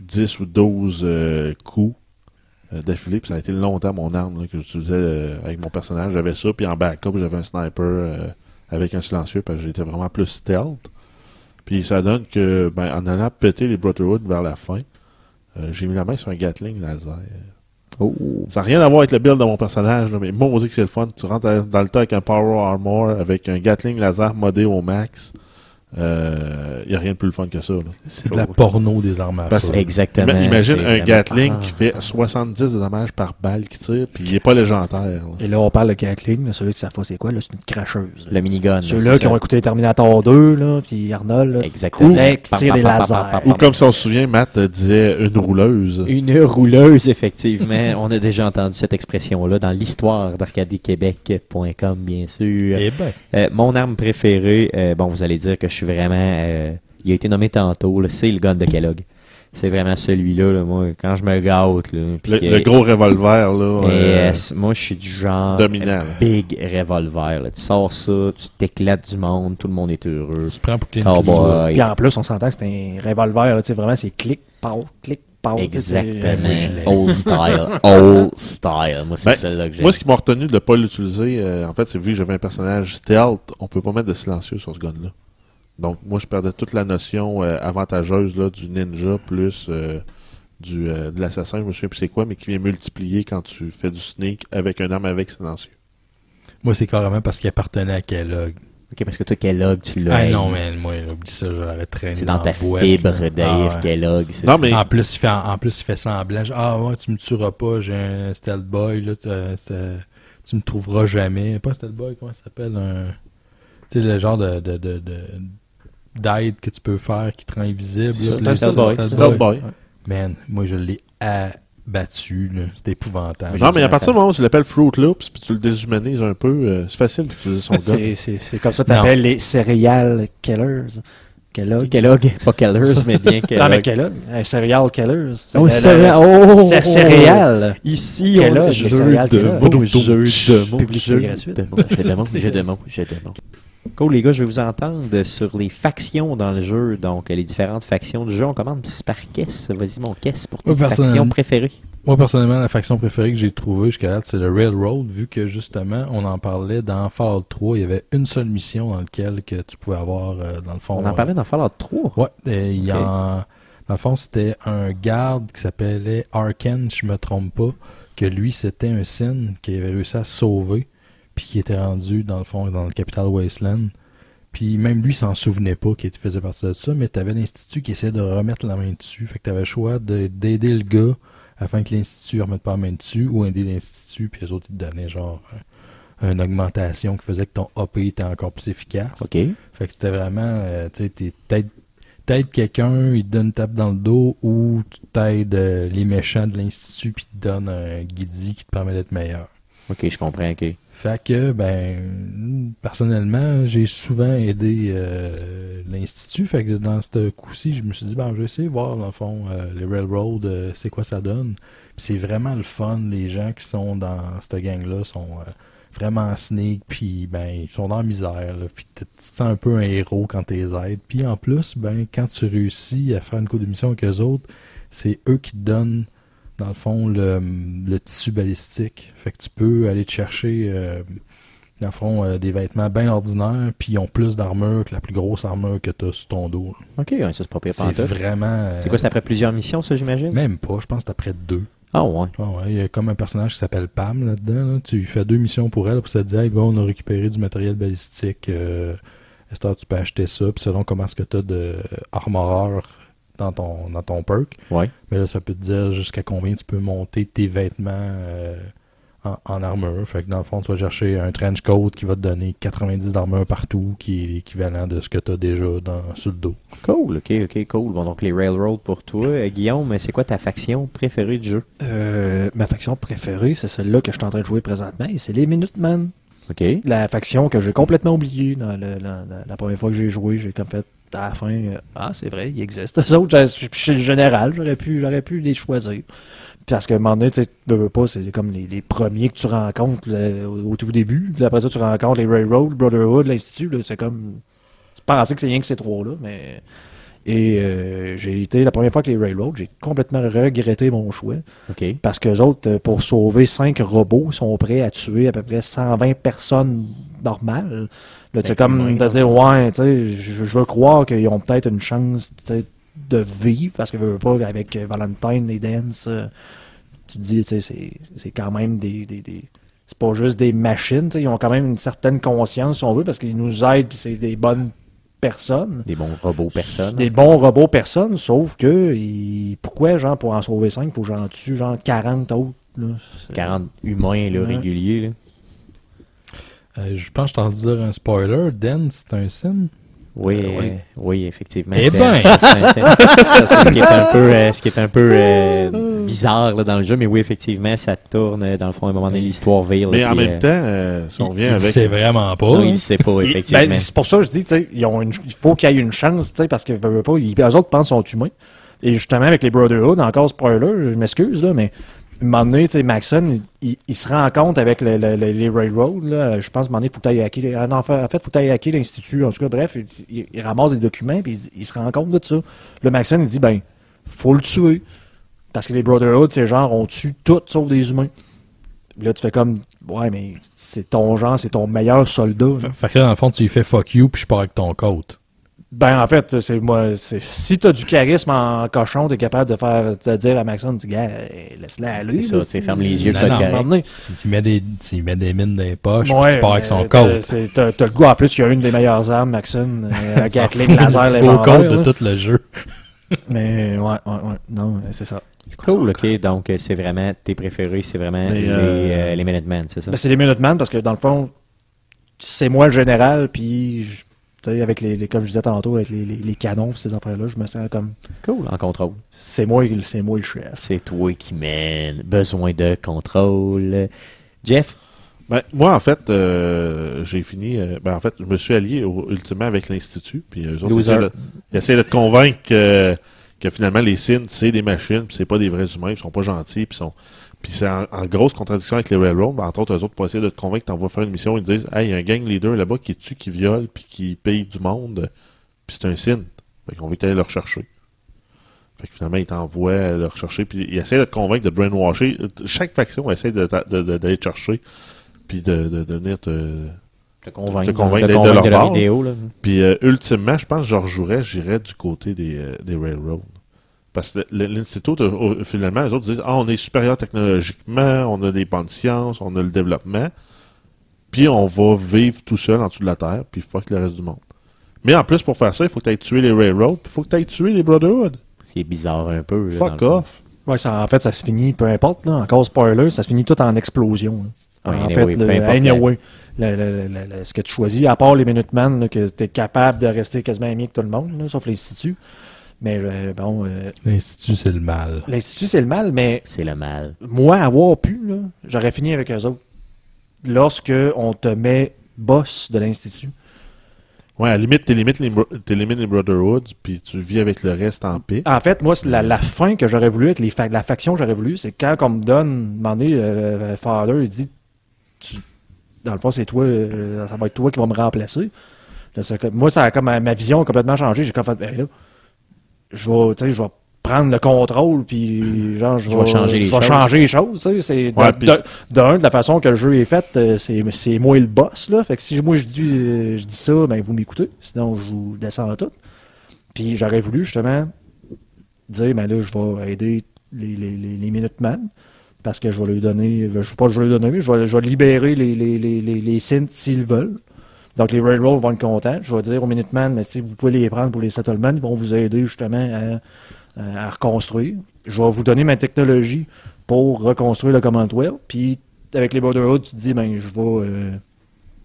10 ou 12 euh, coups euh, d'affilée. Puis ça a été longtemps mon arme là, que j'utilisais euh, avec mon personnage. J'avais ça, puis en backup, j'avais un sniper euh, avec un silencieux, parce que j'étais vraiment plus stealth. Puis ça donne que, ben, en allant péter les Brotherhood vers la fin, euh, j'ai mis la main sur un Gatling laser. Oh. Ça n'a rien à voir avec le build de mon personnage, là, mais moi, on dit que c'est le fun. Tu rentres dans le tas avec un Power Armor, avec un Gatling laser modé au max. Il n'y a rien de plus le fun que ça. C'est de la porno des armes à feu. Exactement. Ima- Imagine un Gatling qui fait 70 de dommages par balle qui tire, puis il n'est pas légendaire. là. Et là, on parle de Gatling, là, celui qui pas c'est quoi, là, c'est une cracheuse. là. Le minigun. Ceux-là qui ça. ont écouté Terminator 2, là, puis Arnold, là, Exactement. Là, qui tire des lasers. Ou comme si on se souvient, Matt euh, disait une rouleuse. Une rouleuse, effectivement. On a déjà entendu cette expression-là dans l'histoire d'arcadiequebec.com, bien sûr. Eh ben, Euh, mon arme préférée, euh, bon, vous allez dire que je suis vraiment... euh, il a été nommé tantôt, là, c'est le gun de Kellogg. C'est vraiment celui-là, là, moi, quand je me gâte. Là, Le, que- le gros revolver, là. Euh, euh, moi, je suis du genre dominant, euh, big revolver. là. Tu sors ça, tu t'éclates du monde, tout le monde est heureux. tu te prends pour. Puis en plus, on s'entend que c'est un revolver, là, tu sais, vraiment, c'est clic, pow, clic, c'est- Exactement. Old style. Old style. Moi, c'est Ben, celle-là que j'ai. Moi, ce qui m'a retenu de ne pas l'utiliser, euh, en fait, c'est vu que j'avais un personnage stealth, on peut pas mettre de silencieux sur ce gun-là. Donc, moi, je perdais toute la notion euh, avantageuse là, du ninja plus euh, du, euh, de l'assassin, je me souviens plus c'est quoi, mais qui vient multiplier quand tu fais du sneak avec un arme avec silencieux. Moi, c'est carrément parce qu'il appartenait à Kellogg. Ok, parce que toi, Kellogg, tu l'as. Ah non, mais moi, oublie ça, j'aurais traîné C'est dans ta boîte, fibre d'haïr Ah ouais. Kellogg. Non, ça. mais- En plus, il fait, en plus, il fait semblant. Ah ouais, tu me tueras pas, j'ai un stealth boy, là, tu, me trouveras jamais. Pas un stealth boy, comment ça s'appelle? Un... Tu sais, le genre de, de, de, de- d'aide que tu peux faire qui te rend invisible. C'est là, ça, c'est- boy. boy. Man, moi, je l'ai abattu. C'était épouvantable. Non, mais à partir du moment où tu l'appelles Fruit Loops, puis tu le déshumanises un peu, euh, c'est facile d'utiliser son gun. C'est, c'est, c'est comme ça que t'appelles les serial killers. Kellogg. Kellogg, pas Kellers, mais bien Kellogg. Non, mais Kellogg, un serial killers. C'est Oh, le- céréal. Oh! C'est céréal. Ici, Kellogg, on a jeu céréal de mots, jeu de mots, Publicité jeu gratuite. de mots, jeu de mots, jeu de mots, jeu de mots. Cool, les gars, je vais vous entendre sur les factions dans le jeu, donc les différentes factions du jeu. On commence par Kess. Vas-y, mon Kess, pour tes factions préférées. Moi, personnellement, la faction préférée que j'ai trouvée jusqu'à là, c'est le Railroad, vu que justement, on en parlait dans Fallout 3, il y avait une seule mission dans laquelle que tu pouvais avoir, euh, dans le fond... On en euh, parlait dans Fallout 3. Ouais, et il y Ok. en, dans le fond, c'était un garde qui s'appelait Arken, je me trompe pas, que lui, c'était un Sin qui avait réussi à sauver, puis qui était rendu, dans le fond, dans le Capital Wasteland. Puis même lui s'en souvenait pas qu'il faisait partie de ça, mais t'avais l'Institut qui essayait de remettre la main dessus. Fait que t'avais le choix de- d'aider le gars afin que l'Institut remette pas la main dessus, ou aider l'Institut, puis les autres, ils te donnaient genre euh, une augmentation qui faisait que ton AP était encore plus efficace. OK. Fait que c'était vraiment, euh, tu sais, t'es- t'aides t'aides quelqu'un, il te donne une tape dans le dos, ou tu t'aides euh, les méchants de l'institut, puis te donne un guidi qui te permet d'être meilleur. OK, je comprends, OK. Fait que, ben, personnellement, j'ai souvent aidé euh, l'institut. Fait que dans ce coup-ci, je me suis dit, ben, je vais essayer de voir, dans le fond, euh, les railroads, euh, c'est quoi ça donne. C'est vraiment le fun. Les gens qui sont dans cette gang-là sont vraiment sneak, puis ben, ils sont dans la misère. Puis tu te sens un peu un héros quand tu les aides. Puis en plus, ben, quand tu réussis à faire une co de mission avec eux autres, c'est eux qui te donnent dans le fond, le, le tissu balistique. Fait que tu peux aller te chercher, euh, dans le fond, euh, des vêtements bien ordinaires, puis ils ont plus d'armure que la plus grosse armure que tu as sur ton dos. Ok, ouais, ça c'est pas pire C'est vraiment... euh, C'est quoi, c'est après plusieurs missions, ça, j'imagine? Même pas, je pense que c'est après deux. Ah ouais. Ah ouais, il y a comme un personnage qui s'appelle Pam là-dedans. là. Tu fais deux missions pour elle, puis ça te dit, hey, gars, on a récupéré du matériel balistique. Euh, est-ce que tu peux acheter ça? Puis selon comment est-ce que tu as de armoreur dans ton, dans ton perk. Ouais. Mais là, ça peut te dire jusqu'à combien tu peux monter tes vêtements euh, en, en armure. Fait que dans le fond, tu vas chercher un trench coat qui va te donner 90 d'armure partout, qui est l'équivalent de ce que tu as déjà dans, sur le dos. Cool, ok, ok, cool. Bon, donc les Railroad pour toi. Euh, Guillaume, c'est quoi ta faction préférée du jeu? Euh, ma faction préférée, c'est celle-là que je suis en train de jouer présentement, et c'est les Minutemen. Ok. La faction que j'ai complètement oubliée dans le- la, la- la première fois que j'ai joué, j'ai comme fait à la fin, euh, ah c'est vrai, il existe. Eux autres, je suis le général, j'aurais pu, j'aurais pu les choisir. Parce qu'à un moment donné, tu tu veux pas, c'est comme les, les premiers que tu rencontres là, au, au tout début. Puis après ça, tu rencontres les Railroad, Brotherhood, l'Institut, c'est comme. Tu pensais que c'est rien que ces trois-là, mais. Et euh, j'ai été, la première fois que les Railroad, j'ai complètement regretté mon choix. Parce que autres, euh, pour sauver cinq robots, sont prêts à tuer à peu près 120 personnes normales. Là, c'est Ben, comme de dire, ouais, tu sais, je, veux croire qu'ils ont peut-être une chance, tu sais, de vivre, parce que veux pas, avec Valentine et Dance, euh, tu te dis, tu sais, c'est, quand même des, des, des- c'est pas juste des machines, tu sais, ils ont quand même une certaine conscience, si on veut, parce qu'ils nous aident, puis c'est des bonnes personnes. Des bons robots personnes. Des bons robots personnes, sauf que il- pourquoi, genre, pour en sauver 5, il faut que j'en tue, genre, 40 autres. Là. C'est- 40 humains là, Ouais. réguliers. Là. Euh, je pense que je t'en dire un spoiler. Den, c'est un sim? Oui, Euh, oui. oui, effectivement. Eh C'est- ben! c'est c'est- c'est ce qui est un peu, euh, ce qui est un peu euh, bizarre là, dans le jeu, mais oui, effectivement, ça tourne dans le fond à un moment donné l'histoire vire. Mais en puis, même euh, temps, euh, si on revient avec. sait vraiment pas. non, il sait pas Il- effectivement. ben, c'est pour ça que je dis, tu sais, ils ont une- il faut qu'il y ait une chance, tu sais, parce que veulent pas, ils, eux autres pensent qu'ils sont humains. Et justement, avec les Brotherhood, encore spoiler, je m'excuse, là, mais un moment tu sais, Maxon, il, se rend compte avec le- le- le- les Railroad, là, je pense, à un moment donné, faut en fait, faut que l'Institut, en tout cas, bref, il, ramasse des documents, puis il, se rend compte de ça. Le Maxon, il dit, ben, faut le tuer. Parce que les Brotherhood, c'est genre, on tue tout sauf des humains. Là, tu fais comme, ouais, mais c'est ton genre, c'est ton meilleur soldat. Fait que là, dans le fond, tu lui fais fuck you, puis je pars avec ton coat. Ben, en fait, c'est moi, c'est, si t'as du charisme en cochon, t'es capable de faire, de dire à Maxon, tu dis, gars, eh, laisse-la aller. C'est ça, tu ferme les yeux, te. Tu, tu mets des, tu mets des mines dans les poches, puis Ouais, tu pars avec son mais t'as- coat. c'est- T'as, t'as le goût, en plus, qu'il y a une des meilleures armes, Maxon, euh, un Gatling laser Au légendaire. coat de tout le jeu. Mais, ouais, ouais, ouais, non, c'est ça. Cool, ok. Donc, euh, c'est vraiment tes préférés, c'est vraiment les, euh, euh, les Minutemen, c'est ça? Ben, c'est les Minutemen, parce que, dans le fond, c'est moi le général, puis, avec les, les- comme je disais tantôt, avec les, les, les canons, ces affaires-là, je me sens comme, Cool, en contrôle. c'est moi, c'est moi le chef. C'est toi qui mène. Besoin de contrôle. Jeff? Ben, moi, en fait, euh, j'ai fini. euh, ben, en fait, je me suis allié au- ultimement avec l'Institut. Puis eux autres, essaient, de, ils essaient de te convaincre que, que finalement, les Sins, c'est des machines, puis c'est pas des vrais humains, ils sont pas gentils, puis sont. Puis c'est en, en grosse contradiction avec les Railroad. Ben, entre autres, eux autres, pour essayer de te convaincre, t'envoies faire une mission, ils te disent Hey, il y a un gang leader là-bas qui tue, qui viole, puis qui paye du monde, puis c'est un Sin. Fait qu'on veut aller le rechercher. Fait que finalement, ils t'envoient le rechercher, puis ils essaient de te convaincre de brainwasher. Chaque faction essaie de, ta- de- de- d'aller te chercher, puis de, de, venir te, Te convaincre, Te convaincre de, d'être de convaincre leur bord. vidéo. Puis euh, ultimement, je pense que je rejouerais, j'irais du côté des, euh, des railroads. Parce que l'Institut, euh, finalement, les autres disent Ah, on est supérieur technologiquement, on a des bonnes sciences, on a le développement, puis on va vivre tout seul en dessous de la Terre, puis fuck le reste du monde. Mais en plus, pour faire ça, il faut que tu ailles tuer les railroads, puis il faut que tu ailles tuer les Brotherhood. Ce qui est bizarre un peu. là, Fuck off. Ouais, ça, en fait, ça se finit, peu importe, là, encore spoiler, ça se finit tout en explosion. Ouais, en anyway, fait, le, importe anyway, le- le- le- le- le- ce que tu choisis, à part les Minutemen, que tu es capable de rester quasiment ami avec tout le monde, là, sauf l'Institut. Mais euh, bon, euh, L'Institut, c'est le mal. l'Institut, c'est le mal, mais C'est le mal. moi, avoir pu, là, j'aurais fini avec eux autres. Lorsque on te met boss de l'Institut. Ouais, à la limite, t'élimines les, t'élimines les Brotherhoods, puis tu vis avec le reste en paix. En fait, moi, c'est la, la fin que j'aurais voulu avec les fa- la faction que j'aurais voulu, c'est quand on me donne, donné, euh, le Father, il dit, tu- dans le fond, c'est toi, euh, ça va être toi qui va me remplacer. Là, moi, ça a comme ma, ma vision a complètement changé. J'ai comme fait, ben là, je vais, tu sais, je vais prendre le contrôle, puis genre, je Je vais changer les je choses. changer les choses. tu sais, C'est de, Ouais, de- d'un, de la façon que le jeu est fait, euh, c'est c'est moi le boss. Là. Fait que si moi je dis, euh, je dis ça, ben vous m'écoutez. Sinon, je vous descends tout. Puis j'aurais voulu justement dire, ben là, je vais aider les, les, les, les Minutemen. Parce que je vais lui donner, je sais pas, je vais lui donner, mais je vais, je vais libérer les, les, les, les, les synths s'ils veulent. Donc les Railroad vont être contents. Je vais dire aux Minutemen, mais si vous pouvez les prendre pour les settlements, ils vont vous aider justement à, à reconstruire. Je vais vous donner ma technologie pour reconstruire le Commonwealth. Puis avec les Brotherhood, tu te dis, ben je vais, euh,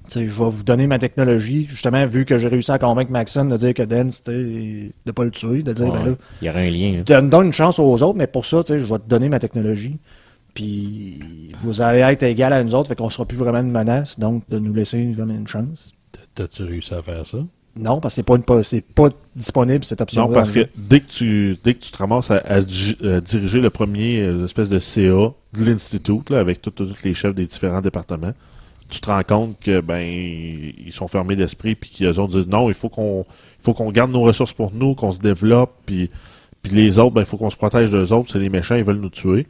je vais vous donner ma technologie, justement, vu que j'ai réussi à convaincre Maxon de dire que Dan, c'était de pas le tuer, de dire, ben là, Il y aurait un lien. là. donne, donne une chance aux autres, mais pour ça, tu sais, je vais te donner ma technologie. Puis vous allez être égal à nous autres, fait qu'on sera plus vraiment une menace, donc de nous laisser une chance. T'as-tu réussi à faire ça? Non, parce que c'est pas, une, pas- c'est pas disponible cette option. Non, parce que dès que tu dès que tu te ramasses à, euh, diriger le premier euh, espèce de CA de l'Institut, là, avec tous les chefs des différents départements, tu te rends compte que ben ils sont fermés d'esprit puis qu'ils ont dit non, il faut qu'on il faut qu'on garde nos ressources pour nous, qu'on se développe, puis puis les autres, ben il faut qu'on se protège d'eux autres, c'est les méchants, ils veulent nous tuer.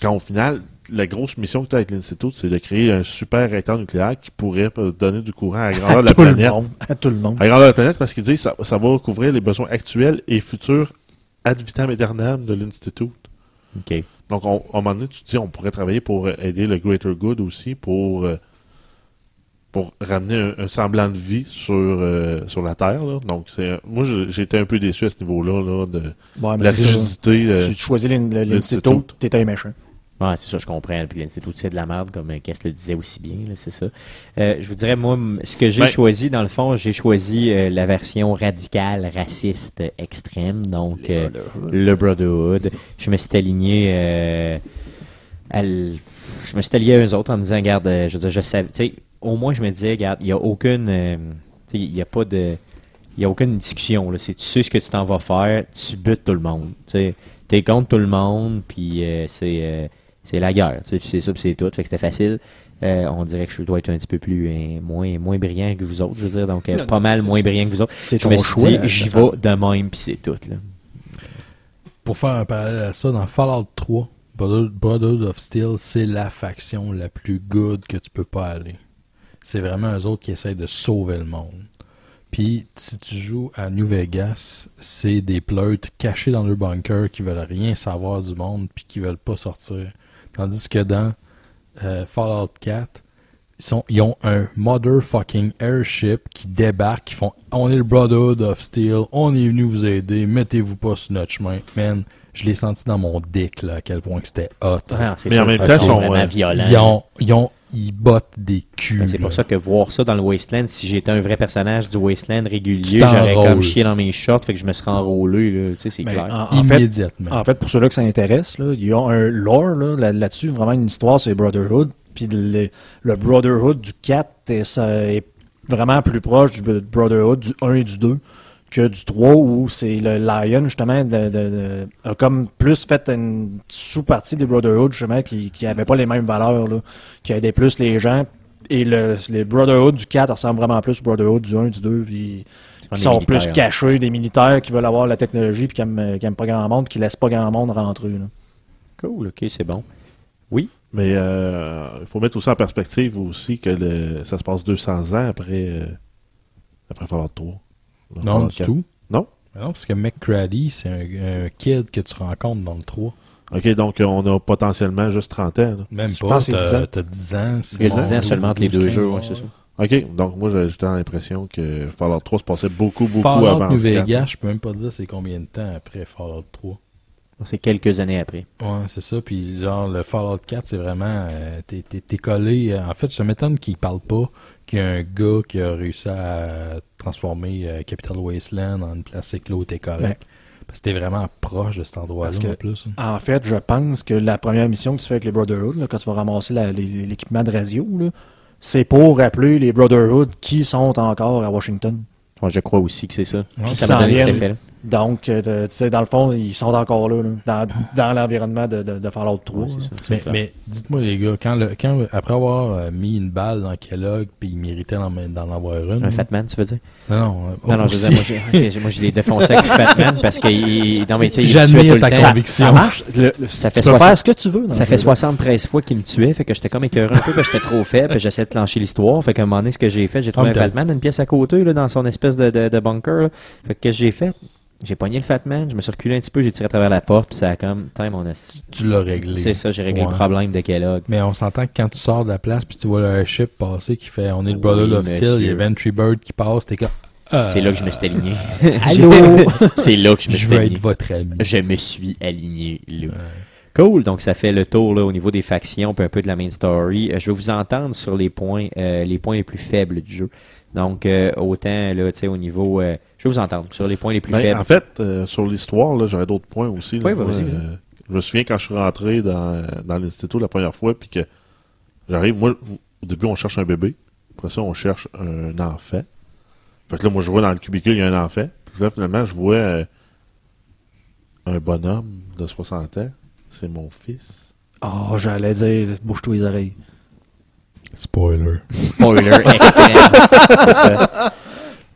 Quand au final, la grosse mission que tu as avec l'Institut, c'est de créer un super réacteur nucléaire qui pourrait donner du courant à la grandeur de la tout le planète. monde. À tout le monde. À la grandeur de la planète, parce qu'ils disent que ça, ça va couvrir les besoins actuels et futurs ad vitam aeternam de l'Institut. OK. Donc, on, à un moment donné, tu te dis, on pourrait travailler pour aider le Greater Good aussi, pour, euh, pour ramener un, un semblant de vie sur, euh, sur la Terre. là. Donc, c'est, moi, été un peu déçu à ce niveau-là, là, de Ouais, la rigidité. euh, Tu choisis l'in- l'Institut, l'Institut. t'es un méchant. Ouais, c'est ça, je comprends. Puis l'Institut, c'est de la merde, comme euh, Kess le disait aussi bien, là, c'est ça. Euh, je vous dirais, moi, ce que j'ai Ben- choisi, dans le fond, j'ai choisi euh, la version radicale, raciste, euh, extrême, donc euh, le Brotherhood. Je me suis aligné euh, à l- je me suis allié à eux autres en me disant, regarde, euh, je veux dire, je savais, au moins je me disais, regarde, il n'y a aucune, euh, il n'y a pas de, il a aucune discussion, là. C'est, tu sais ce que tu t'en vas faire, tu butes tout le monde, tu sais. T'es contre tout le monde, puis euh, c'est, euh, c'est la guerre, tu sais, puis c'est ça, puis c'est tout. Fait que c'était facile. Euh, on dirait que je dois être un petit peu plus euh, moins moins brillant que vous autres, je veux dire, donc euh, Non, pas non, mal moins ça. brillant que vous autres. C'est ton me choix. j'y vais de même, puis c'est tout, là. Pour faire un parallèle à ça, dans Fallout 3, Brother- Brotherhood of Steel, c'est la faction la plus good que tu peux pas aller. C'est vraiment eux autres qui essayent de sauver le monde. Puis, si tu joues à New Vegas, c'est des pleutres cachés dans leur bunker qui veulent rien savoir du monde puis qui veulent pas sortir. Tandis que dans euh, Fallout 4, ils, sont, ils ont un motherfucking airship qui débarque, qui font On est le Brotherhood of Steel, on est venu vous aider, mettez-vous pas sur notre chemin. Man, je l'ai senti dans mon dick là, à quel point que c'était hot. Ah, c'est Mais sûr, en même ça, temps, sont, vraiment euh, violent. Ils ont, ils ont, ils bottent des culs. Ben, c'est pour ça que voir ça dans le Wasteland, si j'étais un vrai personnage du Wasteland régulier, j'aurais comme chié dans mes shorts, fait que je me serais enrôlé, là, tu sais, c'est Ben, clair. en, en fait, Immédiatement. En fait, pour ceux-là que ça intéresse, là, il y a un lore là, là- là-dessus, vraiment une histoire sur les Brotherhood. Puis le, le Brotherhood du 4 est, ça est vraiment plus proche du Brotherhood du 1 et du 2 que du 3 où c'est le Lion justement de, de- de- a comme plus fait une sous-partie des Brotherhood justement qui qui avait pas les mêmes valeurs là, qui aidait plus les gens et le les Brotherhood du 4 ressemblent vraiment plus au Brotherhood du 1 et du 2 puis qui sont plus cachés, des militaires qui veulent avoir la technologie puis qui aiment, qui aiment pas grand monde, puis qui laissent pas grand monde rentrer. Là. Cool, ok, c'est bon. Mais euh, il faut mettre aussi en perspective aussi que le, ça se passe 200 ans après, euh, après Fallout 3. Non, Fallout du 4. tout. Non? Non, parce que McCready, c'est un, un kid que tu rencontres dans le 3. OK, donc euh, on a potentiellement juste 30 ans. là. Même Je pas, pense que c'est 10 t'as ans. t'as 10 ans. Il y a 10 bon, ans seulement entre les 12, deux 15, jeux, ouais, c'est ça. OK, donc moi j'ai- j'étais dans l'impression que Fallout 3 se passait beaucoup, beaucoup Fallout avant. Quatre. Vegas, je peux même pas dire c'est combien de temps après Fallout 3. C'est quelques années après. Ouais, c'est ça. Puis genre, le Fallout 4, c'est vraiment... euh, t'es, t'es- t'es collé... euh, en fait, ça m'étonne qu'il parle pas qu'il y a un gars qui a réussi à transformer euh, Capital Wasteland en une place éclos, t'es correct. Parce que t'es vraiment proche de cet endroit-là, Parce que- en plus. hein. En fait, je pense que la première mission que tu fais avec les Brotherhood, là, quand tu vas ramasser l'équipement de radio, là, c'est pour rappeler les Brotherhood qui sont encore à Washington. Ouais, je crois aussi que c'est ça. Ouais, ça ça m'a donné cet effet-là. Donc, euh, tu sais, dans le fond, ils sont encore là, là, dans, dans l'environnement de, de, de Fallout 3. Ouais, c'est ça, c'est Mais, mais dites-moi les gars, quand, le, quand après avoir euh, mis une balle dans Kellogg, puis il méritait d'en d'en avoir une. Un Fatman, tu veux dire? Non, non, euh, Non, non, je veux dire, moi, je l'ai défoncé avec Fatman parce que il, non, mais tu sais, il me tuait J'admire tout ta le temps. conviction. Ça marche? Le- le- Ça tu fait peux 60 faire ce que tu veux. dans Ça fait jeu. 73 fois qu'il me tuait, fait que j'étais comme écœuré un peu, que j'étais trop faible, puis j'essayais de clencher l'histoire. Fait qu'à un moment donné, ce que j'ai fait, j'ai trouvé un Fatman, une pièce à côté, là, dans son espèce de, de, de bunker. là. Fait que qu'est-ce que j'ai fait? J'ai pogné le Fatman, je me suis reculé un petit peu, j'ai tiré à travers la porte, puis ça a comme, time on a... Tu l'as réglé. C'est ça, j'ai réglé Ouais. le problème de Kellogg. Mais on s'entend que quand tu sors de la place puis tu vois le ship passer qui fait on est le brother of Steel, il y a. Ventry Bird qui passe, t'es comme euh, C'est là que je me suis aligné. Allô? C'est là que je me je suis veux aligné. être votre ami. Je me suis aligné là. Cool, donc ça fait le tour là, au niveau des factions, puis un peu de la main story. Euh, je vais vous entendre sur les points, euh, les points les plus faibles du jeu. Donc euh, autant là, tu sais, au niveau, euh, je vais vous entendre sur les points les plus Ben, faibles. en fait, euh, sur l'histoire, là, j'aurais d'autres points aussi. là. Oui, bah, Moi, vas-y, euh, vas-y. je me souviens quand je suis rentré dans, dans l'institut la première fois, puis que j'arrive, moi, au début, on cherche un bébé. Après ça, on cherche un enfant. Fait que là, moi, je vois dans le cubicule, il y a un enfant. Puis là, finalement, je vois euh, un bonhomme de 60 ans. C'est mon fils. Oh, j'allais dire, bouge-toi les oreilles. Spoiler. Spoiler extrême. C'est ça.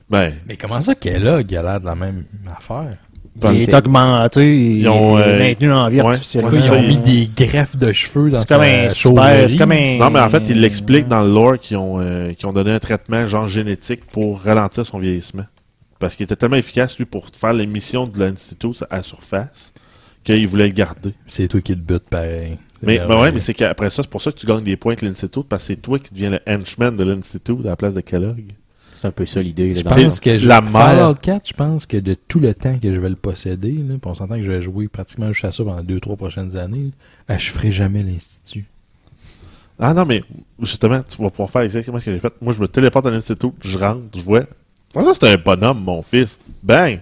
Ben, Mais comment ça Kellogg a l'air de la même affaire? parce il est augmenté, il Ils ont, est euh, maintenu en vie ouais, artificiellement. c'est Ils ont il- mis des greffes de cheveux dans sa c'est comme un... Non, mais en fait, il l'explique dans le lore qu'ils ont, euh, qu'ils ont donné un traitement genre génétique pour ralentir son vieillissement. Parce qu'il était tellement efficace, lui, pour faire l'émission de l'Institut à surface, qu'il voulait le garder. C'est toi qui te butes pareil. Mais, mais ouais, mais c'est qu'après ça, c'est pour ça que tu gagnes des points avec l'Institut, parce que c'est toi qui deviens le henchman de l'Institut à la place de Kellogg. C'est un peu ça l'idée. Je pense que je, la Fallout 4, je pense que de tout le temps que je vais le posséder, là, on s'entend que je vais jouer pratiquement juste à ça pendant deux, trois prochaines années, là, je ferai jamais l'Institut. Ah non, mais justement, tu vas pouvoir faire exactement ce que j'ai fait. Moi, je me téléporte à l'Institut, je rentre, je vois. Comment ça, c'est un bonhomme, mon fils? Bang!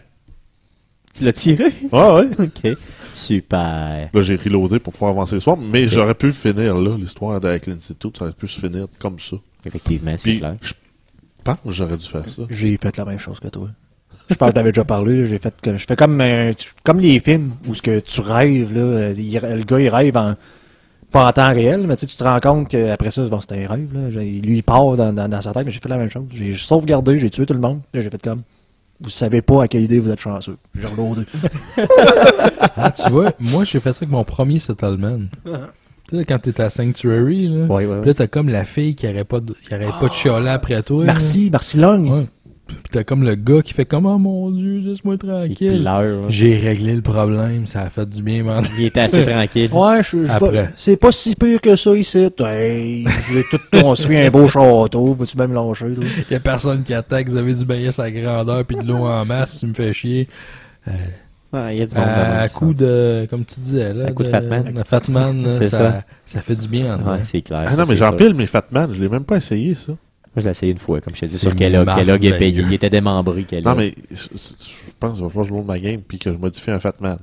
Tu l'as tiré? Ah ouais! ok. Super. Là, j'ai reloadé pour pouvoir avancer l'histoire, mais j'aurais pu le finir là, l'histoire avec l'Institut, ça aurait pu se finir comme ça. Effectivement, c'est clair. je pense que j'aurais dû faire ça? J'ai fait la même chose que toi. Je pense que t'avais déjà parlé, j'ai fait que je fais comme un- comme les films où ce que tu rêves là, euh, il- le gars il rêve en pas en temps réel, mais tu sais, tu te rends compte qu'après ça, bon, c'était un rêve là. Lui il part dans, dans, dans sa tête, mais j'ai fait la même chose. J'ai sauvegardé, j'ai tué tout le monde. Là, j'ai fait comme vous savez pas à quelle idée vous êtes chanceux. J'ai reloadé. Ah, tu vois, moi, j'ai fait ça avec mon premier settlement. tu sais, quand t'es à Sanctuary, là, Ouais, ouais, puis ouais. là, t'as comme la fille qui arrête pas de, qui arrête pas de chialer après toi. là. Merci, merci Long. Ouais. Puis t'as comme le gars qui fait comme, oh mon dieu, laisse-moi Il tranquille. J'ai réglé le problème, ça a fait du bien, man. Il était assez tranquille. Ouais, je, je c'est pas si pire que ça ici. Hey, j'ai tout construit un beau château, peux-tu même lâcher, toi? Y a personne qui attaque, vous avez du baillet sa grandeur puis de l'eau en masse, tu me fais chier. Ouais, il y a du monde À, coup de, comme tu disais, là. À coup de Fatman. de ça, ça. ça fait du bien, en Ouais, c'est clair. Ah ça, non, mais j'empile mes Fatman, je l'ai même pas essayé ça. Moi, je l'ai essayé une fois, comme je t'ai dit, C'est sur Kellogg. Kellogg est payé. Il était démembré, Kellogg. Non, mais je pense qu'il va falloir que je load ma game puis que je modifie un Fatman.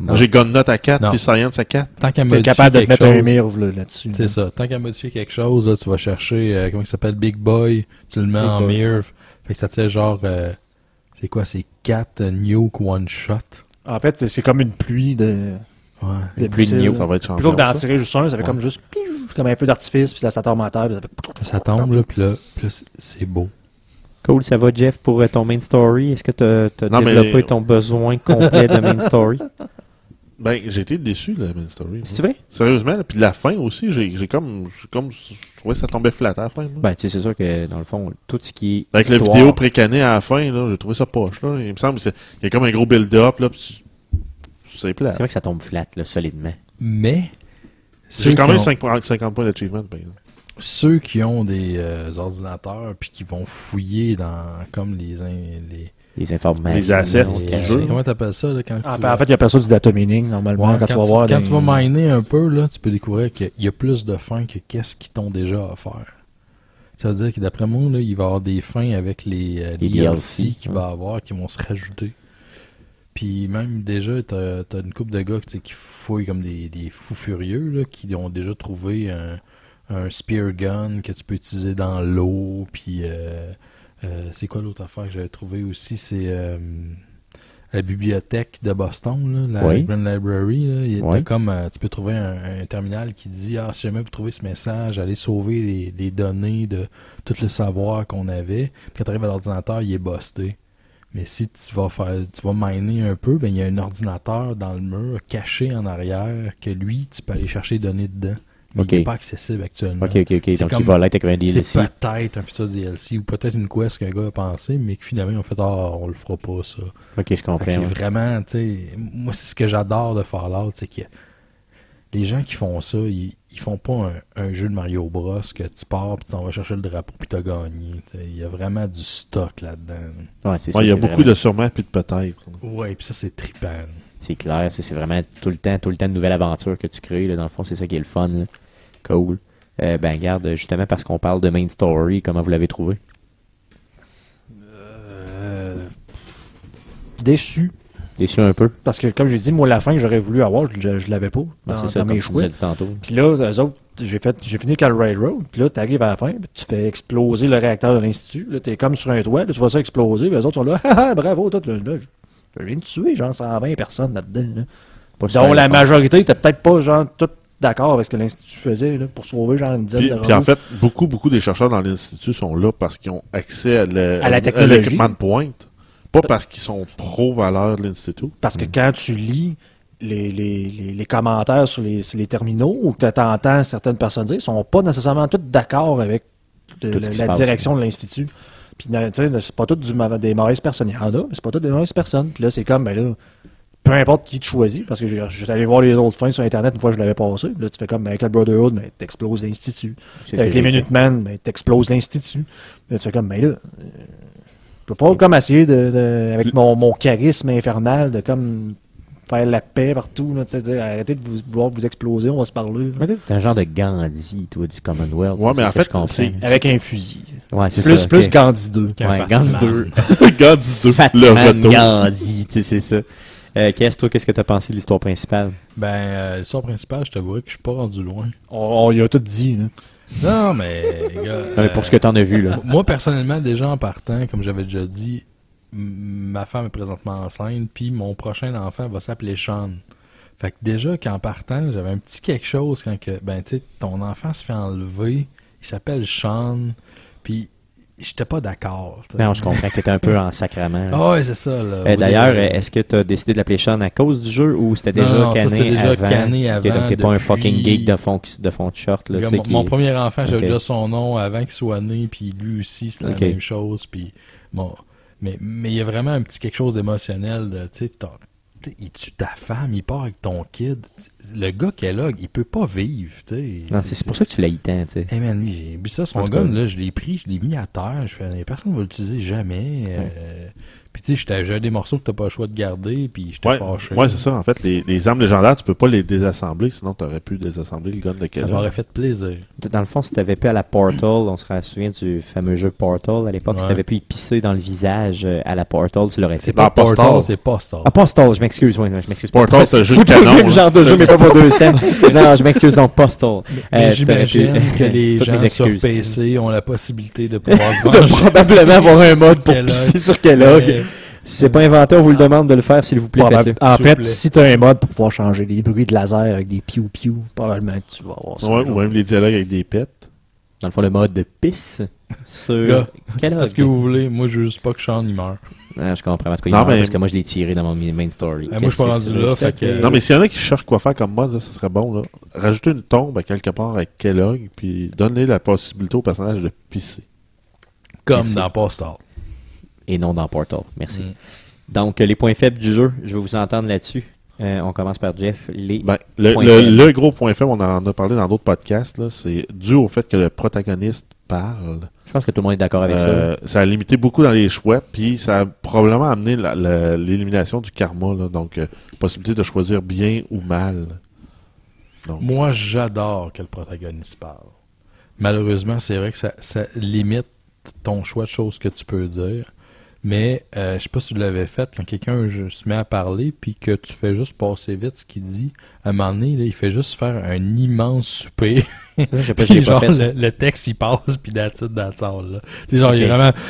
Non. J'ai Gun Note à 4 Non. puis Science à 4. Tant qu'à T'es modifier capable de te mettre un chose, mirve là, là-dessus. C'est ça. Tant qu'à modifier quelque chose, là, tu vas chercher, euh, comment il s'appelle, Big Boy, tu le mets Big en mirror. Fait que ça te fait genre, euh, c'est quoi, c'est 4 nuke one shot? En fait, c'est- comme une pluie de, Ouais. de pluie de nuke, Ça va être champion. Plutôt que d'en ça. tirer juste un, ça fait Ouais. comme juste comme un feu d'artifice, puis ça, ça tombe en terre, puis ça fait... Ça tombe, là, puis là, puis là, c'est- beau. Cool, ça va, Jeff, pour euh, ton main story? Est-ce que tu as, Non, mais- développé ton besoin complet de main story? Ben, j'ai été déçu de la main story. C'est vrai? Sérieusement, là, puis de la fin aussi, j'ai j'ai comme, j'ai comme, je trouvais que ça tombait flat à la fin. là. Ben, tu sais, c'est sûr que, dans le fond, tout ce qui est Avec la histoire- vidéo précanée à la fin, là, j'ai trouvé ça poche. Là. Il me semble qu'il y a comme un gros build-up, là, puis c'est C'est plat. vrai que ça tombe flat, là, solidement. Mais, J'ai quand même ont- 5 points- 50 points d'achievement. Ben, là. ceux qui ont des euh, ordinateurs puis qui vont fouiller dans comme les les, Les informations. Les assets du jeu. comment t'appelles ça là, quand Ah, tu ben, en fait, il y a personne du data mining, normalement, Ouais, quand, tu vas voir... quand des- tu vas miner un peu là, tu peux découvrir qu'il y a plus de fins que qu'est-ce qu'ils t'ont déjà offert. Ça veut dire que d'après moi là, il va y avoir des fins avec les, euh, Les DLC DLC, qu'il ouais. va y avoir qui vont se rajouter. Puis même déjà, t'as as une couple de gars qui fouillent comme des, des fous furieux là, qui ont déjà trouvé un, un spear gun que tu peux utiliser dans l'eau. Puis euh, c'est quoi l'autre affaire que j'avais trouvé aussi? C'est euh, la bibliothèque de Boston, là, la Oui. Grand Library, là, il y a- Oui. t'as comme euh, tu peux trouver un, un terminal qui dit ah si jamais vous trouvez ce message, allez sauver les, les données de tout le savoir qu'on avait. Puis quand tu arrives à l'ordinateur, il est busté. Mais si tu vas faire tu vas miner un peu, ben il y a un ordinateur dans le mur caché en arrière que lui tu peux aller chercher les données dedans. Mais il n'est pas accessible actuellement. Ok, ok, ok. C'est Donc, comme- il va l'être avec un DLC. C'est peut-être un futur DLC ou peut-être une quest qu'un gars a pensé, mais que finalement ils ont fait Ah, on le fera pas ça. Ok, je comprends. C'est ouais. vraiment, tu sais, moi c'est ce que j'adore de Fallout, c'est que les gens qui font ça, ils, ils font pas un, un jeu de Mario Bros que tu pars puis tu t'en vas chercher le drapeau puis t'as gagné. Il y a vraiment du stock là-dedans. Ouais, c'est Ouais, ça, il y a beaucoup vraiment- de sûrement puis de peut-être. Ouais, puis ça c'est trippant. C'est clair, c'est vraiment tout le temps, tout le temps de nouvelles aventures que tu crées. Là, dans le fond, c'est ça qui est le fun. là. Cool. Euh, ben, garde, justement, parce qu'on parle de main story, comment vous l'avez trouvé? Euh, déçu. Déçu un peu? Parce que, comme j'ai dit, moi, la fin que j'aurais voulu avoir, je, je l'avais pas dans, Ouais, c'est ça, dans mes choix. Puis là, eux autres, j'ai fait, j'ai fini Cal Railroad. Puis là, t'arrives à la fin, puis tu fais exploser le réacteur de l'Institut. Là, t'es comme sur un toit, là, tu vois ça exploser. Puis les autres sont là, ah, ah, bravo, toi, là, là, je viens de tuer, genre, 120 personnes là-dedans. Là. Dont la majorité était peut-être pas, genre, tout d'accord avec ce que l'Institut faisait, là, pour sauver, genre, une dizaine Puis, de puis en fait, beaucoup, beaucoup des chercheurs dans l'Institut sont là parce qu'ils ont accès à, le- À la technologie. l'équipement de pointe. Pas parce qu'ils sont pro-valeurs de l'Institut. Parce que quand tu lis les, les, les, les commentaires sur les, sur les terminaux ou que tu entends certaines personnes dire, ils sont pas nécessairement tous d'accord avec le- la direction de l'Institut. Puis, tu sais, c'est pas toutes des mauvaises personnes. Il y en a, mais c'est pas toutes des mauvaises personnes. Puis là, c'est comme, ben là, peu importe qui tu choisis, parce que j'étais allé voir les autres fins sur Internet une fois que je l'avais passé. Là, tu fais comme, ben, avec le Brotherhood, ben, t'exploses l'Institut. Avec les. Minutemen, ben, t'exploses l'Institut. Là, tu fais comme, ben là, euh, je peux pas comme essayer de, de- avec mon, mon charisme infernal de comme faire la paix partout, là, tu arrêtez de vous, vouloir vous exploser, on va se parler. T'es un genre de Gandhi, toi, du Commonwealth. Ouais, c'est mais en fait, c'est- Avec un fusil. Ouais, c'est Plus, ça. plus. Gandhi 2. Ouais, Gandhi 2. Gandhi 2, Fat le Man retour. Gandhi, tu sais, c'est ça. Euh, Qu'est-ce, toi, qu'est-ce que t'as pensé de l'histoire principale? Ben, euh, l'histoire principale, je t'avouerais que je suis pas rendu loin. On, on y a tout dit. Là. Non, mais, gars, Non, mais pour ce que t'en as vu, là. Moi, personnellement, déjà en partant, comme j'avais déjà dit, ma femme est présentement enceinte, puis mon prochain enfant va s'appeler Sean. Fait que déjà, qu'en partant, j'avais un petit quelque chose quand que, ben, tu sais, ton enfant se fait enlever, il s'appelle Sean, puis j'étais pas d'accord. Non, je comprends que t'étais un peu en sacrament. Ah ouais, c'est ça, là. Euh, D'ailleurs, est-ce que t'as décidé de l'appeler Sean à cause du jeu ou c'était déjà non, cané c'était déjà avant? cané avant, t'es pas un fucking geek de fond, de fond de short, là, mon, qui- mon premier enfant, j'avais déjà son nom avant qu'il soit né, puis lui aussi, c'est la même chose. Puis bon, mais mais il y a vraiment un petit quelque chose d'émotionnel de, tu sais, t'as- tu sais, il tue ta femme, il part avec ton kid. Le gars qui est là, il peut pas vivre, tu sais. Non, c'est pour ça que tu l'as tant, tu sais. Hey man, lui, j'ai vu ça, son gun, là, je l'ai pris, je l'ai mis à terre, je fais, personne va l'utiliser jamais. euh, puis tu sais, j'étais- j'avais des morceaux que t'as pas le choix de garder, puis j'étais Ouais, fâché. ouais c'est ça. En fait, les, les armes légendaires, tu peux pas les désassembler, sinon tu aurais pu désassembler le gun de ça Kellogg. m'aurait fait plaisir. Dans le fond, si t'avais pu à la Portal, on se souvient du fameux jeu Portal à l'époque, si Ouais. t'avais pu y pisser dans le visage euh, à la Portal, tu l'aurais C'est été. pas dans Portal, c'est Postal. Ah, Postal, je m'excuse, oui, je m'excuse. Portal, c'est le même là. genre de jeu, mais pas pour deux cents. Non, je m'excuse donc, Postal. Euh, j'imagine que les gens sur. PC ont la possibilité de pouvoir se de probablement avoir un mode pour Kellogg. pisser sur Kellogg. Si c'est pas inventé, on vous le demande de le faire, s'il vous plaît. Probable- en fait, plaît. si tu as un mode pour pouvoir changer les bruits de laser avec des piou-piou, probablement que tu vas avoir ça. Ouais, ou même les dialogues avec des pets. Dans le fond, le mode de pisse sur. Parce que vous voulez, moi je veux juste pas que Sean il meurt. Ah, je comprends. En tout cas, il Non, mais- parce que moi, je l'ai tiré dans mon main story. Ah, moi, je suis pas rendu là, fait que- Non, mais s'il y en a qui cherchent quoi faire comme mode, là, ça serait bon. Là. Rajouter une tombe à quelque part avec Kellogg, puis donner la possibilité au personnage de pisser. Comme Merci. dans Postal. Et non dans Portal. Merci. Mm. Donc, euh, les points faibles du jeu, je vais vous entendre là-dessus. Euh, on commence par Jeff. Les... Ben, le, le- gros point faible, on en a parlé dans d'autres podcasts, là, c'est dû au fait que le protagoniste parle. Je pense que tout le monde est d'accord avec ça. Euh, ça a limité beaucoup dans les choix, puis ça a probablement amené l'élimination du karma, là, donc euh, possibilité de choisir bien ou mal. Donc, Moi j'adore que le protagoniste parle. Malheureusement, c'est vrai que ça, ça limite ton choix de choses que tu peux dire. Mais euh, je sais pas si tu l'avais fait quand quelqu'un se met à parler puis que tu fais juste passer vite ce qu'il dit. À un moment donné, là, il fait juste faire un immense souper. Ça, je sais pas, Puis j'ai pas genre, fait le, le texte, il passe, puis that's all, là. Tu sais, genre, il est vraiment...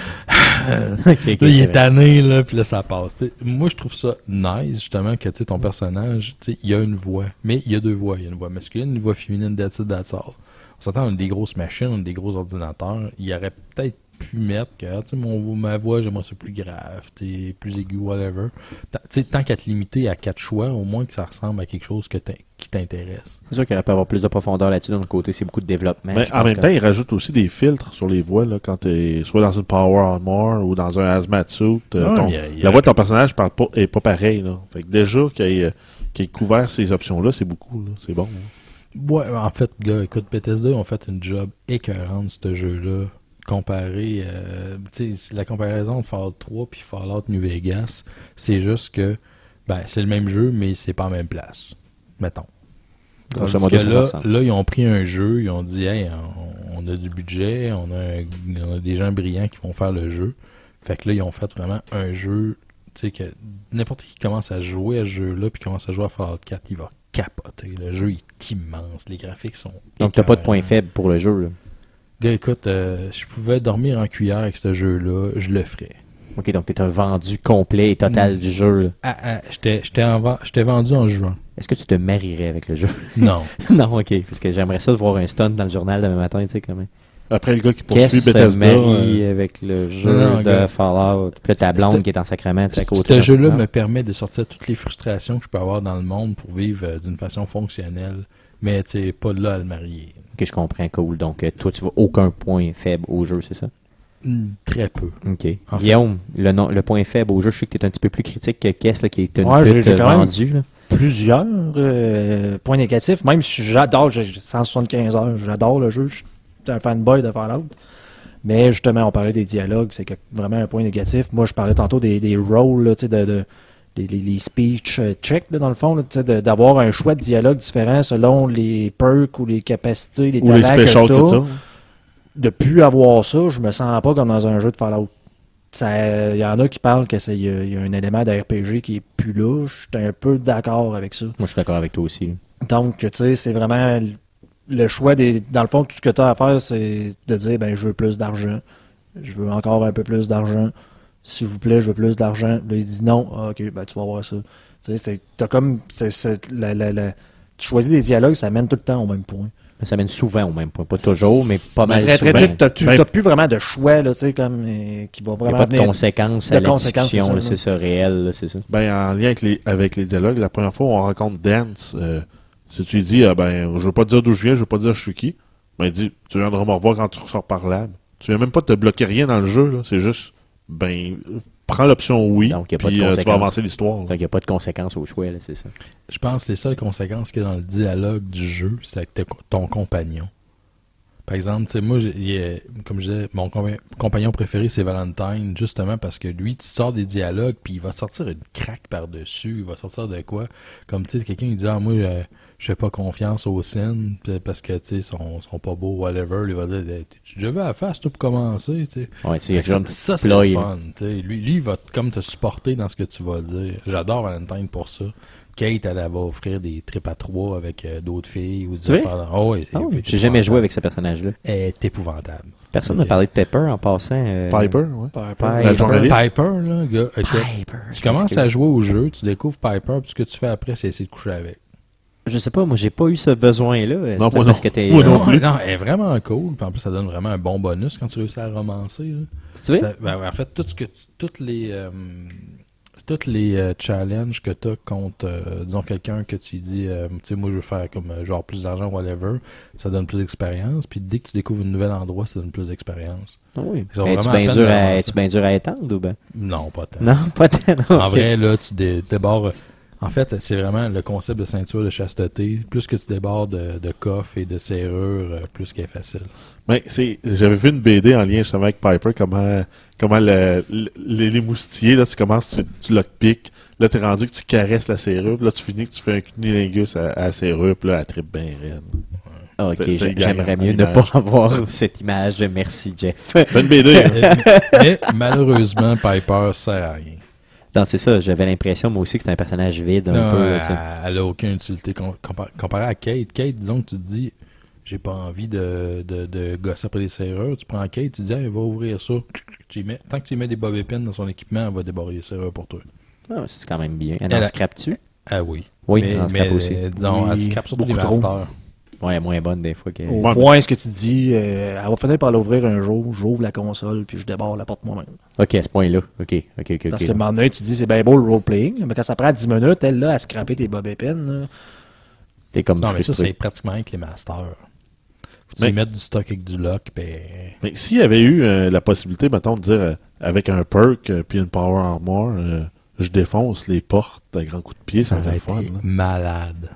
Là, il est tanné, là, puis là, ça passe. Moi, je trouve ça nice, justement, que tu sais, ton personnage, tu sais, il y a une voix. Mais il y a deux voix. Il y a une voix masculine, une voix féminine, that's all. On s'entend, on a des grosses machines, on a des gros ordinateurs. Il aurait peut-être pu mettre que, tu sais, mon, ma voix, j'aimerais ça plus grave, tu sais, plus aigu, whatever. Ta- Tu sais, tant qu'à te limiter à quatre choix, au moins que ça ressemble à quelque chose que qui t'intéresse. C'est sûr qu'il aurait pu avoir plus de profondeur là-dessus. D'un autre côté, c'est beaucoup de développement. Mais je en même que- temps, il rajoute aussi des filtres sur les voix là, quand tu es soit dans une Power Armor ou dans un Hazmat Suit. euh, Ah, ton- il y a- il y a- la voix de ton personnage parle pas, est pas pareil. Là. Fait que déjà qu'il ait, ait couvert ces options-là, c'est beaucoup. là. C'est bon. là. Ouais, en fait, gars, écoute, Bethesda ont fait une job écœurante, ce jeu-là, comparé, euh, la comparaison de Fallout 3 puis Fallout New Vegas, c'est juste que, ben, c'est le même jeu, mais c'est pas en même place, mettons. Modo, que là, ils ont pris un jeu, ils ont dit, hey, on, on a du budget, on a, un- on a des gens brillants qui vont faire le jeu. Fait que là, ils ont fait vraiment un jeu, tu sais, que n'importe qui commence à jouer à ce jeu-là, puis commence à jouer à Fallout 4, il va capoter. Le jeu est immense, les graphiques sont. Donc, t'as pas de point faible pour le jeu. là. Gars, écoute, euh, je pouvais dormir en cuillère avec ce jeu-là, je le ferais. Ok, donc t'es un vendu complet et total du jeu. là. Ah, ah, j'étais j'étais en ven- j'étais vendu en juin. Est-ce que tu te marierais avec le jeu? Non. non, ok. Parce que j'aimerais ça de voir un stunt dans le journal demain matin, tu sais, comment. Après, le gars qui poursuit Qu'est-ce se Bethesda. marie euh, avec le jeu Non, de gars. Fallout? Puis là, ta blonde C'était- qui est en sacrament, tu sais, à côté. Ce jeu-là peu. me permet de sortir toutes les frustrations que je peux avoir dans le monde pour vivre euh, d'une façon fonctionnelle. Mais tu sais, pas de là à le marier. Ok, je comprends, cool. Donc, euh, toi, tu vois aucun point faible au jeu, c'est ça? Hmm, Très peu. Ok. Guillaume, le, le point faible au jeu, je sais que t'es un petit peu plus critique que Kess, là, qui est une Ouais, pute vendue, là. Plusieurs euh, points négatifs, même si j'adore, j'ai 175 heures, j'adore le jeu, je suis un fanboy de Fallout. Mais justement, on parlait des dialogues, c'est que- vraiment un point négatif. Moi, je parlais tantôt des, des rôles, là, tu sais, de, de- les, les- les speech euh, checks, dans le fond, d'avoir un choix de dialogue différent selon les perks ou les capacités, les ou les talents specials que que. De plus avoir ça, je me sens pas comme dans un jeu de Fallout. Il y en a qui parlent qu'il y, y a un élément d'RPG qui est plus là. Je suis un peu d'accord avec ça. Moi, je suis d'accord avec toi aussi. Donc, tu sais, c'est vraiment le choix des. Dans le fond, tout ce que tu as à faire, c'est de dire ben je veux plus d'argent. Je veux encore un peu plus d'argent. S'il vous plaît, je veux plus d'argent. Là, il dit non. Ah, ok, ben tu vas voir ça. Tu sais, c'est- t'as comme. c'est- c'est- la- la- la- tu choisis des dialogues, ça mène tout le temps au même point. Mais ça mène souvent au même point. Pas toujours, mais pas mal Très, très, souvent. très, t'as, tu- Ben- t'as plus vraiment de choix, là, tu sais, comme, euh, qui va Il a vraiment pas de conséquences de à la conséquences, discussion, c'est là, ça, c'est ça, réel, là, c'est ça. Ben, en lien avec les, avec les dialogues, la première fois où on rencontre Dance, euh, si tu lui dis, ah, ben, je veux pas te dire d'où je viens, je veux pas te dire je suis qui, ben, il dit, tu viendras me revoir quand tu ressors par là. Tu viens même pas te bloquer rien dans le jeu, là. C'est juste, ben, prends l'option oui, Donc, y a pas de puis euh, tu vas avancer l'histoire. Donc, il n'y a pas de conséquences au choix, là, c'est ça. Je pense que les seules conséquences qu'il y a dans le dialogue du jeu, c'est avec ton compagnon. Par exemple, tu sais, moi, j'ai- il est- comme je disais, mon compa- compagnon préféré, c'est Valentine, justement parce que lui, tu sors des dialogues, puis il va sortir une craque par-dessus, il va sortir de quoi? Comme, tu sais, quelqu'un, il dit, ah, moi, euh, je fais pas confiance aux scènes, parce que, tu sais, ils sont, sont pas beaux, whatever. Il va dire, tu vu à la face, toi, pour commencer, tu sais? Ouais, tu sais, il y a Fait que ça, comme ça, c'est le là. fun. tu sais. Lui, lui, il va comme te supporter dans ce que tu vas dire. J'adore Valentine pour ça. Kate, elle, elle va offrir des trips à trois avec euh, d'autres filles. Ou des affaires. Oh, Ah oui, c'est J'ai jamais joué avec ce personnage-là. Elle est épouvantable. Personne n'a Ok. parlé de Pepper en passant. euh, Piper, ouais. Piper. La journaliste. Piper, là, gars, Piper. tu commences à jouer au jeu, tu découvres Piper, puis ce que tu fais après, c'est essayer de coucher avec. Je sais pas, moi, j'ai pas eu ce besoin-là. Non, pas parce non. que. Moi non euh, plus. Non, elle est vraiment cool, puis en plus, ça donne vraiment un bon bonus quand tu réussis à romancer. Tu veux? Ça- ben, en fait, tout ce que tu- toutes les euh, toutes les euh, challenges que tu as contre, euh, disons, quelqu'un que tu dis, euh, tu sais, moi, je veux faire comme genre plus d'argent, whatever, ça donne plus d'expérience. Puis dès que tu découvres un nouvel endroit, ça donne plus d'expérience. Ah oui. Ils ont Mais tu vraiment bien à peine dur à, avancer. tu bien dur à étendre ou ben? Non, pas tant. Non, pas tellement. En vrai, là, tu dé- débordes. En fait, c'est vraiment le concept de ceinture de chasteté. Plus que tu débordes de, de coffres et de serrures, euh, plus qu'elle est facile. Ben, c'est, j'avais vu une BD en lien justement avec Piper, comment, comment le- le- les, les moustiers, là, tu commences, tu, tu lockpick, là, t'es rendu que tu caresses la serrure, puis là, tu finis que tu fais un cunilingus à, à la serrure, puis là, elle tripe bien raide. Ah, ok, C'est- c'est j'aimerais mieux ne pas avoir cette image. Merci, Jeff. Fais une BD, hein. mais, mais malheureusement, Piper sert à rien. Non, c'est ça. J'avais l'impression, moi aussi, que c'était un personnage vide un Non, peu. elle, elle a aucune utilité com- compa- comparé à Kate. Kate, disons que tu te dis, j'ai pas envie de, de, de gosser après les serrures. Tu prends Kate, tu dis, hey, va ouvrir ça. Tu y mets, tant que tu y mets des pins dans son équipement, elle va débarrer les serrures pour toi. Ah, c'est quand même bien. Elle Elle en scrape-tu? Ah oui. Oui, mais, elle en scrape aussi. disons, Oui, elle scrape surtout les trop. Ouais, elle est moins bonne des fois que. Au Ouais, point, ce que tu dis, euh, elle va finir par l'ouvrir un jour, j'ouvre la console, puis je débarre la porte moi-même. Ok, à ce point-là. Ok, ok, ok. Parce que à un moment donné, tu dis, c'est bien beau le role-playing, mais quand ça prend 10 minutes, elle, là, à scraper tes bob épines, T'es comme Non, mais ça, c'est pratiquement avec les masters. Faut que tu Mais- y mettes du stock avec du lock, ben. Mais s'il y avait eu euh, la possibilité, mettons, de dire euh, avec un perk euh, puis une power armor, euh, je défonce les portes à grands coups de pied, ça, ça serait aurait le fun. malade.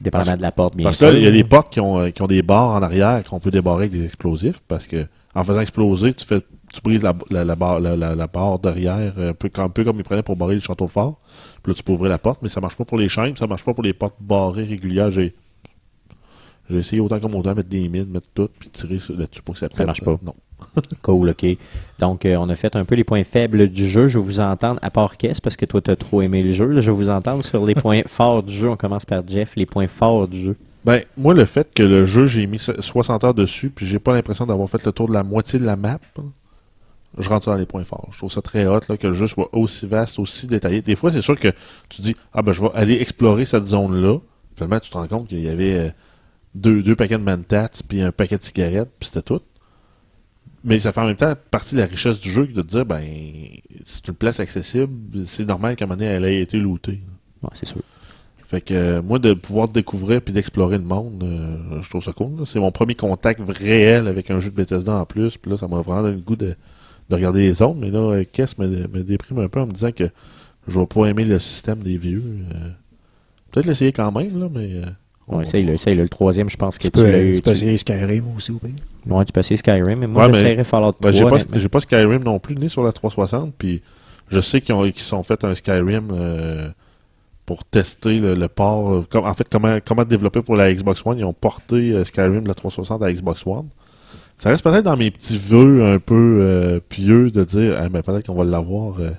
Dépendamment Parce- de la porte, bien Parce sûr. que là, il y a des portes qui ont, euh, qui ont des barres en arrière qu'on peut débarrer avec des explosifs. Parce que en faisant exploser, tu fais tu brises la, la, la barre, la, la- barre derrière, un peu, comme- un peu comme ils prenaient pour barrer le château fort. Puis là, tu peux ouvrir la porte, mais ça marche pas pour les chaînes, ça marche pas pour les portes barrées régulières. J'ai j'ai essayé autant comme autant, mettre des mines, mettre tout, puis tirer là-dessus pour que ça pète. Ça marche pas. Non. Cool, ok. Donc, euh, on a fait un peu les points faibles du jeu. Je vais vous entendre, à part qu'est-ce, parce que toi, t'as trop aimé le jeu. là, je vais vous entendre sur les points forts du jeu. On commence par Jeff, les points forts du jeu. Ben, moi, le fait que le jeu, j'ai mis 60 heures dessus, puis j'ai pas l'impression d'avoir fait le tour de la moitié de la map, je rentre dans les points forts. Je trouve ça très hot là, que le jeu soit aussi vaste, aussi détaillé. Des fois, c'est sûr que tu dis, ah ben, je vais aller explorer cette zone-là. Finalement, tu te rends compte qu'il y avait euh, deux, deux paquets de mentats, puis un paquet de cigarettes, puis c'était tout. Mais ça fait en même temps partie de la richesse du jeu que de te dire, ben, c'est une place accessible, c'est normal qu'à un moment donné, elle ait été lootée. Ouais, c'est sûr. Fait que euh, moi de pouvoir découvrir puis d'explorer le monde, euh, je trouve ça cool. C'est mon premier contact réel avec un jeu de Bethesda en plus. Puis là, ça m'a vraiment donné le goût de, de regarder les autres. Mais là, euh, Kess me, me déprime un peu en me disant que je vais pas aimer le système des vieux. euh. Peut-être l'essayer quand même, là, mais. On- Ouais, essaye-le, essaye-le. Le troisième, je pense que tu tu, peux, l'as eu. tu peux tu- essayer Skyrim aussi, ou bien. Ouais, tu peux essayer Skyrim, mais moi, Ouais, mais- j'essaierais Fallout 3. Ben, j'ai pas, j'ai pas Skyrim non plus né sur la 360. Puis je sais qu'ils ont qu'ils sont fait un Skyrim euh, pour tester le, le port. euh, comme, en fait, comment, comment développer pour la Xbox One. Ils ont porté euh, Skyrim de la 360 à la Xbox One. Ça reste peut-être dans mes petits vœux un peu euh, pieux de dire ah, ben, peut-être qu'on va l'avoir euh,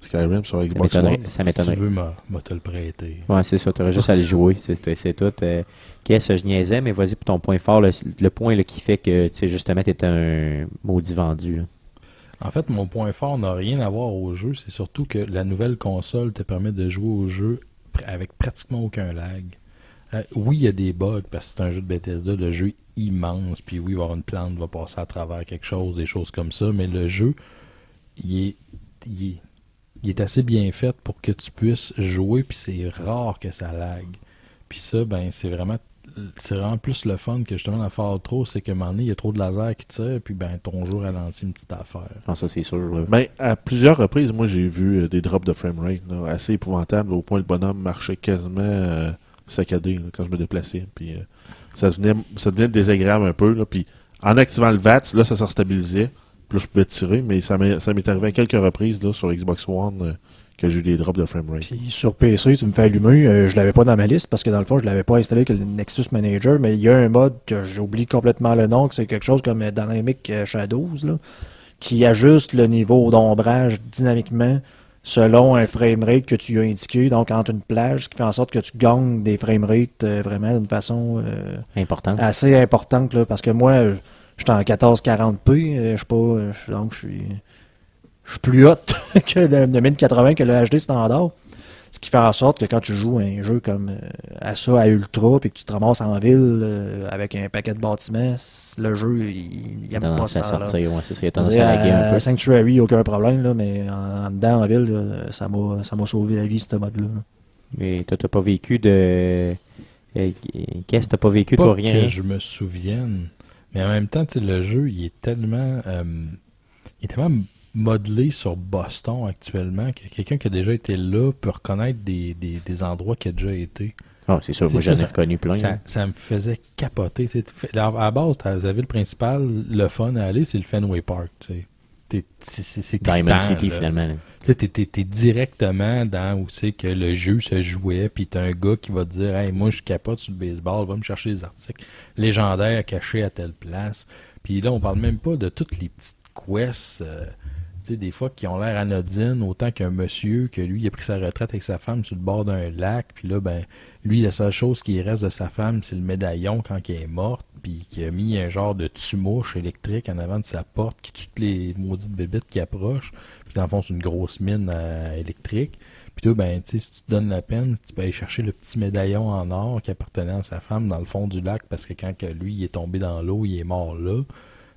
Skyrim sur Xbox m'étonnerait. One. Ça Si m'étonnerait. tu veux, m'a te le prêter. Ouais, c'est ça. T'aurais juste à le jouer. C'est c'est tout. Euh, Qu'est-ce que je niaisais, mais vas-y pour ton point fort. Le, le point là, qui fait que, tu sais, justement, t'es un maudit vendu. là. En fait, mon point fort n'a rien à voir au jeu. C'est surtout que la nouvelle console te permet de jouer au jeu avec pratiquement aucun lag. Euh, oui, il y a des bugs parce que c'est un jeu de Bethesda. Le jeu est immense. Puis oui, il va y avoir une plante, va passer à travers quelque chose, des choses comme ça. Mais le jeu, il est, il est, il est assez bien fait pour que tu puisses jouer. Puis c'est rare que ça lag. Puis ça, ben, c'est vraiment c'est vraiment plus le fun que justement dans Fallout 3, c'est qu'à un moment donné, il y a trop de laser qui tire, puis ben ton jeu ralentit une petite affaire. Non, ça, c'est sûr. là. Ben, à plusieurs reprises, moi, j'ai vu euh, des drops de framerate assez épouvantables, au point le bonhomme marchait quasiment euh, saccadé là, quand je me déplaçais. Puis, euh, ça, devenait, ça devenait désagréable un peu. Là, puis, en activant le VATS, là, ça se restabilisait. Là, je pouvais tirer, mais ça m'est ça m'est arrivé à quelques reprises là, sur Xbox One euh, que j'ai eu des drops de framerate. Puis sur PC, tu me fais allumer. euh, je l'avais pas dans ma liste parce que dans le fond, je l'avais pas installé que le Nexus Manager, mais il y a un mode que j'oublie complètement le nom, que c'est quelque chose comme euh, Dynamic euh, Shadows, là, qui ajuste le niveau d'ombrage dynamiquement selon un framerate que tu as indiqué, donc entre une plage, ce qui fait en sorte que tu gagnes des framerates euh, vraiment d'une façon euh, Important. assez importante, là, parce que moi, j'étais en 1440p, euh, je suis pas, donc je suis, je suis plus haute que le, le 1080 que le HD standard. Ce qui fait en sorte que quand tu joues un jeu comme euh, à ça, à Ultra, puis que tu te ramasses en ville euh, avec un paquet de bâtiments, le jeu, il, il aime pas ça. à là. sortir, ouais, c'est ça. Il a Je tendance veux à dire, laguer un à peu. Sanctuary, aucun problème, là, mais en, en dedans, en ville, là, ça m'a ça m'a sauvé la vie, ce mode-là. là. Mais toi, t'as pas vécu de. Qu'est-ce que t'as pas vécu, Pas toi, rien? que je me souvienne, mais en même temps, le jeu, il est tellement, euh, il est tellement modelé sur Boston actuellement que quelqu'un qui a déjà été là peut reconnaître des, des, des endroits qui a déjà été. Ah, c'est sûr, moi, C'est j'en ai reconnu plein. Ça, hein. ça me faisait capoter. À la base, la ville principale, le fun à aller, c'est le Fenway Park. C'est Diamond trippant, City, là. finalement. là. Tu t'es, directement dans où c'est que le jeu se jouait, puis t'as un gars qui va te dire Hey, moi je capote sur le baseball, va me chercher des articles légendaires cachés à telle place. Puis là, on parle même pas de toutes les petites quests, euh, des fois qui ont l'air anodines, autant qu'un monsieur que lui, a pris sa retraite avec sa femme sur le bord d'un lac, puis là, ben, lui, la seule chose qui reste de sa femme, c'est le médaillon quand elle est morte. puis qui a mis un genre de tumouche électrique en avant de sa porte qui tue les maudites bébites qui approchent. Puis c'est une grosse mine euh, électrique. Puis toi, ben, si tu te donnes la peine, tu peux aller chercher le petit médaillon en or qui appartenait à sa femme dans le fond du lac parce que quand lui il est tombé dans l'eau, il est mort là.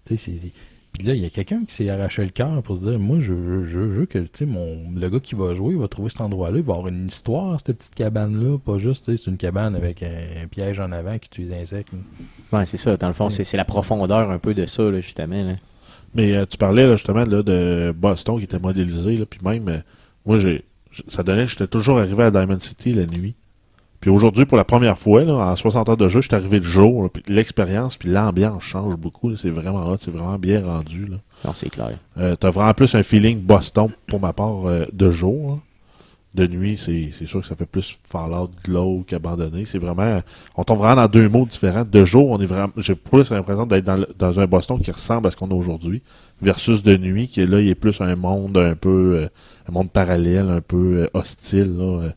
Tu sais. Puis là, il y a quelqu'un qui s'est arraché le cœur pour se dire, moi, je veux, je veux que, tu sais, mon, le gars qui va jouer, il va trouver cet endroit-là, il va avoir une histoire, cette petite cabane-là, pas juste, tu sais, c'est une cabane avec un, piège en avant qui tue les insectes. là. Ouais, c'est ça. Dans le fond, c'est c'est la profondeur un peu de ça, là, justement. Là. Mais euh, tu parlais là, justement là, de Boston qui était modélisé, là, puis même, euh, moi, j'ai, ça donnait, j'étais toujours arrivé à Diamond City la nuit. Puis aujourd'hui, pour la première fois, là, en 60 heures de jeu, j'étais arrivé le jour, l'expérience, puis l'ambiance change beaucoup. c'est vraiment hot, c'est vraiment bien rendu. Là. Non, c'est clair. Euh, T'as vraiment plus un feeling Boston, pour ma part, euh, de jour. là. De nuit, c'est c'est sûr que ça fait plus Fallout glauque qu'abandonné. C'est vraiment, on tombe vraiment dans deux mots différents. De jour, on est vraiment, j'ai plus l'impression d'être dans, un Boston qui ressemble à ce qu'on a aujourd'hui, versus de nuit, qui est là, il est plus un monde un peu, euh, un monde parallèle, un peu euh, hostile là, euh,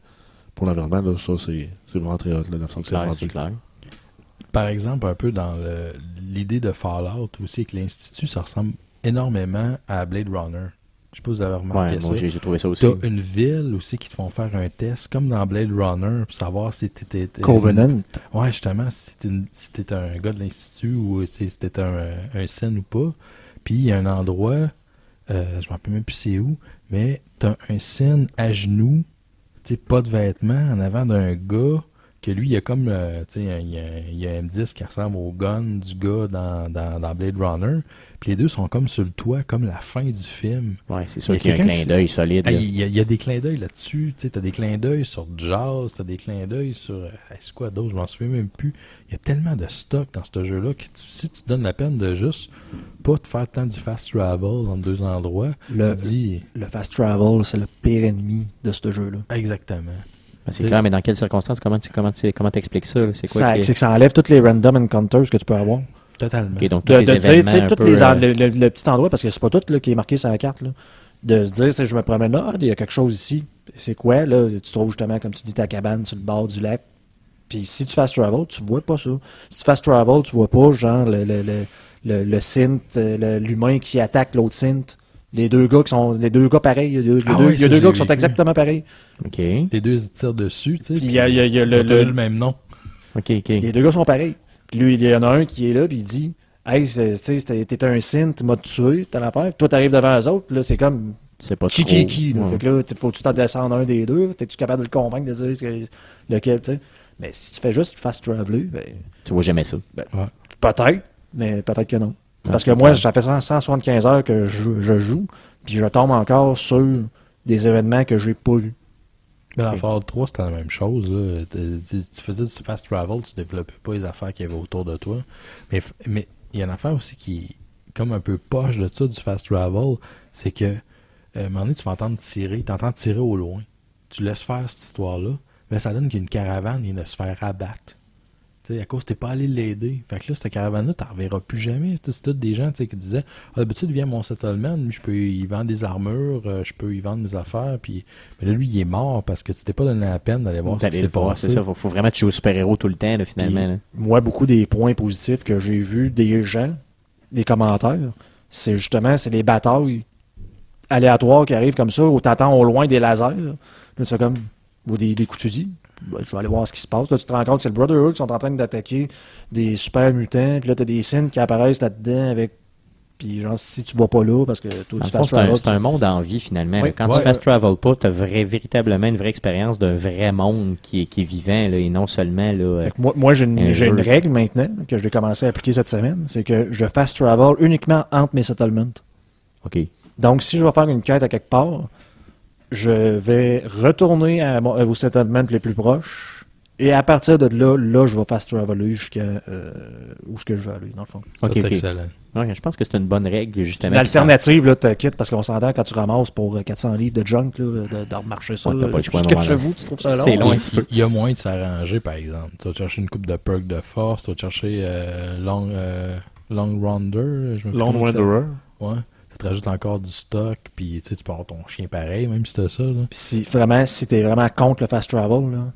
pour l'environnement. Là, ça, c'est c'est vraiment très hot, là, la façon que c'est Clair. Par exemple, un peu dans le- l'idée de Fallout aussi, que l'Institut, ça ressemble énormément à Blade Runner. Je sais pas si vous avez remarqué Ouais, ça. j'ai trouvé ça aussi. T'as une ville aussi qui te font faire un test, comme dans Blade Runner, pour savoir si t'étais... t'étais- Covenant. Ouais, justement, si t'étais une- si t'étais un gars de l'Institut ou si c'était un, un scène ou pas. Puis il y a un endroit, euh, je m'en rappelle même plus c'est où, mais t'as un scène à genoux, sais, pas de vêtements, en avant d'un gars, que lui, il a comme, euh, tu sais, il y a, il y a un M10 qui ressemble au gun du gars dans, dans, dans Blade Runner. Puis les deux sont comme sur le toit, comme la fin du film. Ouais, c'est sûr Il y a qu'il y a un clin d'œil solide. Ah. Il y, y a des clins d'œil là-dessus. Tu sais, t'as des clins d'œil sur Jazz, t'as des clins d'œil sur. euh, C'est quoi d'autre Je m'en souviens même plus. Il y a tellement de stock dans ce jeu-là que tu- si tu te donnes la peine de juste pas te faire tant du fast travel dans deux endroits, Le- tu te dis. Le fast travel, c'est le pire ennemi de ce jeu-là. Exactement. Ben, c'est clair, mais dans quelles circonstances Comment tu comment tu comment t'expliques ça? C'est quoi Ça- qui- C'est que ça enlève tous les random encounters que tu peux avoir. Totalement. Ok, donc De, les de dire, tu sais, peu, les euh, le, le- le petit endroit, parce que c'est pas tout là, qui est marqué sur la carte, là. De se dire, si je me promène là, ah, il y a quelque chose ici. C'est quoi, là? Tu trouves justement, comme tu dis, ta cabane sur le bord du lac. Puis si tu fast travel, tu vois pas ça. Si tu fast travel, tu vois pas, genre, le, le, le, le, le synth, euh, le- l'humain qui attaque l'autre synth. Les deux gars qui sont, les deux gars pareils. Il y a deux, Ah ouais, y a deux gars qui sont exactement pareils. Ok, Les deux, ils tirent dessus, tu sais. Puis il y a, y a- y a le- le même nom. ok, ok. les deux gars sont pareils. Puis lui, il y en a un qui est là, puis il dit Hey, t'es un synth, tu m'as tué, t'as l'affaire. Puis toi, t'arrives devant eux autres, puis là, c'est comme C'est pas qui qui est qui. là. Ouais. Fait que là, tu- faut-tu t'en descendre un des deux T'es-tu capable de le convaincre de dire que- lequel, tu sais? Mais si tu fais juste fast traveler, ben, Tu vois jamais ça. peut-être, mais peut-être que non. Parce que moi, ça fait 100 175 heures que je, je joue, puis je tombe encore sur des événements que j'ai pas vus. Mais dans. Fallout 3, c'était la même chose. là. Tu, faisais du fast travel, tu développais pas les affaires qu'il y avait autour de toi. Mais il y a une affaire aussi qui est comme un peu poche de ça, du fast travel, c'est que euh, à un moment donné, tu vas entendre tirer, tu entends tirer au loin. Tu laisses faire cette histoire-là, mais ça donne qu'une caravane vient de se faire abattre. À cause t'es pas allé l'aider. Fait que là, cette caravane-là, t'en reverras plus jamais. C'est tous des gens qui disaient Ah, d'habitude, viens à mon settlement, je peux y vendre des armures, euh, je peux y vendre mes affaires. Puis, mais là, lui, il est mort parce que tu t'es pas donné la peine d'aller voir ce qui s'est passé. c'est ça. Faut, faut vraiment tuer au super-héros tout le temps, là, finalement. Puis, là. moi, beaucoup des points positifs que j'ai vus des gens, des commentaires, c'est justement c'est les batailles aléatoires qui arrivent comme ça, où t'attends au loin des lasers. Là, fais comme. Ou des, des coups de fusil. Ben, je vais aller voir ce qui se passe. Là, tu te rends compte que c'est le Brotherhood qui sont en train d'attaquer des super mutants. Puis là, t'as des scènes qui apparaissent là-dedans avec. Puis genre, si tu vas pas là, parce que toi, tu fast travel, c'est un monde en vie, finalement. Oui. Quand ouais. tu fast travel pas, tu as véritablement une vraie expérience d'un vrai monde qui est, qui est vivant, là, et non seulement là, Fait que moi, moi j'ai Un une, une règle maintenant que j'ai commencé à appliquer cette semaine. C'est que je fast travel uniquement entre mes settlements. OK. Donc, si je vais faire une quête à quelque part, je vais retourner à, mon, aux settlements les plus proches. Et à partir de là, là, je vais fast traveler jusqu'à euh, où est-ce que je vais aller, dans le fond. Ça, c'est OK. excellent. Ouais, je pense que c'est une bonne règle, justement. Une puis ça- alternative, là, t'as quitte, parce qu'on s'entend quand tu ramasses pour euh, 400 livres de junk, là, de, de remarcher ça. Ouais, pas le chez donné. vous, tu trouves ça long? C'est long? un Il- petit peu. Il y a moyen de s'arranger, par exemple. Tu vas chercher une coupe de perks de force, tu vas chercher euh, long, euh, long Rounder. Je ça- Wanderer. Ouais. Ça te rajoute encore du stock, puis tu peux avoir ton chien pareil, même si t'as ça. Là. Si, vraiment, si t'es vraiment contre le fast travel, là,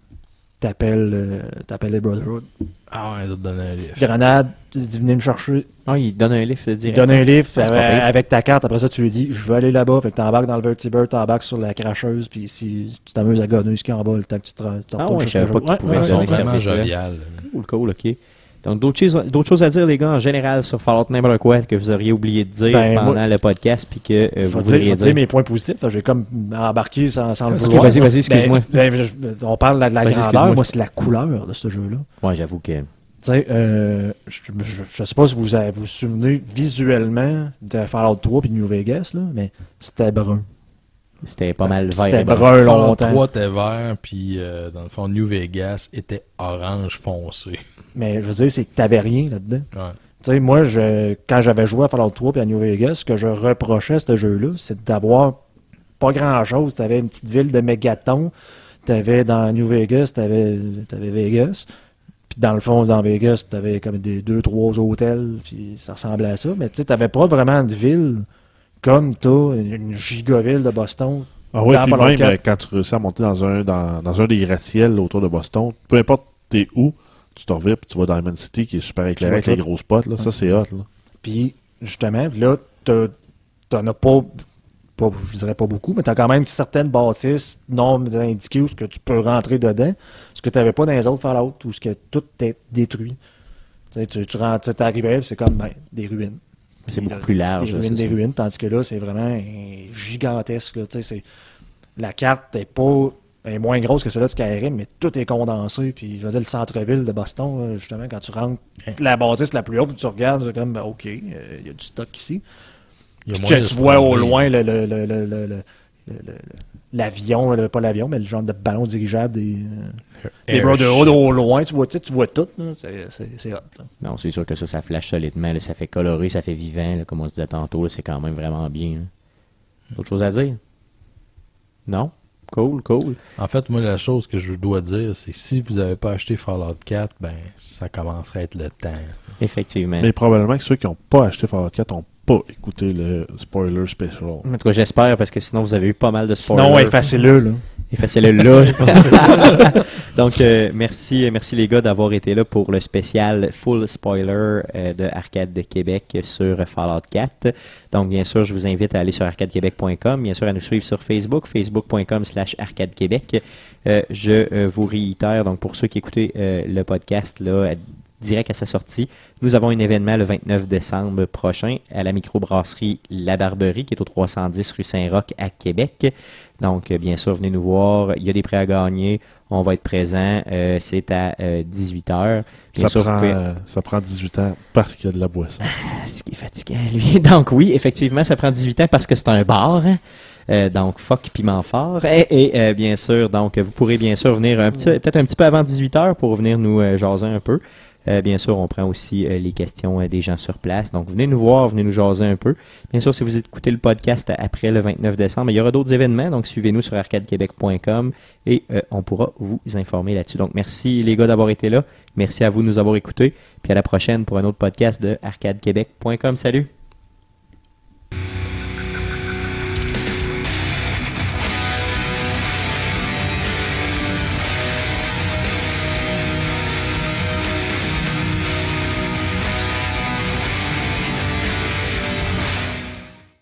t'appelles euh, t'appelles les Brotherhood. Ah ouais, ils ont donné un livre. Grenade, tu dis venez me chercher. Ah, il donne un livre Il direct. donne un livre Ah, avec, ta carte. Après ça, tu lui dis Je veux aller là-bas. Fait que t'embarques dans le vertibird, t'embarques sur la cracheuse. Puis si tu t'amuses à gonner ce qui est en bas, le temps que tu te, te Ah retournes ouais, chercher je savais pas jeu. qu'il pouvait Ouais, Ils donner sont ouais, ça. vraiment service, jovial. Cool, cool, ok. Donc, d'autres choses, à dire, les gars, en général, sur Fallout n'importe quoi que vous auriez oublié de dire Ben, pendant moi- le podcast, puis que euh, Je vous vais dire, je voudriez vais dire mes points positifs. J'ai comme embarqué sans, sans le vouloir. vas-y, vas-y, excuse-moi. Ben, ben, on parle de la, grandeur. Moi, c'est la couleur de ce jeu-là. Ouais, j'avoue que. Tu sais, euh, je, je sais pas si vous avez- vous souvenez visuellement de Fallout 3 puis de New Vegas, là, mais c'était brun. C'était pas mal vert. C'était et brun. longtemps. 3 était vert, puis euh, dans le fond, New Vegas était orange foncé. Mais je veux dire, c'est que t'avais rien là-dedans. Ouais. Tu sais, moi, je, quand j'avais joué à Fallout 3 puis à New Vegas, ce que je reprochais à ce jeu-là, c'est d'avoir pas grand-chose. T'avais une petite ville de mégatons. T'avais dans New Vegas, t'avais avais Vegas. Puis dans le fond, dans Vegas, t'avais comme des deux, trois hôtels, puis ça ressemblait à ça. Mais tu sais, t'avais pas vraiment de ville comme t'as une, gigaville de Boston. Ah ouais, puis même 4. euh, quand tu réussis à monter dans un, dans, dans un des gratte-ciels autour de Boston, peu importe t'es où, tu te reviens puis tu vas dans Diamond City qui est super éclairé avec les tout. gros spots. Là. Ça, c'est hot. Là. Puis, justement, là, t'en as pas, pas, je dirais pas beaucoup, mais t'as quand même certaines bâtisses non indiquées où ce que tu peux rentrer dedans, ce que t'avais pas dans les autres Fallout, où ce que tout est détruit. Tu sais, tu, tu rentres, t'arrivais, c'est comme ben, des ruines. C'est beaucoup plus large. Des ruines, des ruines, tandis que là, c'est vraiment gigantesque. Là, c'est- la carte est pas est moins grosse que celle de Skyrim, mais tout est condensé. Puis, je veux dire, le centre-ville de Boston, justement, quand tu rentres, la bâtisse la plus haute, tu regardes, c'est comme, ben, OK, euh, il y a du stock ici. Puis tu vois au loin le- le- le- le- l'avion, pas l'avion, mais le genre de ballon dirigeable des, euh, des. Brotherhood au loin. Tu vois, tu sais, tu vois tout. C'est- hot. là. Non, c'est sûr que ça, ça flash solidement. là. ça fait coloré, ça fait vivant, là, comme on se disait tantôt. C'est quand même vraiment bien. Autre chose à dire? Non? Cool, cool. En fait, moi, la chose que je dois dire, c'est que si vous n'avez pas acheté Fallout 4, ben, ça commencerait à être le temps. Effectivement. Mais probablement que ceux qui n'ont pas acheté Fallout 4 n'ont pas écouté le spoiler special. En tout cas, j'espère, parce que sinon, vous avez eu pas mal de spoilers. Sinon, effacez-le. Là. Effacez-le là. Donc, euh, merci, merci les gars d'avoir été là pour le spécial full spoiler euh, de Arcade de Québec sur Fallout 4. Donc, bien sûr, je vous invite à aller sur arcadequebec.com, bien sûr, à nous suivre sur Facebook, facebook.com slash arcadequebec. Euh, je euh, vous réitère, donc pour ceux qui écoutaient euh, le podcast, là, direct à sa sortie, nous avons un événement le 29 décembre prochain à la microbrasserie La Barberie, qui est au 310 rue Saint-Roch à Québec. Donc, euh, bien sûr, venez nous voir. Il y a des prêts à gagner. On va être présent. Euh, c'est à 18h. Ça Bien sûr, vous prend, pouvez- euh, ça prend 18 ans parce qu'il y a de la boisson. Ce qui est fatigant, lui. Donc, oui, effectivement, ça prend 18 ans parce que c'est un bar. hein. Euh, donc, fuck piment fort. Et, et, euh, bien sûr, donc, vous pourrez bien sûr venir un petit, peut-être un petit peu avant 18h pour venir nous euh, jaser un peu. Euh, bien sûr, on prend aussi euh, les questions euh, des gens sur place. Donc, venez nous voir, venez nous jaser un peu. Bien sûr, si vous écoutez le podcast après le 29 décembre, il y aura d'autres événements. Donc, suivez-nous sur arcadequebec.com et on pourra vous informer là-dessus. Donc, merci les gars d'avoir été là. Merci à vous de nous avoir écoutés. Puis à la prochaine pour un autre podcast de arcadequebec.com. Salut!